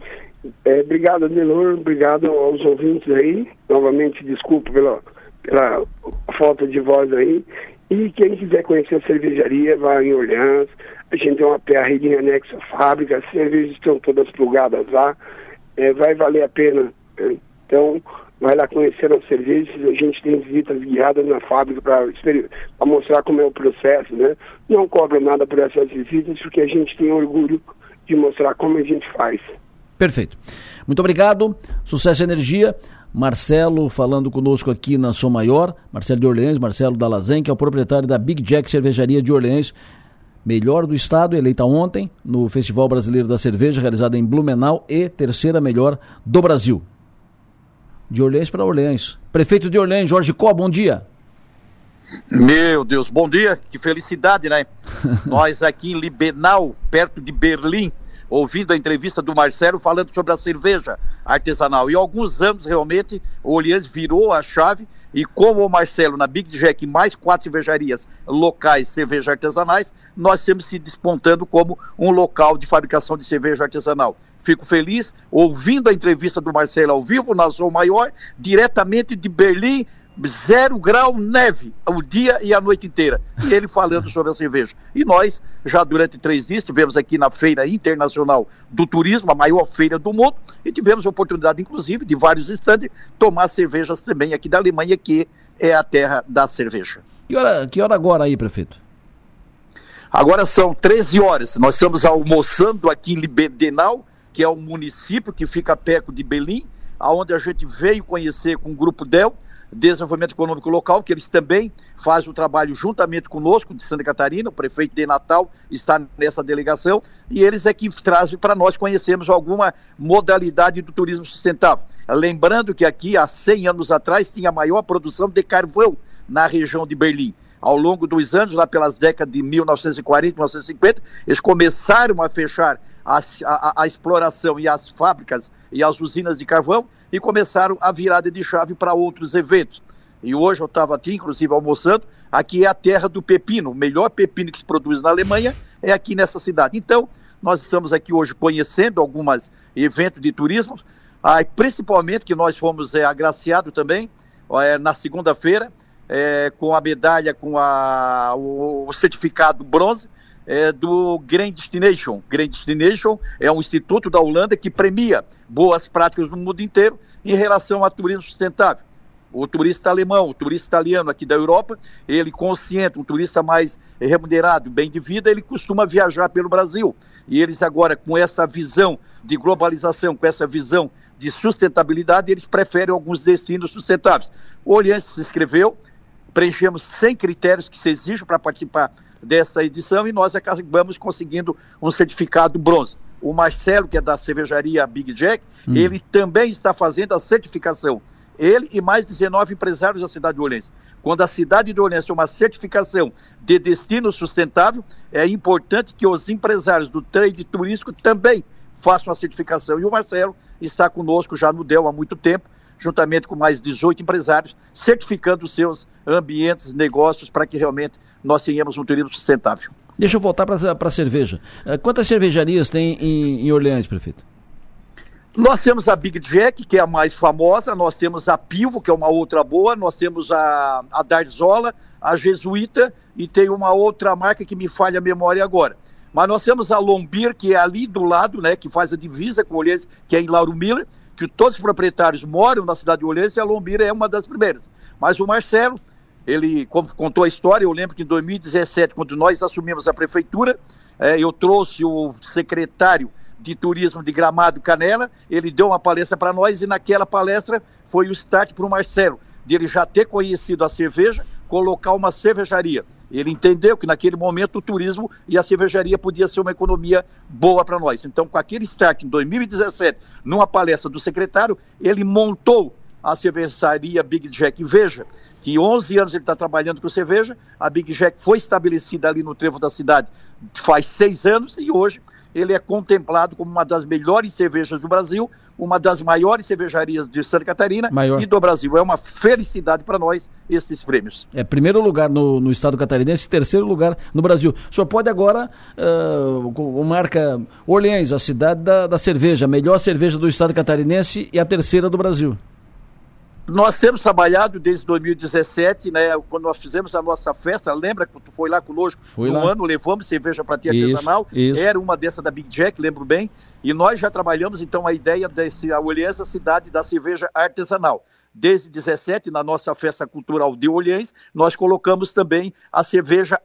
é, obrigado, Adelor, obrigado aos ouvintes aí. Novamente, desculpa pela, pela falta de voz aí. E quem quiser conhecer a cervejaria, vai em Orleans. A gente tem uma PR em anexo à fábrica, as cervejas estão todas plugadas lá. É, vai valer a pena. né? Então, vai lá conhecer as cervejas. A gente tem visitas guiadas na fábrica para mostrar como é o processo, né? Não cobra nada por essas visitas, porque a gente tem orgulho de mostrar como a gente faz. Perfeito. Muito obrigado. Sucesso e energia. Marcelo falando conosco aqui na Som Maior. Marcelo de Orleans, Marcelo Dalazen, que é o proprietário da Big Jack Cervejaria de Orleans. Melhor do estado, eleita ontem no Festival Brasileiro da Cerveja, realizado em Blumenau, e terceira melhor do Brasil. De Orleans para Orleans. Prefeito de Orleans, Jorge Có, bom dia. Meu Deus, bom dia, que felicidade, né? Nós aqui em Libenau, perto de Berlim, ouvindo a entrevista do Marcelo falando sobre a cerveja artesanal. E alguns anos, realmente, o Orleans virou a chave e como o Marcelo, na Big Jack, mais quatro cervejarias locais, cerveja artesanais, nós estamos se despontando como um local de fabricação de cerveja artesanal. fico feliz ouvindo a entrevista do Marcelo ao vivo na Som Maior, diretamente de Berlim, zero grau neve o dia e a noite inteira. E ele falando sobre a cerveja. E nós, já durante três dias, estivemos aqui na Feira Internacional do Turismo, a maior feira do mundo, e tivemos a oportunidade, inclusive, de vários estandes, tomar cervejas também aqui da Alemanha, que é a terra da cerveja. Que hora, que hora agora aí, prefeito? Agora são 13 horas. Nós estamos almoçando aqui em Libendenau, que é um município que fica perto de Berlim, aonde a gente veio conhecer com o Grupo DEL, Desenvolvimento Econômico Local, que eles também fazem o trabalho juntamente conosco, de Santa Catarina, o prefeito de Natal está nessa delegação, e eles é que trazem para nós conhecermos alguma modalidade do turismo sustentável. Lembrando que aqui, há 100 anos atrás, tinha a maior produção de carvão na região de Berlim. Ao longo dos anos, lá pelas décadas de 1940, 1950, eles começaram a fechar a, a, a, exploração e as fábricas e as usinas de carvão e começaram a virada de chave para outros eventos. E hoje eu estava aqui, inclusive, almoçando. Aqui é a terra do pepino. O melhor pepino que se produz na Alemanha é aqui nessa cidade. Então, nós estamos aqui hoje conhecendo alguns eventos de turismo, ah, principalmente que nós fomos é, agraciados também é, na segunda-feira é, com a medalha, com a, o, o certificado bronze é, do Grand Destination. Grand Destination é um instituto da Holanda que premia boas práticas no mundo inteiro em relação a turismo sustentável. O turista alemão, o turista italiano aqui da Europa, ele consciente, um turista mais remunerado, bem de vida, ele costuma viajar pelo Brasil. E eles agora, com essa visão de globalização, com essa visão de sustentabilidade, eles preferem alguns destinos sustentáveis. O Oriente se inscreveu, preenchemos 100 critérios que se exigem para participar dessa edição e nós acabamos conseguindo um certificado bronze. O Marcelo, que é da cervejaria Big Jack, hum. ele também está fazendo a certificação. Ele e mais 19 empresários da cidade de Orleans. Quando a cidade de Orleans tem uma certificação de destino sustentável, é importante que os empresários do trade turístico também façam a certificação. E o Marcelo está conosco já no DEL há muito tempo, juntamente com mais 18 empresários, certificando os seus ambientes, negócios, para que realmente nós tenhamos um turismo sustentável. Deixa eu voltar para a cerveja. Eh, quantas cervejarias tem em, em Orleans, prefeito? Nós temos a Big Jack, que é a mais famosa, nós temos a Pilvo, que é uma outra boa, nós temos a, a Darzola, a Jesuíta e tem uma outra marca que me falha a memória agora. Mas nós temos a Lombir, que é ali do lado, né, que faz a divisa com Orleans, que é em Lauro Miller, que todos os proprietários moram na cidade de Olhense e a Lombira é uma das primeiras. Mas o Marcelo, ele contou a história, eu lembro que em 2017, quando nós assumimos a prefeitura, é, eu trouxe o secretário de turismo de Gramado Canela, ele deu uma palestra para nós e naquela palestra foi o start para o Marcelo, de ele já ter conhecido a cerveja, colocar uma cervejaria. Ele entendeu que naquele momento o turismo e a cervejaria podia ser uma economia boa para nós. Então, com aquele start em 2017, numa palestra do secretário, ele montou a cervejaria Big Jack. veja que 11 anos ele está trabalhando com cerveja, a Big Jack foi estabelecida ali no trevo da cidade faz seis anos e hoje ele é contemplado como uma das melhores cervejas do Brasil, uma das maiores cervejarias de Santa Catarina Maior. e do Brasil. É uma felicidade para nós esses prêmios. É primeiro lugar no, no estado catarinense, terceiro lugar no Brasil. Senhor pode agora, uh, marca Orleans, a cidade da, da cerveja, a melhor cerveja do estado catarinense e a terceira do Brasil. Nós temos trabalhado desde 2017, né? Quando nós fizemos a nossa festa, lembra que tu foi lá conosco Fui no lá. ano, levamos cerveja para ti artesanal, isso, isso. era uma dessa da Big Jack, lembro bem, e nós já trabalhamos então a ideia desse a Olhães, a cidade da cerveja artesanal. Desde 17, na nossa festa cultural de Olhães, nós colocamos também a cerveja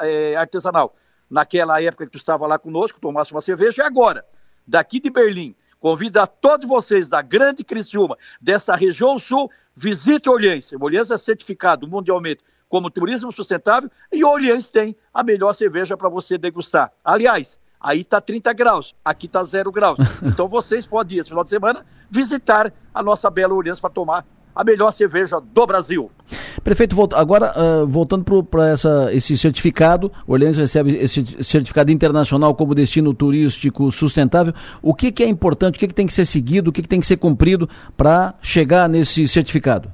é, artesanal. Naquela época que tu estava lá conosco, tomasse uma cerveja, e agora, daqui de Berlim, Convido a todos vocês da Grande Criciúma, dessa região sul, visite Orleans. Orleans é certificado mundialmente como turismo sustentável e Orleans tem a melhor cerveja para você degustar. Aliás, aí está 30 graus, aqui está 0 graus. Então vocês podem ir esse final de semana visitar a nossa bela Orleans para tomar a melhor cerveja do Brasil. Prefeito, agora uh, voltando para esse certificado, Orleans recebe esse certificado internacional como destino turístico sustentável. O que, que é importante, o que, que tem que ser seguido, o que, que tem que ser cumprido para chegar nesse certificado?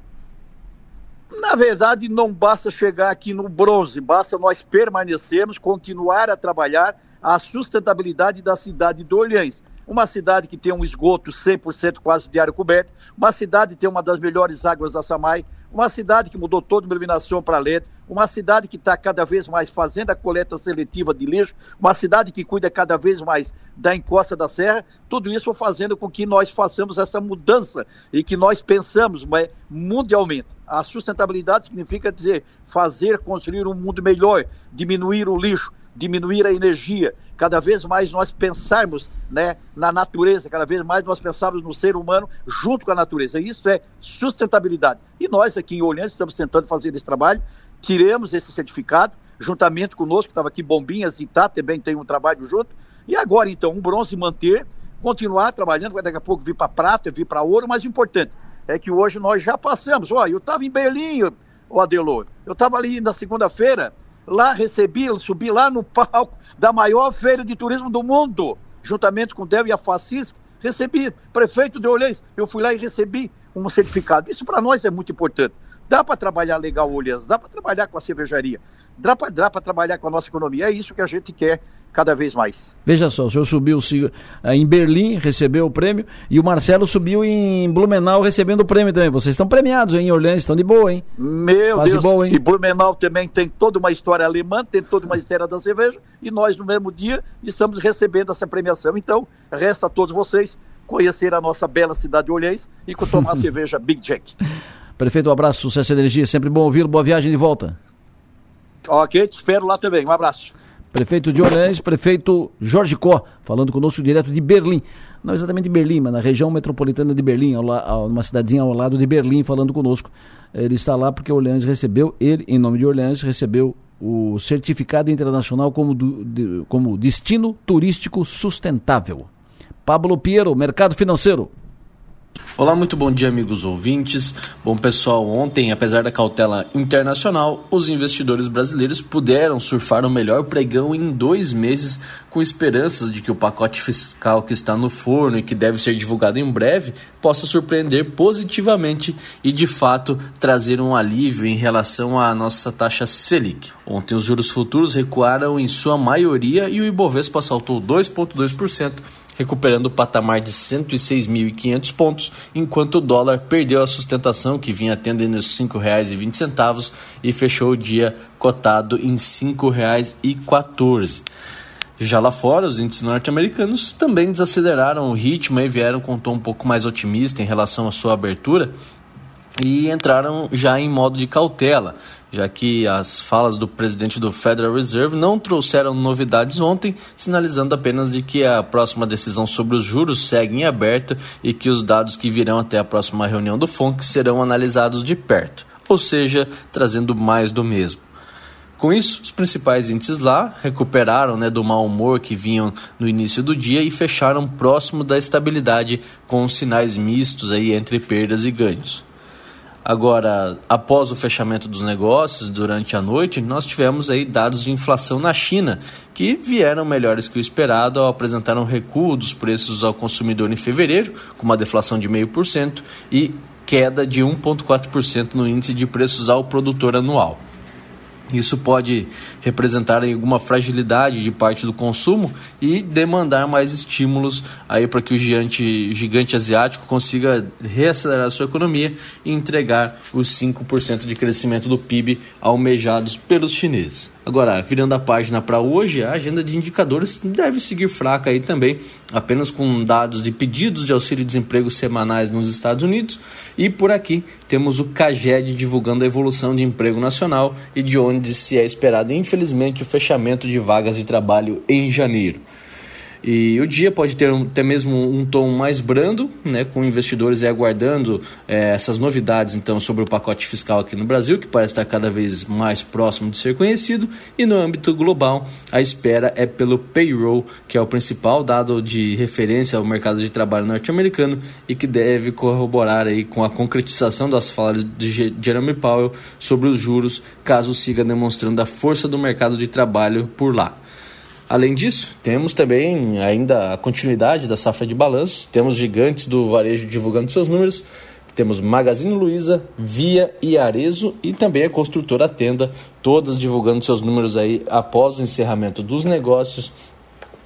Na verdade, não basta chegar aqui no bronze, basta nós permanecermos, continuar a trabalhar a sustentabilidade da cidade de Orleans. Uma cidade que tem um esgoto 100% quase diário coberto, uma cidade que tem uma das melhores águas da Samai, uma cidade que mudou toda a iluminação para LED, uma cidade que está cada vez mais fazendo a coleta seletiva de lixo, uma cidade que cuida cada vez mais da encosta da serra, tudo isso fazendo com que nós façamos essa mudança e que nós pensamos mundialmente. A sustentabilidade significa dizer fazer, construir um mundo melhor, diminuir o lixo, diminuir a energia, cada vez mais nós pensarmos né, na natureza, cada vez mais nós pensarmos no ser humano junto com a natureza. Isso é sustentabilidade. E nós aqui em Olhães estamos tentando fazer esse trabalho, tiremos esse certificado, juntamente conosco, estava aqui Bombinhas e tá, também tem um trabalho junto, e agora então um bronze manter, continuar trabalhando, daqui a pouco vir para prata, vir para ouro, mas o importante é que hoje nós já passamos. Olha, eu estava em Berlim, o Adelor, eu estava ali na segunda-feira, lá recebi, subi lá no palco da maior feira de turismo do mundo, juntamente com o Del e a Facis, recebi, prefeito de Olhães, eu fui lá e recebi um certificado. Isso para nós é muito importante. Dá para trabalhar legal Olhães, dá para trabalhar com a cervejaria, dá para trabalhar com a nossa economia. É isso que a gente quer cada vez mais. Veja só, o senhor subiu eh, em Berlim, recebeu o prêmio, e o Marcelo subiu em Blumenau recebendo o prêmio também. Vocês estão premiados hein, em Orleans, estão de boa, hein? Meu Quase Deus, boa, hein? e Blumenau também tem toda uma história alemã, tem toda uma história da cerveja, e nós no mesmo dia estamos recebendo essa premiação. Então, resta a todos vocês conhecer a nossa bela cidade de Orleans e tomar a cerveja Big Jack. Prefeito, um abraço, sucesso e energia, sempre bom ouvi-lo, boa viagem de volta. Ok, te espero lá também, um abraço. Prefeito de Orleans, prefeito Jorge Có, falando conosco direto de Berlim. Não exatamente de Berlim, mas na região metropolitana de Berlim, uma cidadezinha ao lado de Berlim, falando conosco. Ele está lá porque Orleans recebeu, ele, em nome de Orleans, recebeu o certificado internacional como, do, de, como destino turístico sustentável. Pablo Piero, Mercado Financeiro. Olá, muito bom dia, amigos ouvintes. Bom, pessoal, ontem, apesar da cautela internacional, os investidores brasileiros puderam surfar o melhor pregão em dois meses, com esperanças de que o pacote fiscal que está no forno e que deve ser divulgado em breve possa surpreender positivamente e, de fato, trazer um alívio em relação à nossa taxa Selic. Ontem, os juros futuros recuaram em sua maioria e o Ibovespa saltou 2,2% recuperando o patamar de 106.500 pontos, enquanto o dólar perdeu a sustentação que vinha tendo nos R$ 5,20 e fechou o dia cotado em R$ 5,14. Já lá fora, os índices norte-americanos também desaceleraram o ritmo e vieram com um tom um pouco mais otimista em relação à sua abertura e entraram já em modo de cautela, já que as falas do presidente do Federal Reserve não trouxeram novidades ontem, sinalizando apenas de que a próxima decisão sobre os juros segue em aberto e que os dados que virão até a próxima reunião do FONC serão analisados de perto, ou seja, trazendo mais do mesmo. Com isso, os principais índices lá recuperaram né, do mau humor que vinham no início do dia e fecharam próximo da estabilidade, com sinais mistos aí entre perdas e ganhos. Agora, após o fechamento dos negócios durante a noite, nós tivemos aí dados de inflação na China, que vieram melhores que o esperado ao apresentar um recuo dos preços ao consumidor em fevereiro, com uma deflação de 0,5% e queda de 1,4% no índice de preços ao produtor anual. Isso pode representar alguma fragilidade de parte do consumo e demandar mais estímulos aí para que o gigante, gigante asiático consiga reacelerar a sua economia e entregar os 5% de crescimento do PIB almejados pelos chineses. Agora, virando a página para hoje, a agenda de indicadores deve seguir fraca aí também, apenas com dados de pedidos de auxílio-desemprego semanais nos Estados Unidos. E por aqui temos o CAGED divulgando a evolução de emprego nacional e de onde se é esperado, infelizmente, o fechamento de vagas de trabalho em janeiro. E o dia pode ter um, até mesmo um tom mais brando, né, com investidores aguardando é, essas novidades então sobre o pacote fiscal aqui no Brasil, que parece estar cada vez mais próximo de ser conhecido, e no âmbito global a espera é pelo payroll, que é o principal dado de referência ao mercado de trabalho norte-americano e que deve corroborar aí com a concretização das falas de Jeremy Powell sobre os juros, caso siga demonstrando a força do mercado de trabalho por lá. Além disso, temos também ainda a continuidade da safra de balanços, temos gigantes do varejo divulgando seus números, temos Magazine Luiza, Via e Arezo e também a construtora Tenda, todas divulgando seus números aí após o encerramento dos negócios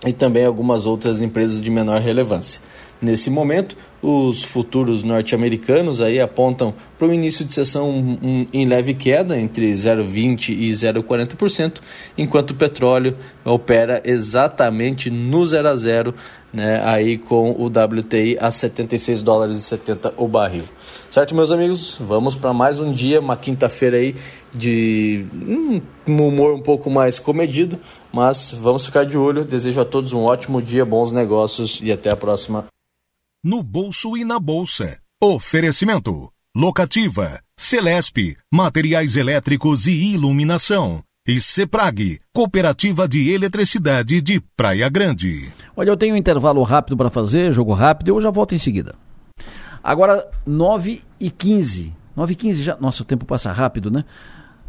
e também algumas outras empresas de menor relevância. Nesse momento, os futuros norte-americanos aí apontam para o início de sessão em leve queda entre 0,20% e 0,40%, enquanto o petróleo opera exatamente no 0 a 0, né, aí com o WTI a 76 dólares e 70 o barril. Certo, meus amigos? Vamos para mais um dia, uma quinta-feira aí de um humor um pouco mais comedido, mas vamos ficar de olho. Desejo a todos um ótimo dia, bons negócios e até a próxima no bolso e na bolsa. Oferecimento: Locativa, Celesp, Materiais Elétricos e Iluminação. E CEPRAG, Cooperativa de Eletricidade de Praia Grande. Olha, eu tenho um intervalo rápido para fazer, jogo rápido, eu já volto em seguida. Agora, 9 e 15. 9 e 15 já. Nossa, o tempo passa rápido, né?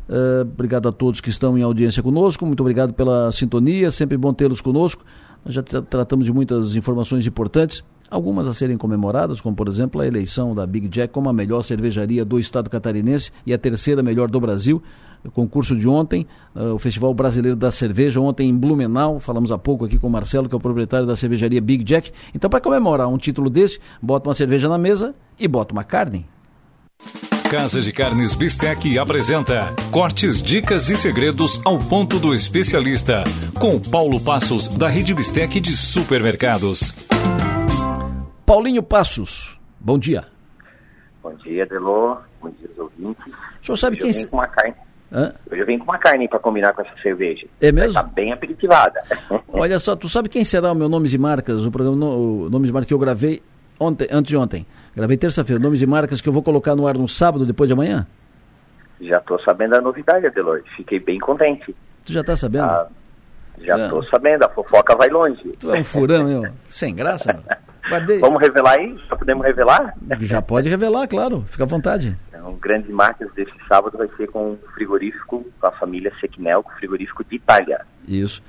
Uh, obrigado a todos que estão em audiência conosco. Muito obrigado pela sintonia. Sempre bom tê-los conosco. Nós já tratamos de muitas informações importantes algumas a serem comemoradas, como por exemplo a eleição da Big Jack como a melhor cervejaria do estado catarinense e a terceira melhor do Brasil. O concurso de ontem, uh, o Festival Brasileiro da Cerveja, ontem em Blumenau, falamos há pouco aqui com o Marcelo, que é o proprietário da cervejaria Big Jack. Então, para comemorar um título desse, bota uma cerveja na mesa e bota uma carne. Casa de Carnes Bistec apresenta cortes, dicas e segredos ao ponto do especialista, com Paulo Passos, da Rede Bistec de Supermercados. Paulinho Passos, bom dia. Bom dia, Delô. Bom dia, ouvintes. O senhor sabe Hoje quem... Eu com uma carne. Hã? Hoje eu venho com uma carne para combinar com essa cerveja. É mesmo? Tá bem aperitivada. Olha só, tu sabe quem será o meu Nomes e Marcas, o programa o Nomes e Marcas que eu gravei ontem, antes de ontem. Gravei terça-feira, Nomes e Marcas que eu vou colocar no ar no sábado, depois de amanhã? Já estou sabendo a novidade, Adelor. Fiquei bem contente. Tu já está sabendo? Ah, já estou sabendo, a fofoca vai longe. Tu é um furão, meu. Sem graça, meu. Guardei. Vamos revelar aí? Já podemos revelar? Já pode revelar, claro. Fica à vontade. Então, grande marcas desse sábado vai ser com o frigorífico, com a família Secnel, com o frigorífico de Itália. Isso.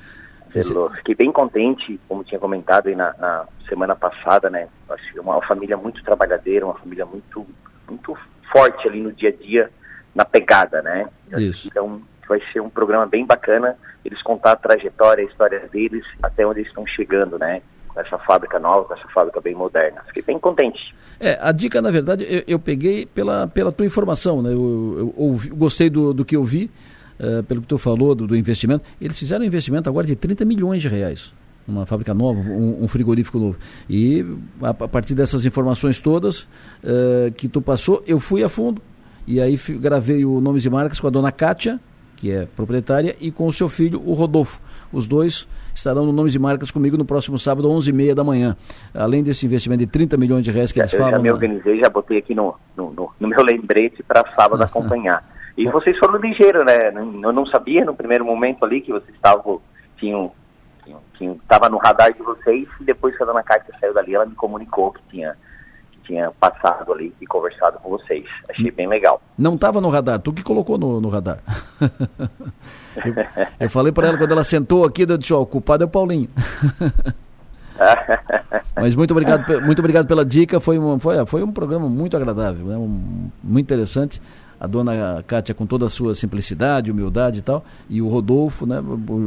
Esse... Fiquei bem contente, como tinha comentado aí na, na semana passada, né? Acho que é uma família muito trabalhadeira, uma família muito, muito forte ali no dia a dia, na pegada, né? Isso. Então, vai ser um programa bem bacana, eles contar a trajetória, a história deles, até onde eles estão chegando, né? Essa fábrica nova, essa fábrica bem moderna. Fiquei bem contente. É, a dica, na verdade, eu, eu peguei pela, pela tua informação, né? Eu, eu, gostei do, do que eu vi, uh, pelo que tu falou, do, do, investimento. Eles fizeram um investimento agora de 30 milhões de reais. Uma fábrica nova, um, um frigorífico novo. E a, a, partir dessas informações todas uh, que tu passou, eu fui a fundo. E aí gravei o Nomes e Marcas com a dona Kátia, que é proprietária, e com o seu filho, o Rodolfo. Os dois estarão no Nomes de Marcas comigo no próximo sábado, 11h30 da manhã. Além desse investimento de 30 milhões de reais que eles eu falam. Eu já me organizei, já botei aqui no, no, no, no meu lembrete para sábado acompanhar. E vocês foram ligeiros, né? Eu não sabia no primeiro momento ali que vocês estavam, tinham, tinham, estava no radar de vocês e depois que a dona Cátia saiu dali, ela me comunicou que tinha tinha passado ali e conversado com vocês. Achei bem legal. Não estava no radar, tu que colocou no, no radar. eu, eu, falei para ela quando ela sentou aqui, eu disse, ó, o culpado é o Paulinho. Mas muito obrigado, muito obrigado pela dica, foi um, foi, foi um programa muito agradável, né? um, muito interessante a dona Kátia com toda a sua simplicidade, humildade e tal, e o Rodolfo, né,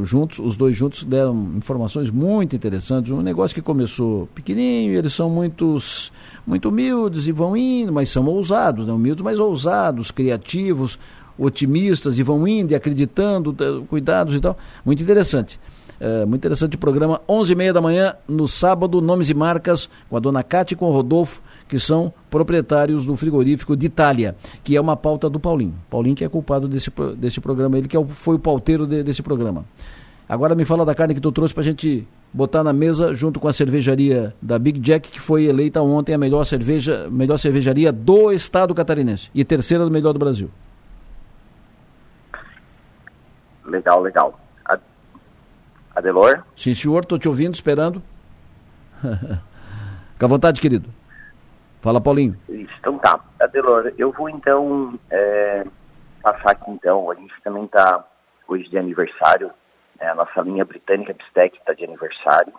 juntos, os dois juntos deram informações muito interessantes, um negócio que começou pequenininho, eles são muitos, muito humildes e vão indo, mas são ousados, né, humildes, mas ousados, criativos, otimistas e vão indo e acreditando, cuidados e tal, muito interessante. É, muito interessante o programa, 11h30 da manhã, no sábado, Nomes e Marcas, com a dona Cátia e com o Rodolfo, que são proprietários do frigorífico de Itália, que é uma pauta do Paulinho. Paulinho que é culpado desse, desse programa, ele que é o, foi o pauteiro de, desse programa. Agora me fala da carne que tu trouxe para a gente botar na mesa junto com a cervejaria da Big Jack, que foi eleita ontem a melhor cerveja, melhor cervejaria do estado catarinense e terceira do melhor do Brasil. Legal, legal. Adelor? Sim, senhor, estou te ouvindo, esperando. Fica à vontade, querido. Fala, Paulinho. Isso, então tá. Adelor, eu vou então é, passar aqui então, a gente também está hoje de aniversário, né, a nossa linha britânica Bistec está de aniversário.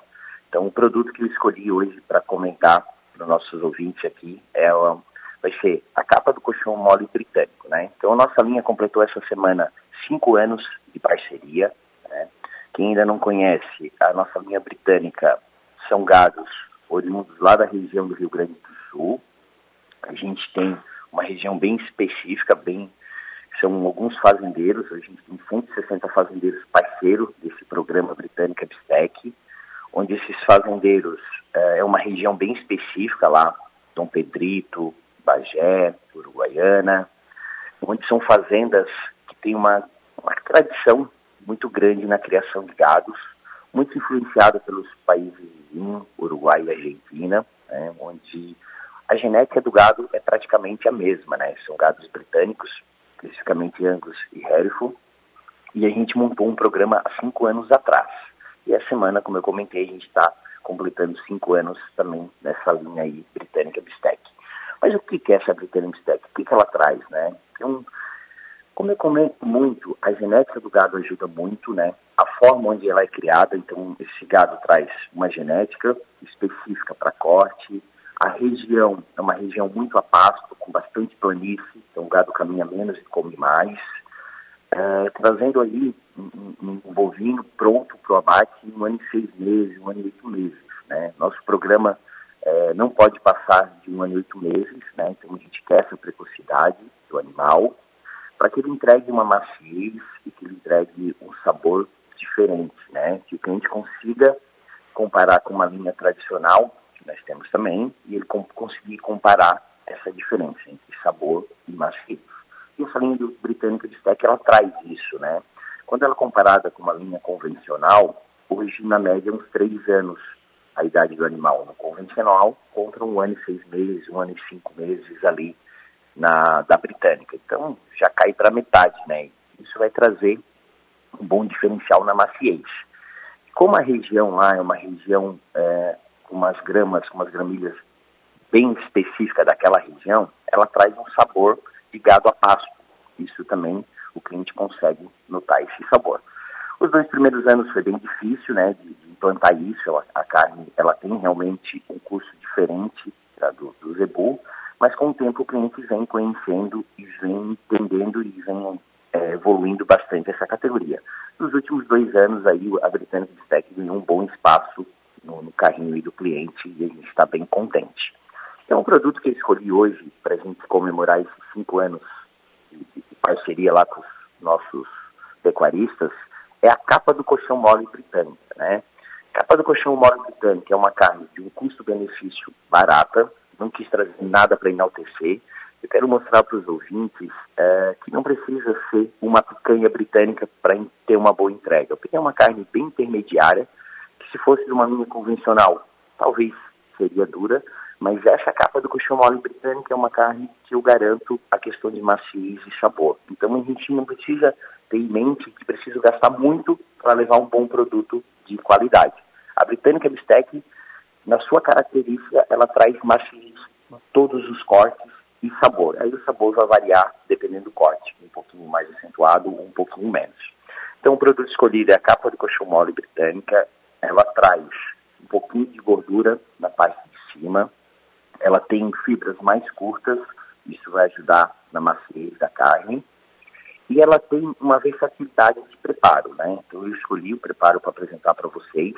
Então o produto que eu escolhi hoje para comentar para os nossos ouvintes aqui é vai ser a capa do colchão mole britânico, né? Então a nossa linha completou essa semana cinco anos de parceria, né? Quem ainda não conhece, a nossa linha britânica são gados oriundos lá da região do Rio Grande do Sul. A gente tem uma região bem específica, bem são alguns fazendeiros, a gente tem 160 fazendeiros parceiros desse programa Britânica Bistec, onde esses fazendeiros é, é uma região bem específica lá, Dom Pedrito, Bagé, Uruguaiana, onde são fazendas que têm uma, uma tradição muito grande na criação de gados, muito influenciada pelos países vizinhos, Uruguai e Argentina, né, onde a genética do gado é praticamente a mesma, né? São gados britânicos, especificamente Angus e Hereford, e a gente montou um programa há cinco anos atrás. E a semana, como eu comentei, a gente está completando cinco anos também nessa linha aí britânica Bistec. Mas o que é essa britânica Bistec? O que, que ela traz, né? Então, como eu comento muito, a genética do gado ajuda muito, né? A forma onde ela é criada, então esse gado traz uma genética específica para corte, a região é uma região muito a pasto, com bastante planície, então o gado caminha menos e come mais, é, trazendo ali um, um, um bovino pronto para o abate em um ano e seis meses, um ano e oito meses. Né? Nosso programa é, não pode passar de um ano e oito meses, né? então a gente quer essa precocidade do animal, para que ele entregue uma maciez e que ele entregue um sabor diferente, né? que o cliente consiga comparar com uma linha tradicional nós temos também, e ele conseguir comparar essa diferença entre sabor e macio. E essa linha do britânica de stack, ela traz isso, né? Quando ela é comparada com uma linha convencional, hoje, na média, uns três anos a idade do animal no convencional, contra um ano e seis meses, um ano e cinco meses ali na da britânica. Então, já cai para metade, né? Isso vai trazer um bom diferencial na maciez. Como a região lá é uma região é, com umas gramas, umas gramilhas bem específicas daquela região, ela traz um sabor de gado a pasto. Isso também o cliente consegue notar esse sabor. Os dois primeiros anos foi bem difícil, né, de, de implantar isso. Ela, a carne, ela tem realmente um custo diferente do, do zebu, mas com o tempo o cliente vem conhecendo e vem entendendo e vem é, evoluindo bastante essa categoria. Nos últimos dois anos aí a Britânica Steak ganhou um bom espaço no, no carrinho do cliente e a gente está bem contente. Então, um produto que eu escolhi hoje para a gente comemorar esses cinco anos de, de, parceria lá com os nossos pecuaristas é a capa do colchão mole britânica, né? Capa do colchão mole britânica é uma carne de um custo-benefício barata, não quis trazer nada para enaltecer. Eu quero mostrar para os ouvintes é, que não precisa ser uma picanha britânica para ter uma boa entrega. Porque é uma carne bem intermediária, se fosse de uma linha convencional, talvez seria dura, mas essa capa do colchão mole britânico é uma carne que eu garanto a questão de maciez e sabor. Então a gente não precisa ter em mente que precisa gastar muito para levar um bom produto de qualidade. A britânica bistec, na sua característica, ela traz maciez em todos os cortes e sabor. Aí o sabor vai variar dependendo do corte, um pouquinho mais acentuado um pouquinho menos. Então o produto escolhido é a capa de colchão mole britânica, ela traz um pouquinho de gordura na parte de cima, ela tem fibras mais curtas, isso vai ajudar na maciez da carne, e ela tem uma versatilidade de preparo, né? Então eu escolhi o preparo para apresentar para vocês,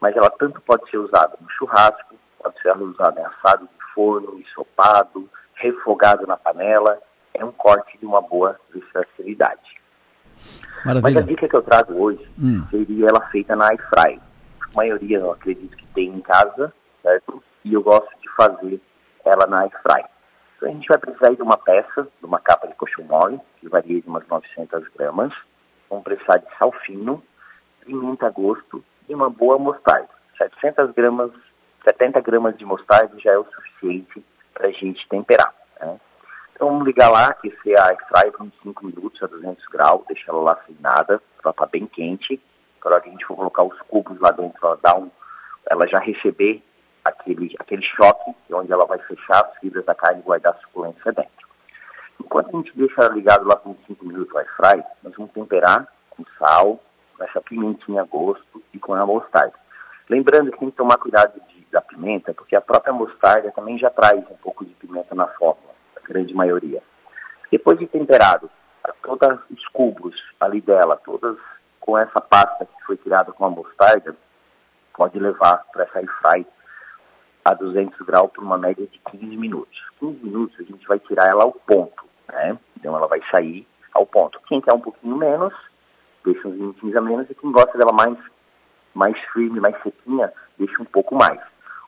mas ela tanto pode ser usada no churrasco, pode ser usada em assado de forno, ensopado, refogado na panela, é um corte de uma boa versatilidade. Maravilha. Mas a dica que eu trago hoje hum. seria ela feita na air fry maioria eu acredito que tem em casa, certo? E eu gosto de fazer ela na air fry. Então a gente vai precisar de uma peça, de uma capa de colchão mole, que varia de umas 900 gramas. Vamos precisar de sal fino, pimenta a gosto e uma boa mostarda. 700 gramas, 70 gramas de mostarda já é o suficiente para a gente temperar. Né? Então vamos ligar lá, aquecer a air por uns 5 minutos a 200 graus, deixar ela lá sem nada, ela tá bem quente na hora que a gente for colocar os cubos lá dentro, ela, dá um, ela já receber aquele, aquele choque, onde ela vai fechar as fibras da carne e guardar a suculência dentro. Enquanto a gente deixa ela ligado lá por 5 minutos o fry, nós vamos temperar com sal, essa pimentinha a gosto e com a mostarda. Lembrando que tem que tomar cuidado de, da pimenta, porque a própria mostarda também já traz um pouco de pimenta na fórmula, a grande maioria. Depois de temperado, todos os cubos ali dela, todas com essa pasta que foi retirada com a mostarda, pode levar para essa air a 200 graus por uma média de 15 minutos. 15 minutos a gente vai tirar ela ao ponto, né? Então ela vai sair ao ponto. Quem quer um pouquinho menos, deixa uns minutinhos a menos, e quem gosta dela mais, mais firme, mais sequinha, deixa um pouco mais.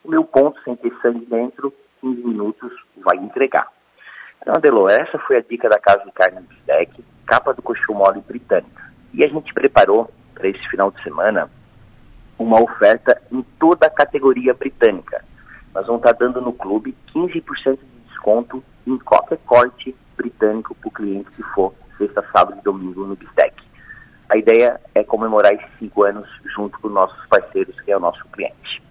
O meu ponto, sem ter sangue dentro, 15 minutos vai entregar. Então, Adelô, essa foi a dica da Casa de Carne Bistec, capa do colchão mole britânica. E a gente preparou para esse final de semana uma oferta em toda a categoria britânica. Nós vamos estar dando no clube 15% de desconto em qualquer corte britânico para o cliente que for sexta, sábado e domingo no Bistec. A ideia é comemorar esses cinco anos junto com nossos parceiros, que é o nosso cliente.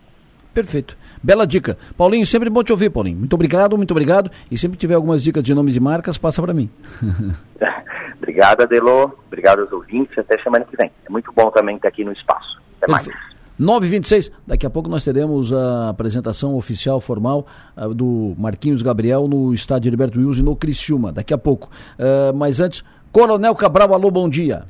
Perfeito. Bela dica. Paulinho, sempre bom te ouvir, Paulinho. Muito obrigado, muito obrigado. E sempre que tiver algumas dicas de nomes e marcas, passa para mim. obrigado, Adelô. Obrigado aos ouvintes. Até semana que vem. É muito bom também estar aqui no espaço. Até Perfeito. mais. 9h26, daqui a pouco nós teremos a apresentação oficial, formal, uh, do Marquinhos Gabriel no estádio Heriberto Wilson no Criciúma, daqui a pouco. Uh, mas antes, Coronel Cabral, alô, bom dia.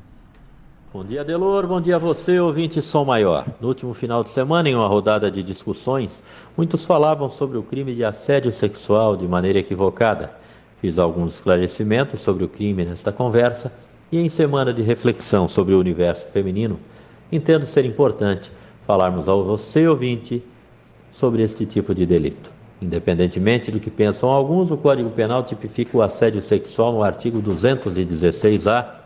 Bom dia, Delor. Bom dia a você, ouvinte Som Maior. No último final de semana, em uma rodada de discussões, muitos falavam sobre o crime de assédio sexual de maneira equivocada. Fiz alguns esclarecimentos sobre o crime nesta conversa e, em semana de reflexão sobre o universo feminino, entendo ser importante falarmos ao você, ouvinte, sobre este tipo de delito. Independentemente do que pensam alguns, o Código Penal tipifica o assédio sexual no artigo 216-A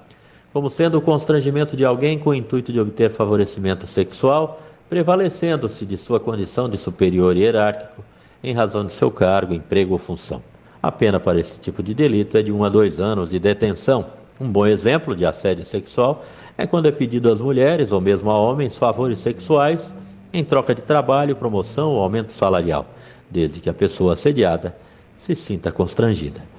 como sendo o constrangimento de alguém com o intuito de obter favorecimento sexual, prevalecendo-se de sua condição de superior hierárquico em razão de seu cargo, emprego ou função. A pena para esse tipo de delito é de 1 um a 2 anos de detenção. Um bom exemplo de assédio sexual é quando é pedido às mulheres ou mesmo a homens favores sexuais em troca de trabalho, promoção ou aumento salarial, desde que a pessoa assediada se sinta constrangida.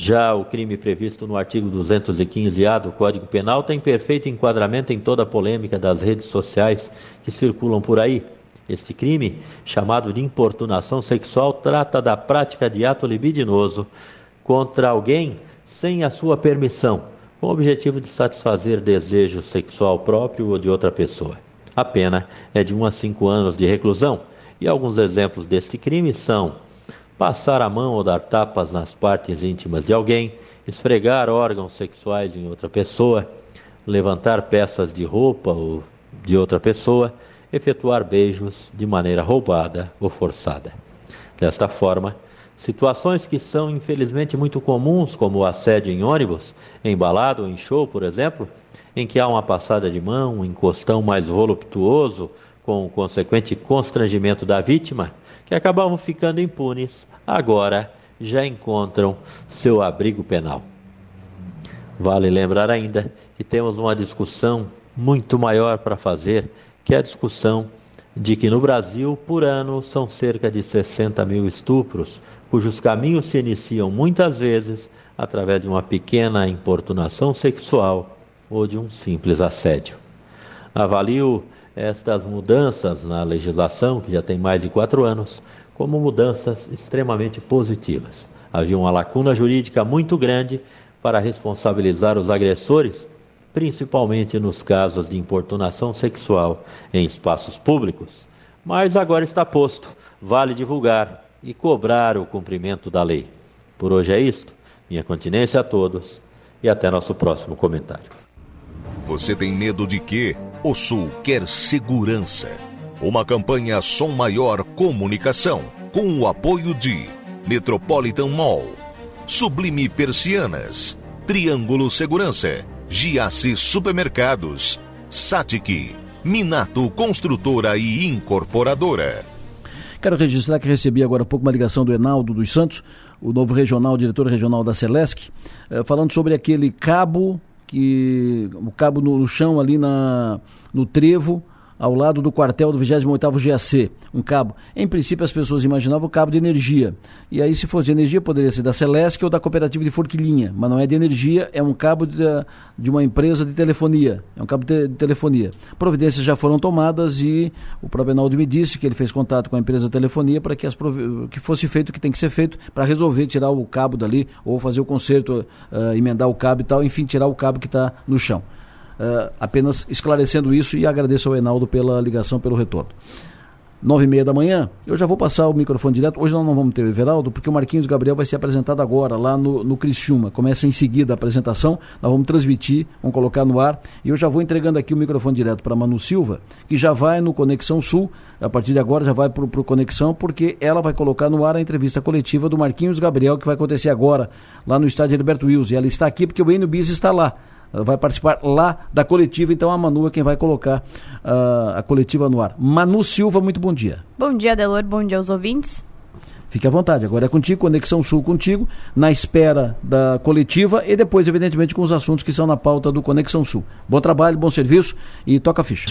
Já o crime previsto no artigo 215-A do Código Penal tem perfeito enquadramento em toda a polêmica das redes sociais que circulam por aí. Este crime, chamado de importunação sexual, trata da prática de ato libidinoso contra alguém sem a sua permissão, com o objetivo de satisfazer desejo sexual próprio ou de outra pessoa. A pena é de 1 a 5 anos de reclusão e alguns exemplos deste crime são passar a mão ou dar tapas nas partes íntimas de alguém, esfregar órgãos sexuais em outra pessoa, levantar peças de roupa ou de outra pessoa, efetuar beijos de maneira roubada ou forçada. Desta forma, situações que são infelizmente muito comuns, como o assédio em ônibus, em balada ou em show, por exemplo, em que há uma passada de mão, um encostão mais voluptuoso, com o consequente constrangimento da vítima, que acabavam ficando impunes, agora já encontram seu abrigo penal. Vale lembrar ainda que temos uma discussão muito maior para fazer, que é a discussão de que no Brasil, por ano, são cerca de 60 mil estupros, cujos caminhos se iniciam muitas vezes através de uma pequena importunação sexual ou de um simples assédio. Avalio estas mudanças na legislação, que já tem mais de quatro anos, como mudanças extremamente positivas. Havia uma lacuna jurídica muito grande para responsabilizar os agressores, principalmente nos casos de importunação sexual em espaços públicos. Mas agora está posto, vale divulgar e cobrar o cumprimento da lei. Por hoje é isto. Minha continência a todos e até nosso próximo comentário. Você tem medo de quê? O Sul quer segurança. Uma campanha Som Maior Comunicação, com o apoio de Metropolitan Mall, Sublime Persianas, Triângulo Segurança, Giasse Supermercados, Satic, Minato Construtora e Incorporadora. Quero registrar que recebi agora há pouco uma ligação do Enaldo dos Santos, o novo regional, diretor regional da Celesc, eh, falando sobre aquele cabo que o cabo no, no chão ali na, no trevo ao lado do quartel do 28º GAC, um cabo. Em princípio, as pessoas imaginavam o cabo de energia. E aí, se fosse de energia, poderia ser da Celesc ou da cooperativa de Forquilinha. Mas não é de energia, é um cabo de, de uma empresa de telefonia. É um cabo de, de, telefonia. Providências já foram tomadas e o próprio Enaldo me disse que ele fez contato com a empresa de telefonia para que, as, que fosse feito o que tem que ser feito para resolver tirar o cabo dali ou fazer o conserto, uh, emendar o cabo e tal, enfim, tirar o cabo que está no chão. Uh, apenas esclarecendo isso e agradeço ao Enaldo pela ligação, pelo retorno nove e meia da manhã, eu já vou passar o microfone direto. Hoje nós não vamos ter o Everaldo, porque o Marquinhos Gabriel vai ser apresentado agora, lá no, no Criciúma. Começa em seguida a apresentação, nós vamos transmitir, vamos colocar no ar. E eu já vou entregando aqui o microfone direto para Manu Silva, que já vai no Conexão Sul, a partir de agora já vai para o Conexão, porque ela vai colocar no ar a entrevista coletiva do Marquinhos Gabriel, que vai acontecer agora, lá no estádio Heriberto Wilson. E ela está aqui porque o Enio Bis está lá vai participar lá da coletiva, então a Manu é quem vai colocar uh, a coletiva no ar. Manu Silva, muito bom dia. Bom dia, Delor, bom dia aos ouvintes. Fique à vontade, agora é contigo, Conexão Sul contigo, na espera da coletiva e depois, evidentemente, com os assuntos que são na pauta do Conexão Sul. Bom trabalho, bom serviço e toca a ficha.